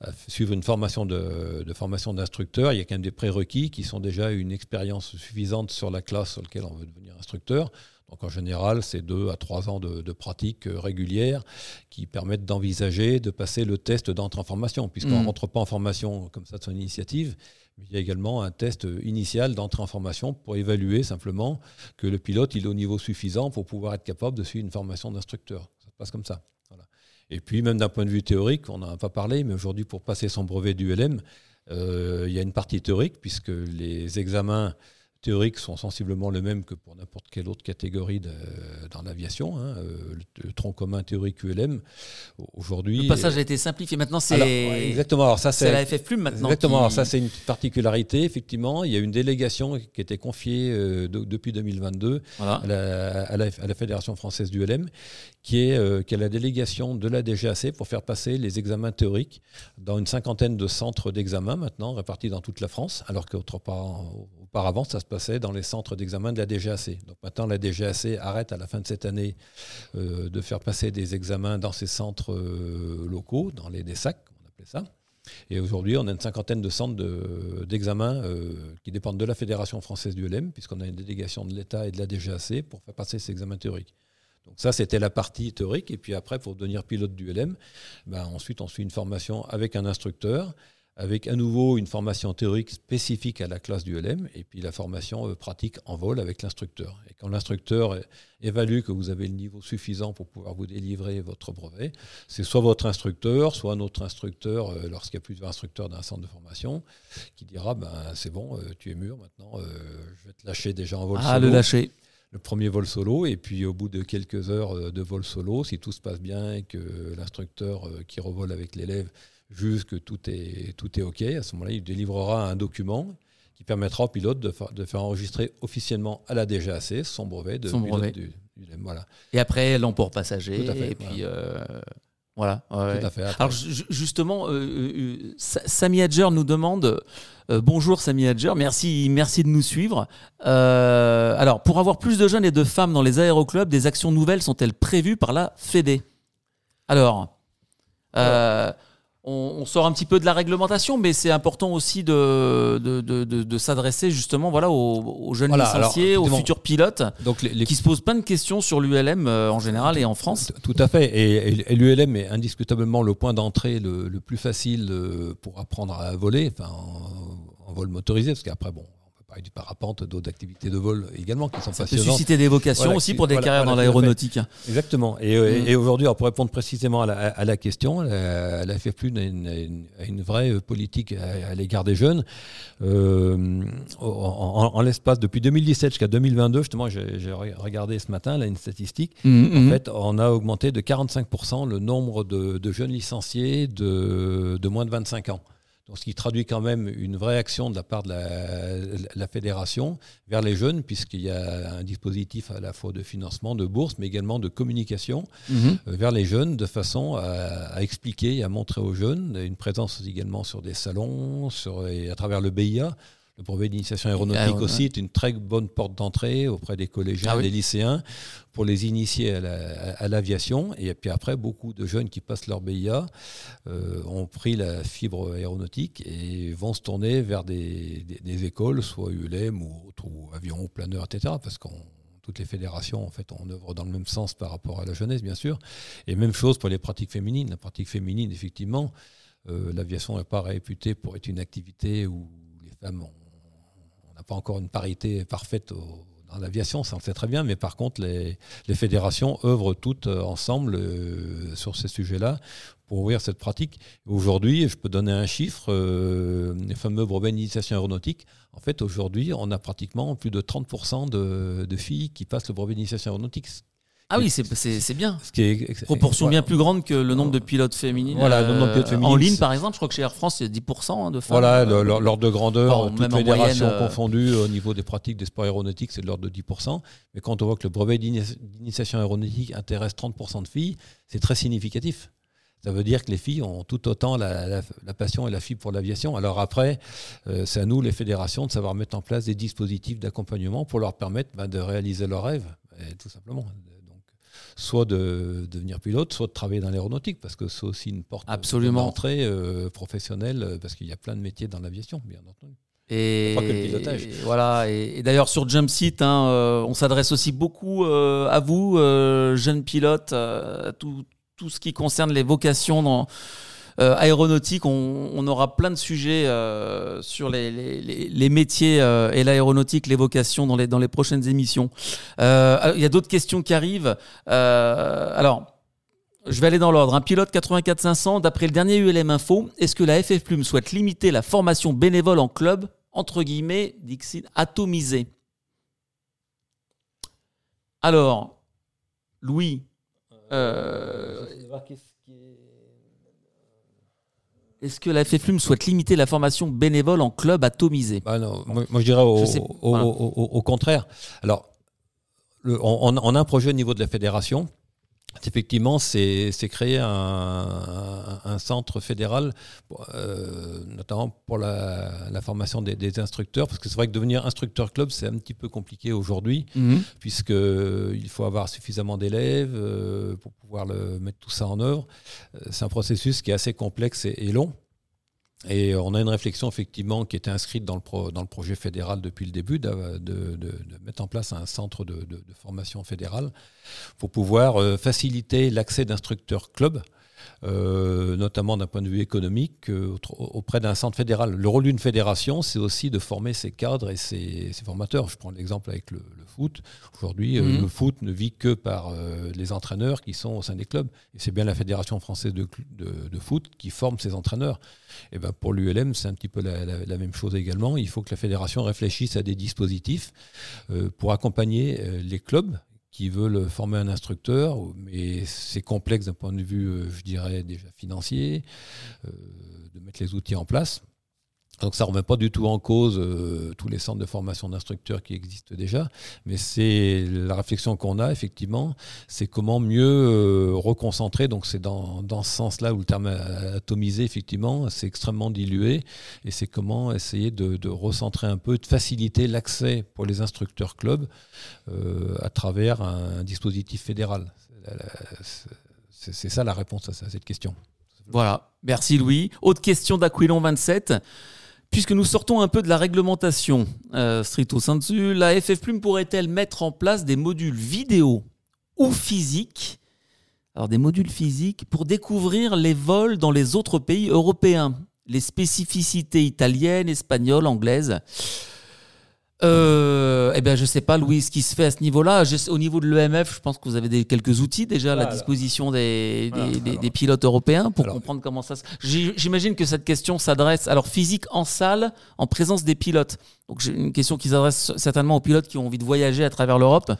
Speaker 2: à suivre une formation de, de formation d'instructeur, il y a quand même des prérequis qui sont déjà une expérience suffisante sur la classe sur laquelle on veut devenir instructeur. Donc en général, c'est deux à trois ans de, de pratique régulière qui permettent d'envisager de passer le test d'entrée en formation, puisqu'on ne
Speaker 1: Mm.
Speaker 2: rentre pas en formation comme ça de son initiative. mais Il y a également un test initial d'entrée en formation pour évaluer simplement que le pilote il est au niveau suffisant pour pouvoir être capable de suivre une formation d'instructeur. Passe comme ça. Et puis même d'un point de vue théorique, on n'en a pas parlé, mais aujourd'hui pour passer son brevet du LM, euh, il y a une partie théorique puisque les examens théoriques sont sensiblement les mêmes que pour n'importe quelle autre catégorie de- dans l'aviation. hein. Euh, le, le tronc commun théorique ULM, aujourd'hui...
Speaker 1: Le passage a été simplifié. Maintenant, c'est
Speaker 2: ouais, exactement. Alors ça,
Speaker 1: c'est la FF Plume maintenant.
Speaker 2: Exactement.
Speaker 1: qui-
Speaker 2: Alors ça, c'est une particularité. Effectivement, il y a une délégation qui était confiée euh, de- depuis 2022
Speaker 1: Voilà.
Speaker 2: à la, à la- à la Fédération française du LM, qui est, euh, qui est la délégation de la DGAC pour faire passer les examens théoriques dans une cinquantaine de centres d'examen maintenant répartis dans toute la France, alors qu'auparavant, ça se passait dans les centres d'examen de la DGAC. Donc maintenant, la DGAC arrête à la fin de cette année euh, de faire passer des examens dans ces centres euh, locaux, dans les DESAC, on appelait ça. Et aujourd'hui, on a une cinquantaine de centres de- d'examen euh, qui dépendent de la Fédération française du LM, puisqu'on a une délégation de l'État et de la DGAC pour faire passer ces examens théoriques. Donc ça, c'était la partie théorique. Et puis après, pour devenir pilote du LM, ben, ensuite, on suit une formation avec un instructeur, avec à nouveau une formation théorique spécifique à la classe du LM, et puis la formation euh, pratique en vol avec l'instructeur. Et quand l'instructeur évalue que vous avez le niveau suffisant pour pouvoir vous délivrer votre brevet, c'est soit votre instructeur, soit un autre instructeur, euh, lorsqu'il y a plusieurs instructeurs d'un centre de formation, qui dira ben, c'est bon, euh, tu es mûr, maintenant je vais te lâcher déjà en vol
Speaker 1: Ah,
Speaker 2: solo
Speaker 1: le lâcher.
Speaker 2: le premier vol solo, et puis au bout de quelques heures de vol solo, si tout se passe bien et que l'instructeur qui revole avec l'élève juge que tout est, tout est OK, à ce moment-là, il délivrera un document qui permettra au pilote de, fa- de faire enregistrer officiellement à la DGAC son brevet de
Speaker 1: Son brevet.
Speaker 2: du, du LM. Voilà,
Speaker 1: Et après, l'emport passager.
Speaker 2: Tout à fait,
Speaker 1: et puis, euh, voilà. ouais.
Speaker 2: tout à fait. Après,
Speaker 1: Alors ju- justement, euh, euh, Sa- Sami Hadjer nous demande euh, bonjour Sami Hadjer, merci, merci de nous suivre. Euh, alors pour avoir plus de jeunes et de femmes dans les aéroclubs, des actions nouvelles sont-elles prévues par la Fédé? Alors, euh, on, sort un petit peu de la réglementation, mais c'est important aussi de, de, s'adresser justement voilà, aux, jeunes licenciés, aux futurs pilotes, Donc les, qui se posent plein de questions sur l'ULM euh, en général et en France.
Speaker 2: Tout à fait. Et, l'ULM est indiscutablement le point d'entrée le, plus facile euh, pour apprendre à voler, enfin, en vol motorisé, parce qu'après, bon, du parapente, d'autres activités de vol également qui sont Ça passionnantes.
Speaker 1: Peut susciter des vocations aussi pour des carrières dans l'aéronautique.
Speaker 2: Exactement. Et, euh, mm. aujourd'hui, pour répondre précisément à la, question, la, la a une, une, vraie politique à, l'égard des jeunes. Euh, en, l'espace depuis 2017 jusqu'à 2022, justement, j'ai regardé ce matin là, une statistique. Mm, en mm. fait, on a augmenté de 45% le nombre de, de jeunes licenciés de, de moins de 25 ans. Donc, ce qui traduit quand même une vraie action de la part de la, fédération vers les jeunes, puisqu'il y a un dispositif à la fois de financement, de bourse, mais également de communication mhm. euh, vers les jeunes, de façon à, expliquer et à montrer aux jeunes une présence également sur des salons, sur, et à travers le BIA. Le brevet d'initiation aéronautique aussi est une très bonne porte d'entrée auprès des collégiens, ah des lycéens, pour les initier à l'aviation. et puis après, beaucoup de jeunes qui passent leur BIA euh, ont pris la fibre aéronautique et vont se tourner vers des, écoles, soit ULM ou, ou avion ou planeur, etc. Parce qu'on toutes les fédérations en fait on œuvre dans le même sens par rapport à la jeunesse bien sûr et même chose pour les pratiques féminines la pratique féminine effectivement euh, l'aviation n'est pas réputée pour être une activité où les femmes ont pas encore une parité parfaite dans l'aviation, ça on sait très bien, mais par contre, les, fédérations œuvrent toutes euh, ensemble euh, sur ces sujets-là pour ouvrir cette pratique. Aujourd'hui, je peux donner un chiffre, euh, les fameux brevets d'initiation aéronautique. En fait, aujourd'hui, on a pratiquement plus de 30% de, de, filles qui passent le brevet d'initiation aéronautique,
Speaker 1: ah oui, c'est bien. Ce qui est, Proportion bien plus grande que le nombre de pilotes féminines.
Speaker 2: Voilà, le nombre de pilotes euh, féminines.
Speaker 1: En ligne, par exemple, je crois que chez Air France, c'est 10% hein, de femmes.
Speaker 2: Voilà, l'ordre de grandeur, toutes les fédérations euh, confondues au niveau des pratiques des sports aéronautiques, c'est de l'ordre de 10%. Mais quand on voit que le brevet d'initiation aéronautique intéresse 30% de filles, c'est très significatif. Ça veut dire que les filles ont tout autant la, passion et la fibre pour l'aviation. Alors après, euh, c'est à nous, les fédérations, de savoir mettre en place des dispositifs d'accompagnement pour leur permettre bah, de réaliser leurs rêves, tout simplement soit de, devenir pilote, soit de travailler dans l'aéronautique, parce que c'est aussi une porte d'entrée euh, professionnelle, euh, parce qu'il y a plein de métiers dans l'aviation, bien entendu.
Speaker 1: Et, voilà. Et, d'ailleurs sur Jump hein, euh, on s'adresse aussi beaucoup à vous, jeunes pilotes, tout, tout, ce qui concerne les vocations dans euh, aéronautique, on, aura plein de sujets euh, sur les, métiers euh, et l'aéronautique, les vocations dans les, dans les prochaines émissions. Il y a d'autres questions qui arrivent. alors, je vais aller dans l'ordre. Un pilote 84-500, d'après le dernier ULM Info, est-ce que la FF Plume souhaite limiter la formation bénévole en club, entre guillemets, Dixit, atomisée Alors, Louis. Euh, est-ce que la FFLUM souhaite limiter la formation bénévole en club atomisé
Speaker 2: bah non, moi, je dirais au, contraire. Alors, on, a un projet au niveau de la fédération. Effectivement, c'est créer un, centre fédéral, euh, notamment pour la, formation des, instructeurs, parce que c'est vrai que devenir instructeur club, c'est un petit peu compliqué aujourd'hui, mhm. puisqu'il faut avoir suffisamment d'élèves euh, pour pouvoir le, mettre tout ça en œuvre. Euh, c'est un processus qui est assez complexe et long. Et on a une réflexion effectivement qui était inscrite dans le, projet fédéral depuis le début de, mettre en place un centre de, formation fédérale pour pouvoir euh, faciliter l'accès d'instructeurs clubs euh, notamment d'un point de vue économique, euh, auprès d'un centre fédéral. Le rôle d'une fédération, c'est aussi de former ses cadres et ses, formateurs. Je prends l'exemple avec le, foot. Aujourd'hui, euh, mhm. le foot ne vit que par les entraîneurs qui sont au sein des clubs. Et c'est bien la Fédération française de, foot qui forme ses entraîneurs. Et ben pour l'ULM, c'est un petit peu la, la, même chose également. Il faut que la fédération réfléchisse à des dispositifs pour accompagner les clubs qui veulent former un instructeur, mais c'est complexe d'un point de vue, euh, je dirais, déjà financier, euh, de mettre les outils en place. Donc ça ne remet pas du tout en cause euh, tous les centres de formation d'instructeurs qui existent déjà, mais c'est la réflexion qu'on a effectivement, c'est comment mieux euh, reconcentrer. Donc c'est dans, dans, ce sens-là où le terme atomisé effectivement, c'est extrêmement dilué, et c'est comment essayer de, de, recentrer un peu, de faciliter l'accès pour les instructeurs clubs euh, à travers un, dispositif fédéral. C'est ça la réponse à cette question
Speaker 1: Voilà, merci Louis. Autre question d'Aquilon 27. Puisque nous sortons un peu de la réglementation euh, stricto sensu, la FF Plume pourrait-elle mettre en place des modules vidéo ou physiques alors des modules physiques pour découvrir les vols dans les autres pays européens, les spécificités italiennes, espagnoles, anglaises. Euh, eh bien, je sais pas, Louis, ce qui se fait à ce niveau-là. Au niveau de l'EMF, je pense que vous avez des, quelques outils déjà à la disposition des, des, pilotes européens pour comprendre comment ça se. J'imagine que cette question s'adresse alors physique en salle, en présence des pilotes. Donc, j'ai une question qui s'adresse certainement aux pilotes qui ont envie de voyager à travers l'Europe.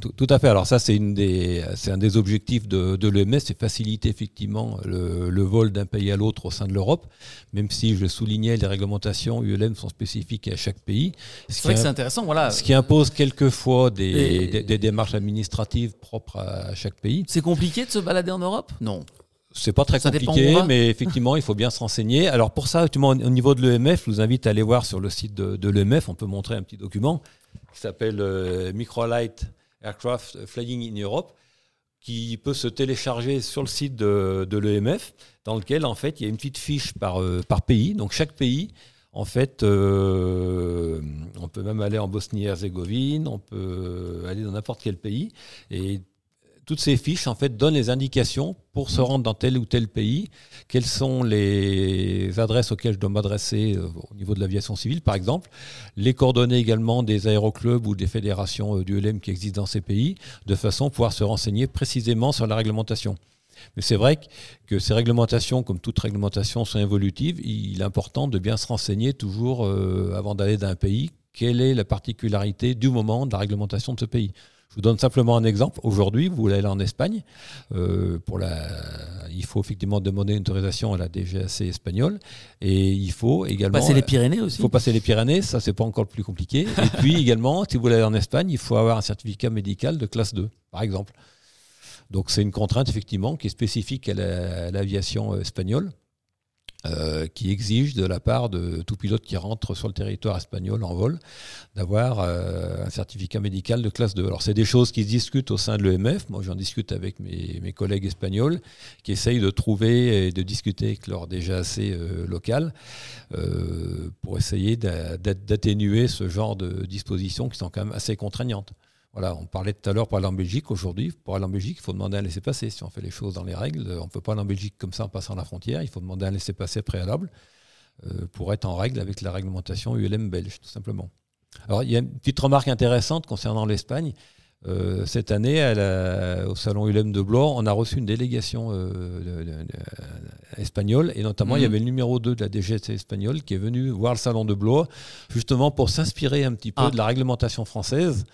Speaker 2: Tout, à fait. Alors ça, c'est un des objectifs de, de l'EMS, c'est faciliter effectivement le, vol d'un pays à l'autre au sein de l'Europe, même si je soulignais les réglementations ULM sont spécifiques à chaque pays.
Speaker 1: C'est vrai que c'est intéressant, voilà.
Speaker 2: Ce qui impose quelquefois des, des, démarches administratives propres à chaque pays.
Speaker 1: C'est compliqué de se balader en Europe? Non.
Speaker 2: C'est pas très compliqué, mais effectivement, il faut bien se renseigner. Alors pour ça, au niveau de l'EMF, je vous invite à aller voir sur le site de, l'EMF. On peut montrer un petit document qui s'appelle euh, Microlight Aircraft Flying in Europe, qui peut se télécharger sur le site de, l'EMF, dans lequel en fait il y a une petite fiche par, euh, par pays. Donc chaque pays, en fait, euh, on peut même aller en Bosnie-Herzégovine, on peut aller dans n'importe quel pays, et toutes ces fiches en fait donnent les indications pour se rendre dans tel ou tel pays, quelles sont les adresses auxquelles je dois m'adresser euh, au niveau de l'aviation civile par exemple, les coordonnées également des aéroclubs ou des fédérations euh, du LM qui existent dans ces pays, de façon à pouvoir se renseigner précisément sur la réglementation. Mais c'est vrai que ces réglementations, comme toute réglementation, sont évolutives. Il est important de bien se renseigner toujours euh, avant d'aller dans un pays, quelle est la particularité du moment de la réglementation de ce pays? Je vous donne simplement un exemple. Aujourd'hui, vous voulez aller en Espagne. Euh, pour la, il faut effectivement demander une autorisation à la DGAC espagnole. Et il faut également.
Speaker 1: Passer les Pyrénées aussi.
Speaker 2: Il faut passer les Pyrénées, ça, c'est pas encore le plus compliqué. Et puis également, si vous voulez aller en Espagne, il faut avoir un certificat médical de classe 2, par exemple. Donc c'est une contrainte, effectivement, qui est spécifique à l'aviation espagnole. Euh, qui exige de la part de tout pilote qui rentre sur le territoire espagnol en vol d'avoir euh, un certificat médical de classe 2. Alors c'est des choses qui se discutent au sein de l'EMF, moi j'en discute avec mes, collègues espagnols qui essayent de trouver et de discuter avec leur déjà assez euh, local pour essayer d'atténuer ce genre de dispositions qui sont quand même assez contraignantes. Voilà, on parlait tout à l'heure pour aller en Belgique. Aujourd'hui, pour aller en Belgique, il faut demander un laissez-passer. Si on fait les choses dans les règles, on ne peut pas aller en Belgique comme ça en passant la frontière. Il faut demander un laissez-passer préalable euh, pour être en règle avec la réglementation ULM belge, tout simplement. Alors, il y a une petite remarque intéressante concernant l'Espagne. Euh, cette année, au salon ULM de Blois, on a reçu une délégation euh, espagnole, et notamment il y mhm. avait le numéro 2 de la DGT espagnole qui est venu voir le salon de Blois, justement pour s'inspirer un petit peu ah. de la réglementation française,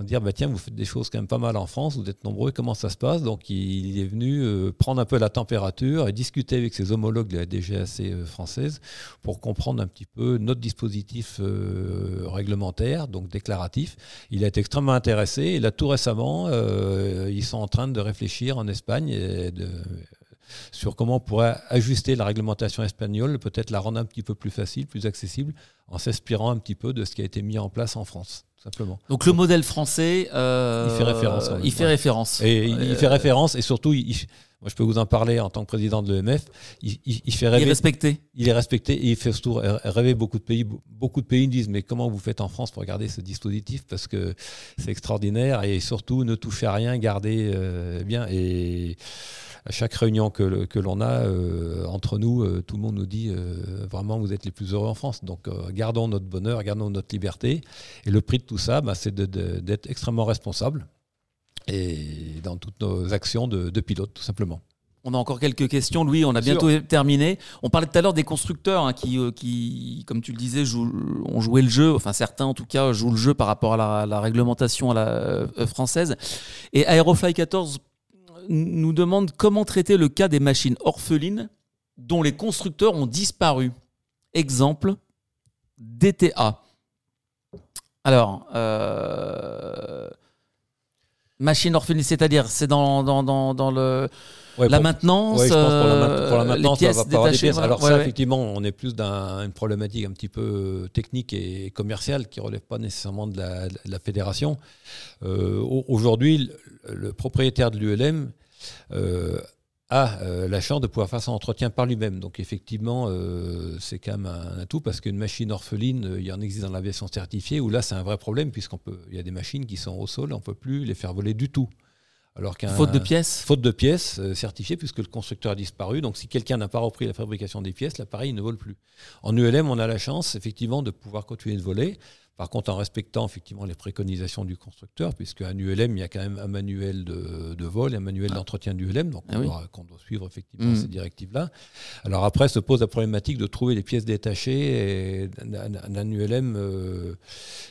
Speaker 2: en dire bah, tiens, vous faites des choses quand même pas mal en France, vous êtes nombreux, comment ça se passe? Donc il, est venu euh, prendre un peu la température et discuter avec ses homologues de la DGAC française pour comprendre un petit peu notre dispositif réglementaire, donc déclaratif. Il a été extrêmement intéressé. Et tout récemment, euh, ils sont en train de réfléchir en Espagne sur comment on pourrait ajuster la réglementation espagnole, peut-être la rendre un petit peu plus facile, plus accessible, en s'inspirant un petit peu de ce qui a été mis en place en France. Simplement.
Speaker 1: Donc le modèle français, euh,
Speaker 2: il fait référence.
Speaker 1: Il fait référence.
Speaker 2: Et il fait référence et surtout, il, moi, je peux vous en parler en tant que président de l'EMF. Il, fait rêver.
Speaker 1: Il est respecté.
Speaker 2: Il est respecté et il fait surtout rêver beaucoup de pays. Beaucoup de pays disent Mais comment vous faites en France pour garder ce dispositif? Parce que c'est extraordinaire et surtout, ne touchez à rien, gardez euh, bien. Et à chaque réunion que, que l'on a euh, entre nous, euh, tout le monde nous dit vraiment vous êtes les plus heureux en France. Donc gardons notre bonheur, gardons notre liberté. Et le prix de tout ça, bah, c'est d'être extrêmement responsable et dans toutes nos actions de, pilote, tout simplement.
Speaker 1: On a encore quelques questions, Louis. On a bientôt terminé. On parlait tout à l'heure des constructeurs hein, qui, euh, qui, comme tu le disais, ont joué le jeu. Enfin, certains, en tout cas, jouent le jeu par rapport à la, réglementation à la, euh, française. Et Aerofly 14 nous demande comment traiter le cas des machines orphelines dont les constructeurs ont disparu. Exemple, DTA. Alors, euh, Machine orpheline, c'est-à-dire c'est dans, dans, dans, dans le la maintenance,
Speaker 2: pour, la, pour la maintenance, les pièces détachées. Alors ça, effectivement, on est plus dans une problématique un petit peu technique et commerciale qui relève pas nécessairement de la, de la fédération. Euh, Aujourd'hui, le, propriétaire de l'ULM euh, a euh, la chance de pouvoir faire son entretien par lui-même. Donc effectivement, euh, c'est quand même un, atout parce qu'une machine orpheline, euh, il y en existe dans l'aviation certifiée où là c'est un vrai problème puisqu'on peut, il y a des machines qui sont au sol, on peut plus les faire voler du tout.
Speaker 1: Alors qu'un faute de pièces.
Speaker 2: Faute de pièces certifiées puisque le constructeur a disparu. Donc si quelqu'un n'a pas repris la fabrication des pièces, l'appareil ne vole plus. En ULM, on a la chance effectivement de pouvoir continuer de voler. Par contre, en respectant effectivement les préconisations du constructeur, puisque un ULM, il y a quand même un manuel de, vol et un manuel ah. d'entretien du ULM, donc ah on, doit, doit, suivre effectivement mmh. ces directives-là. Alors après, se pose la problématique de trouver les pièces détachées d'un ULM euh,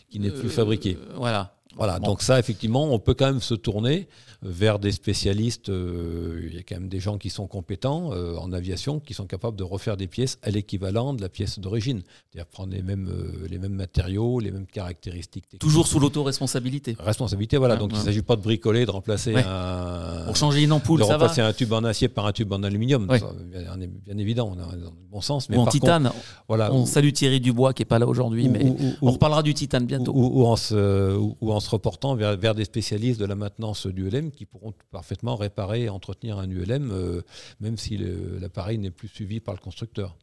Speaker 2: qui n'est plus euh, fabriqué.
Speaker 1: voilà.
Speaker 2: Voilà, donc ça, effectivement, on peut quand même se tourner vers des spécialistes. Euh, il y a quand même des gens qui sont compétents euh, en aviation, qui sont capables de refaire des pièces à l'équivalent de la pièce d'origine. C'est-à-dire prendre les mêmes, euh, les mêmes matériaux, les mêmes caractéristiques. Techniques.
Speaker 1: Toujours sous l'auto-responsabilité.
Speaker 2: Responsabilité, voilà. donc il ne s'agit pas de bricoler, de remplacer un.
Speaker 1: Pour changer une ampoule,
Speaker 2: de
Speaker 1: ça
Speaker 2: remplacer un tube en acier par un tube en aluminium. bien, évident, on a dans le bon sens.
Speaker 1: Mais ou en titane. voilà, on salue Thierry Dubois qui n'est pas là aujourd'hui, mais on reparlera du titane bientôt.
Speaker 2: Ou, en, se, ou en se reportant vers, vers des spécialistes de la maintenance du LM qui pourront parfaitement réparer et entretenir un ULM, euh, même si l'appareil n'est plus suivi par le constructeur.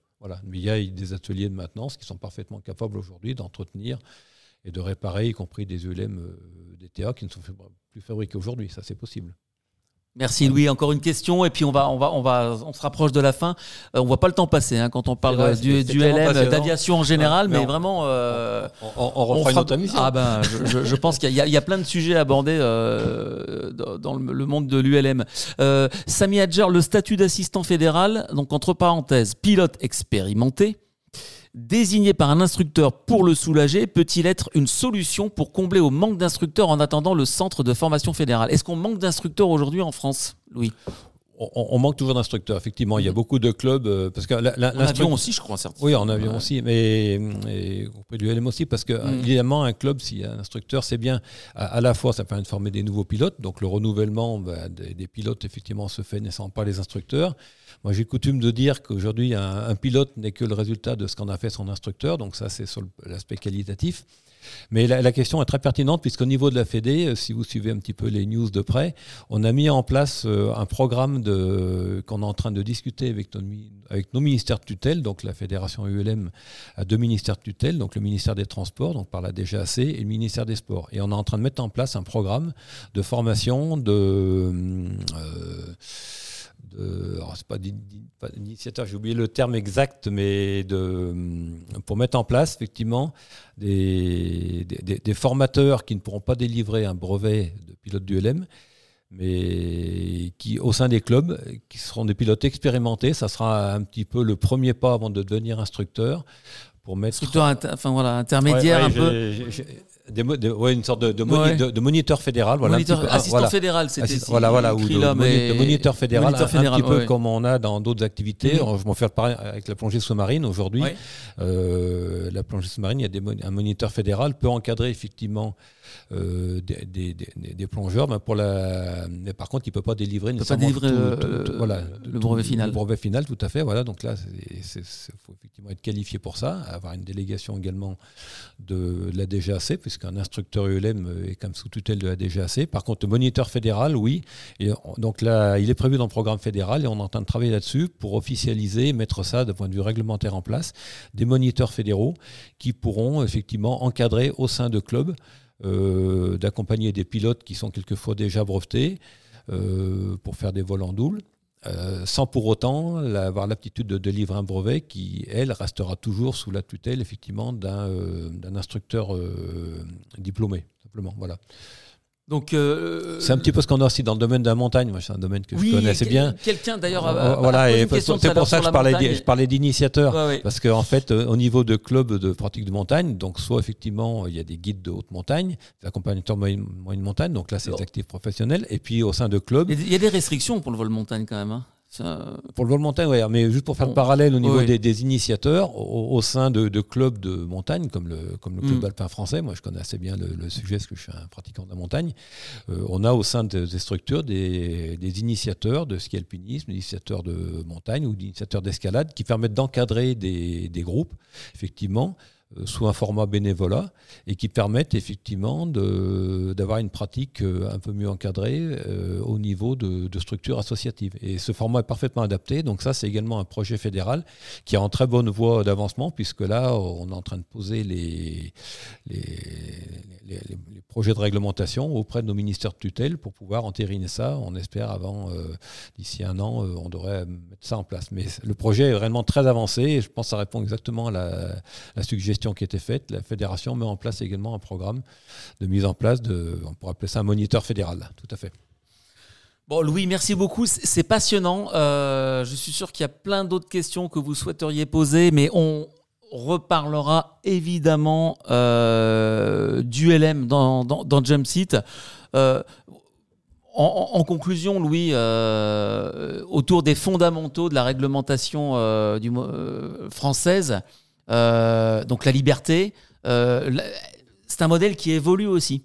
Speaker 2: Mais il y a des ateliers de maintenance qui sont parfaitement capables aujourd'hui d'entretenir et de réparer, y compris des ULM euh, DTA qui ne sont plus fabriqués aujourd'hui. Ça, c'est possible.
Speaker 1: Merci Louis. Encore une question et puis on va on va on va on se rapproche de la fin. Euh, on voit pas le temps passer hein, quand on parle du, du LM d'aviation en général, mais, vraiment
Speaker 2: euh, on, on, une émission.
Speaker 1: Ah ben je, je, pense qu'il y, y, a plein de sujets à aborder euh, dans le, monde de l'ULM. Euh, Sami Hadjer, le statut d'assistant fédéral, donc entre parenthèses, pilote expérimenté désigné par un instructeur pour le soulager peut-il être une solution pour combler au manque d'instructeurs en attendant le centre de formation fédéral Est-ce qu'on manque d'instructeurs aujourd'hui en France, Louis?
Speaker 2: On, manque toujours d'instructeurs, effectivement. Il y a mhm. beaucoup de clubs. Euh, parce que
Speaker 1: en avion aussi, je crois, certes.
Speaker 2: Oui, en avion aussi, mais auprès du LM aussi, parce que mhm. évidemment, un club, s'il y a un instructeur, c'est bien. À, la fois, ça permet de former des nouveaux pilotes. Donc, le renouvellement bah, des, pilotes, effectivement, se fait naissant pas les instructeurs. Moi, j'ai coutume de dire qu'aujourd'hui, un, pilote n'est que le résultat de ce qu'en a fait son instructeur. Donc, ça, c'est sur l'aspect qualitatif. Mais la, question est très pertinente puisqu'au niveau de la Fédé, euh, si vous suivez un petit peu les news de près, on a mis en place euh, un programme qu'on est en train de discuter avec nos, ministères de tutelle. Donc la Fédération ULM a deux ministères de tutelle, donc le ministère des Transports, donc par la DGAC, et le ministère des Sports. Et on est en train de mettre en place un programme de formation de... Euh, de, c'est pas d'initiateur, j'ai oublié le terme exact, mais de, pour mettre en place effectivement des, des, formateurs qui ne pourront pas délivrer un brevet de pilote du LM, mais qui, au sein des clubs, qui seront des pilotes expérimentés. Ça sera un petit peu le premier pas avant de devenir instructeur. Pour mettre...
Speaker 1: Instructeur enfin, voilà, intermédiaire un peu
Speaker 2: ouais, une sorte de, de, moniteur fédéral. Voilà,
Speaker 1: moniteur,
Speaker 2: peu,
Speaker 1: assistant voilà. fédéral, c'était
Speaker 2: Voilà, voilà, ou de, mais... moniteur fédéral, un, petit peu comme on a dans d'autres activités. Mm. Je m'en fais pareil avec la plongée sous-marine aujourd'hui. Euh, la plongée sous-marine, il y a des, un moniteur fédéral peut encadrer effectivement euh, des, des, des, plongeurs. Mais, pour la... mais par contre, il ne peut pas délivrer,
Speaker 1: peut pas délivrer tout, voilà, le brevet final.
Speaker 2: Le brevet final, tout à fait. Voilà, donc là, il faut effectivement être qualifié pour ça, avoir une délégation également de, la DGAC, puisqu'un instructeur ULM est comme sous tutelle de la DGAC. Par contre, le moniteur fédéral, oui. Et donc là, il est prévu dans le programme fédéral et on est en train de travailler là-dessus pour officialiser, mettre ça de point de vue réglementaire en place, des moniteurs fédéraux qui pourront effectivement encadrer au sein de clubs euh, d'accompagner des pilotes qui sont quelquefois déjà brevetés euh, pour faire des vols en double. Euh, sans pour autant avoir l'aptitude de délivrer un brevet qui, elle, restera toujours sous la tutelle effectivement d'un instructeur diplômé.
Speaker 1: Donc,
Speaker 2: euh, c'est un petit peu ce qu'on a aussi dans le domaine de la montagne. Moi, c'est un domaine que je connais assez bien.
Speaker 1: Quelqu'un d'ailleurs.
Speaker 2: voilà, et c'est pour ça que je parlais, je parlais d'initiateurs, parce qu'en en fait, euh, au niveau de clubs de pratique de montagne, donc soit effectivement il y a des guides de haute montagne, des accompagnateurs de moyenne, montagne, donc là c'est des actifs professionnels, et puis au sein de clubs.
Speaker 1: Il y a des restrictions pour le vol montagne quand même. Hein.
Speaker 2: Pour le vol montagne, oui, mais juste pour faire le parallèle au niveau des, initiateurs, au, sein de, clubs de montagne, comme le, comme le Club mm. alpin français, moi je connais assez bien le, sujet parce que je suis un pratiquant de la montagne, euh, on a au sein des structures des, initiateurs de ski alpinisme, des initiateurs de montagne ou des initiateurs d'escalade qui permettent d'encadrer des, groupes, effectivement, sous un format bénévolat et qui permettent effectivement d'avoir une pratique euh, un peu mieux encadrée euh, au niveau de, structures associatives. Et ce format est parfaitement adapté. Donc ça, c'est également un projet fédéral qui est en très bonne voie d'avancement puisque là, on est en train de poser les, les, projets de réglementation auprès de nos ministères de tutelle pour pouvoir entériner ça. On espère avant, d'ici un an, on devrait mettre ça en place. Mais le projet est vraiment très avancé et je pense que ça répond exactement à la, la suggestion qui était faite, la fédération met en place également un programme de mise en place de, on pourrait appeler ça un moniteur fédéral, tout à fait.
Speaker 1: Bon, Louis, merci beaucoup. C'est passionnant. Euh, je suis sûr qu'il y a plein d'autres questions que vous souhaiteriez poser, mais on reparlera évidemment euh, du LM dans, dans. Euh, en, conclusion, Louis, autour des fondamentaux de la réglementation française, euh, donc la liberté, euh, c'est un modèle qui évolue aussi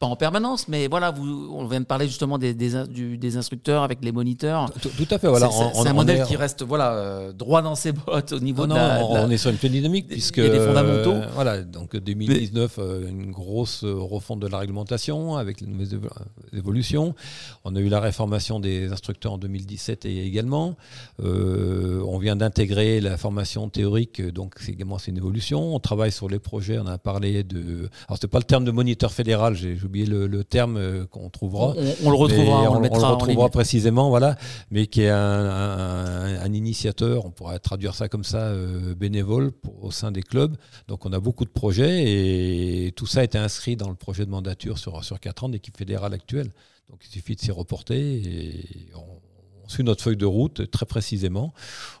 Speaker 1: pas en permanence, mais voilà, vous, on vient de parler justement des, des, instructeurs avec les moniteurs.
Speaker 2: Tout, à fait, voilà.
Speaker 1: C'est un modèle qui reste voilà, euh, droit dans ses bottes au niveau
Speaker 2: de,
Speaker 1: la,
Speaker 2: On est sur une pleine dynamique, puisque.
Speaker 1: Des fondamentaux.
Speaker 2: Euh, voilà, donc 2019, euh, une grosse refonte de la réglementation avec les nouvelles évolutions. On a eu la réformation des instructeurs en 2017 et également. on vient d'intégrer la formation théorique, donc c'est également une évolution. On travaille sur les projets, on a parlé de. Alors, c'était pas le terme de moniteur fédéral, j'ai oublié le, terme euh, qu'on trouvera.
Speaker 1: On, le retrouvera,
Speaker 2: on, le, mettra retrouvera précisément, voilà, mais qui est un, initiateur, on pourrait traduire ça comme ça, euh, bénévole au sein des clubs. Donc on a beaucoup de projets et tout ça a été inscrit dans le projet de mandature sur, sur 4 ans d'équipe fédérale actuelle. Donc il suffit de s'y reporter et on, suit notre feuille de route très précisément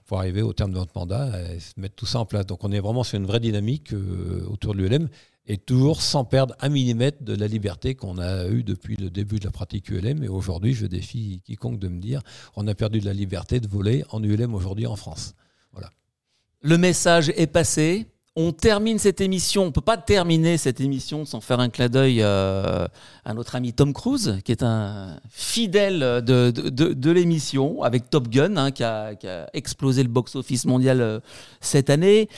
Speaker 2: pour arriver au terme de notre mandat et mettre tout ça en place. Donc on est vraiment sur une vraie dynamique euh, autour de l'ULM et toujours sans perdre un millimètre de la liberté qu'on a eue depuis le début de la pratique ULM. Et aujourd'hui, je défie quiconque de me dire on a perdu de la liberté de voler en ULM aujourd'hui en France. Voilà.
Speaker 1: Le message est passé. On termine cette émission. On ne peut pas terminer cette émission sans faire un clin d'œil euh, à notre ami Tom Cruise, qui est un fidèle de, l'émission, avec Top Gun, hein, qui, a, explosé le box-office mondial euh, cette année.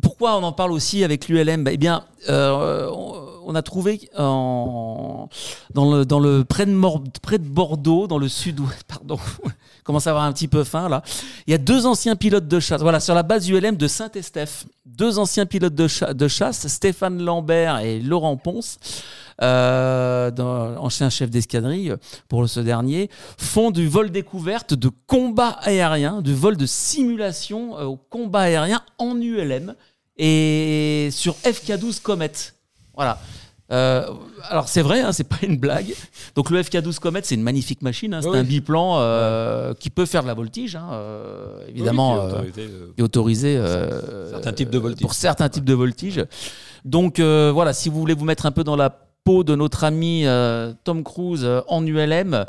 Speaker 1: Pourquoi on en parle aussi avec l'ULM bah, Eh bien, euh, a trouvé dans le, près, de Bordeaux, dans le sud-ouest, pardon, commence à avoir un petit peu faim là. Il y a deux anciens pilotes de chasse, voilà, sur la base ULM de Saint-Estèphe. Deux anciens pilotes de, de, chasse, Stéphane Lambert et Laurent Ponce. Euh, ancien chef d'escadrille pour ce dernier, font du vol découverte de combat aérien, du vol de simulation euh, au combat aérien en ULM et sur FK12 Comet. Voilà. Euh, alors c'est vrai, hein, c'est pas une blague. Donc le FK12 Comet, c'est une magnifique machine. Hein, c'est un biplan euh, qui peut faire de la voltige, hein, euh, évidemment, et autorisé,
Speaker 2: de voltige.
Speaker 1: pour certains types de voltige. Donc voilà, si vous voulez vous mettre un peu dans la peau de notre ami Tom Cruise en ULM,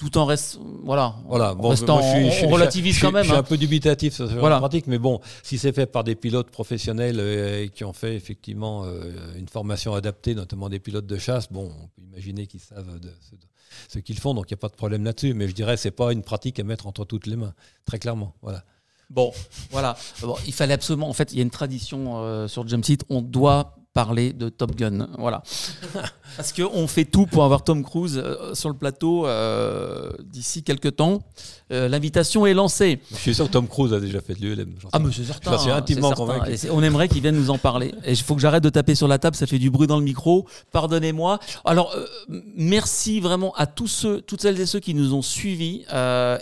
Speaker 1: tout en reste voilà.
Speaker 2: Voilà
Speaker 1: bon, restant, je, suis, on relativise quand même
Speaker 2: je suis un peu dubitatif sur la pratique mais bon si c'est fait par des pilotes professionnels euh, qui ont fait effectivement euh, une formation adaptée notamment des pilotes de chasse bon on peut imaginer qu'ils savent de, ce qu'ils font donc il n'y a pas de problème là-dessus mais je dirais c'est pas une pratique à mettre entre toutes les mains très clairement voilà.
Speaker 1: Bon voilà. Bon, il fallait absolument en fait il y a une tradition euh, sur Jumpseat on doit parler de Top Gun. Voilà. Parce qu'on fait tout pour avoir Tom Cruise euh, sur le plateau euh, d'ici quelques temps. Euh, l'invitation est lancée.
Speaker 2: Je suis sûr que Tom Cruise a déjà fait de l'ULM.
Speaker 1: Ah, mais c'est certain.
Speaker 2: Je suis intimement convaincu.
Speaker 1: On aimerait qu'il vienne nous en parler. Et il faut que j'arrête de taper sur la table, ça fait du bruit dans le micro. Pardonnez-moi. Alors, merci vraiment à tous ceux, toutes celles et ceux qui nous ont suivis.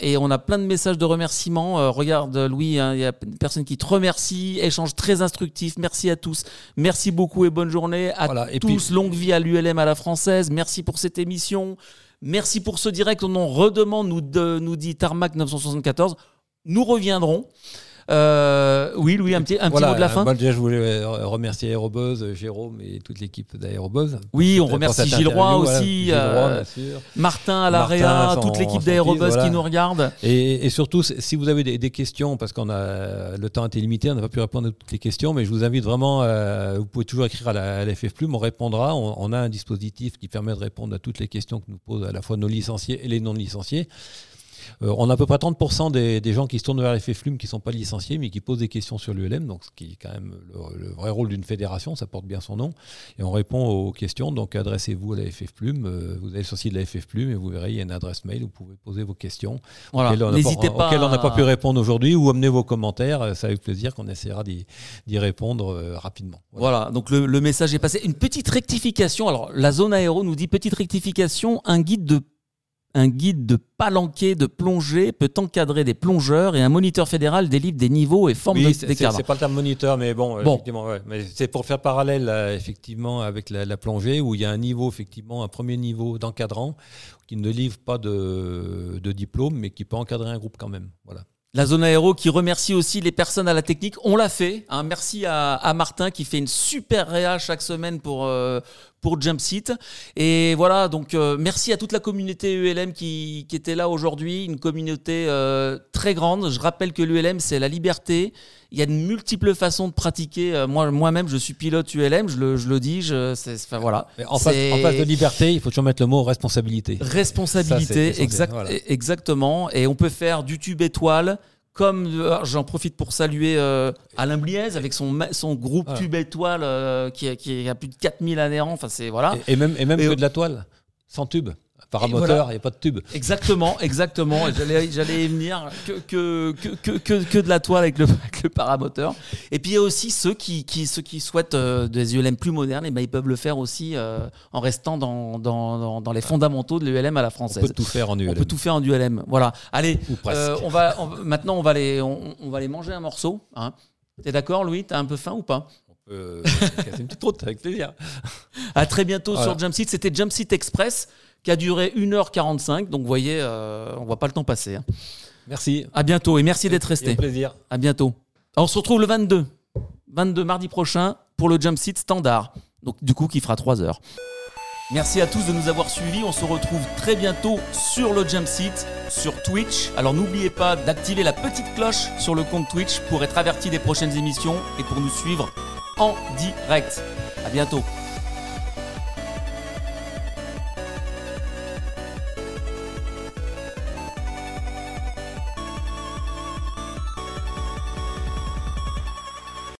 Speaker 1: et on a plein de messages de remerciements. regarde, Louis, hein, il y a une personne qui te remercie. Échange très instructif. Merci à tous. Merci beaucoup et bonne journée à tous. Longue vie à l'ULM à la française. Merci pour cette émission. Merci pour ce direct. On en redemande, nous, dit Tarmac 974. Nous reviendrons. Euh, oui, Louis, un petit, un petit mot de la fin.
Speaker 2: déjà, je voulais remercier Aérobuzz, Jérôme et toute l'équipe d'Aérobuzz.
Speaker 1: Oui, on remercie Gilles Roy aussi, euh, Martin à l'AREA, toute l'équipe d'Aérobuzz qui nous regarde.
Speaker 2: Et, surtout, si vous avez des, questions, parce qu'on a le temps était limité, on n'a pas pu répondre à toutes les questions, mais je vous invite vraiment, euh, vous pouvez toujours écrire à la, FF Plume, on répondra. On, a un dispositif qui permet de répondre à toutes les questions que nous posent à la fois nos licenciés et les non licenciés. Euh, on a à peu près 30% des, des, gens qui se tournent vers FF Flume qui ne sont pas licenciés, mais qui posent des questions sur l'ULM, donc ce qui est quand même le, vrai rôle d'une fédération, ça porte bien son nom. Et on répond aux questions, donc adressez-vous à la FF Plume. Euh, vous avez le site de la FF Plume et vous verrez, il y a une adresse mail où vous pouvez poser vos questions
Speaker 1: voilà. auxquelles
Speaker 2: on n'a pas, pu répondre aujourd'hui ou amener vos commentaires. C'est avec plaisir qu'on essaiera d'y répondre rapidement.
Speaker 1: Voilà, donc le, le message est passé. Une petite rectification. Alors, la zone aéro nous dit petite rectification, un guide de un guide de palanquet de plongée peut encadrer des plongeurs et un moniteur fédéral délivre des niveaux et formes
Speaker 2: oui,
Speaker 1: des
Speaker 2: cadres. C'est pas le terme moniteur, mais bon, effectivement, mais c'est pour faire parallèle effectivement avec la, plongée où il y a un niveau effectivement, un premier niveau d'encadrant qui ne livre pas de, de diplôme, mais qui peut encadrer un groupe quand même. Voilà.
Speaker 1: La zone aéro qui remercie aussi les personnes à la technique. On l'a fait. Hein. Merci à, Martin qui fait une super réa chaque semaine pour, euh, pour. Et voilà, donc euh, merci à toute la communauté ULM qui, qui était là aujourd'hui. Une communauté euh, très grande. Je rappelle que l'ULM, c'est la liberté. Il y a de multiples façons de pratiquer. moi, moi-même, je suis pilote ULM, je le, je le dis. Je, enfin, voilà.
Speaker 2: En face, en face, de liberté, il faut toujours mettre le mot responsabilité.
Speaker 1: Responsabilité, exact, exactement. Et on peut faire du tube étoile comme euh, j'en profite pour saluer euh, Alain Bliez avec son, son groupe Tube Étoile euh, qui, qui, a plus de 4000 adhérents. Enfin, c'est voilà.
Speaker 2: Et, même, et même que de la toile, sans tube. Paramoteur, il n'y a pas de tube.
Speaker 1: Exactement, exactement. J'allais, y venir que, que, que, que, que de la toile avec le, avec le paramoteur. Et puis il y a aussi ceux qui, qui, ceux qui souhaitent euh, des ULM plus modernes, et ben, ils peuvent le faire aussi euh, en restant dans, dans, dans, les fondamentaux de l'ULM à la française.
Speaker 2: On peut tout faire en ULM.
Speaker 1: On peut tout faire en ULM. Voilà. Allez, euh, on va, maintenant on va, aller, on, va manger un morceau. Hein. T'es d'accord, Louis? T'as un peu faim ou pas?
Speaker 2: On peut casser une petite route avec plaisir.
Speaker 1: À très bientôt sur Jumpseat. C'était Jumpseat Express qui a duré 1h45. Donc, vous voyez, euh, on voit pas le temps passer. Hein.
Speaker 2: Merci.
Speaker 1: À bientôt et merci d'être resté.
Speaker 2: plaisir.
Speaker 1: À bientôt. on se retrouve le 22. 22 mardi prochain pour le jump seat standard. Donc, du coup, qui fera 3 heures. Merci à tous de nous avoir suivis. On se retrouve très bientôt sur le jump seat, sur Twitch. Alors n'oubliez pas d'activer la petite cloche sur le compte Twitch pour être averti des prochaines émissions et pour nous suivre en direct. À bientôt.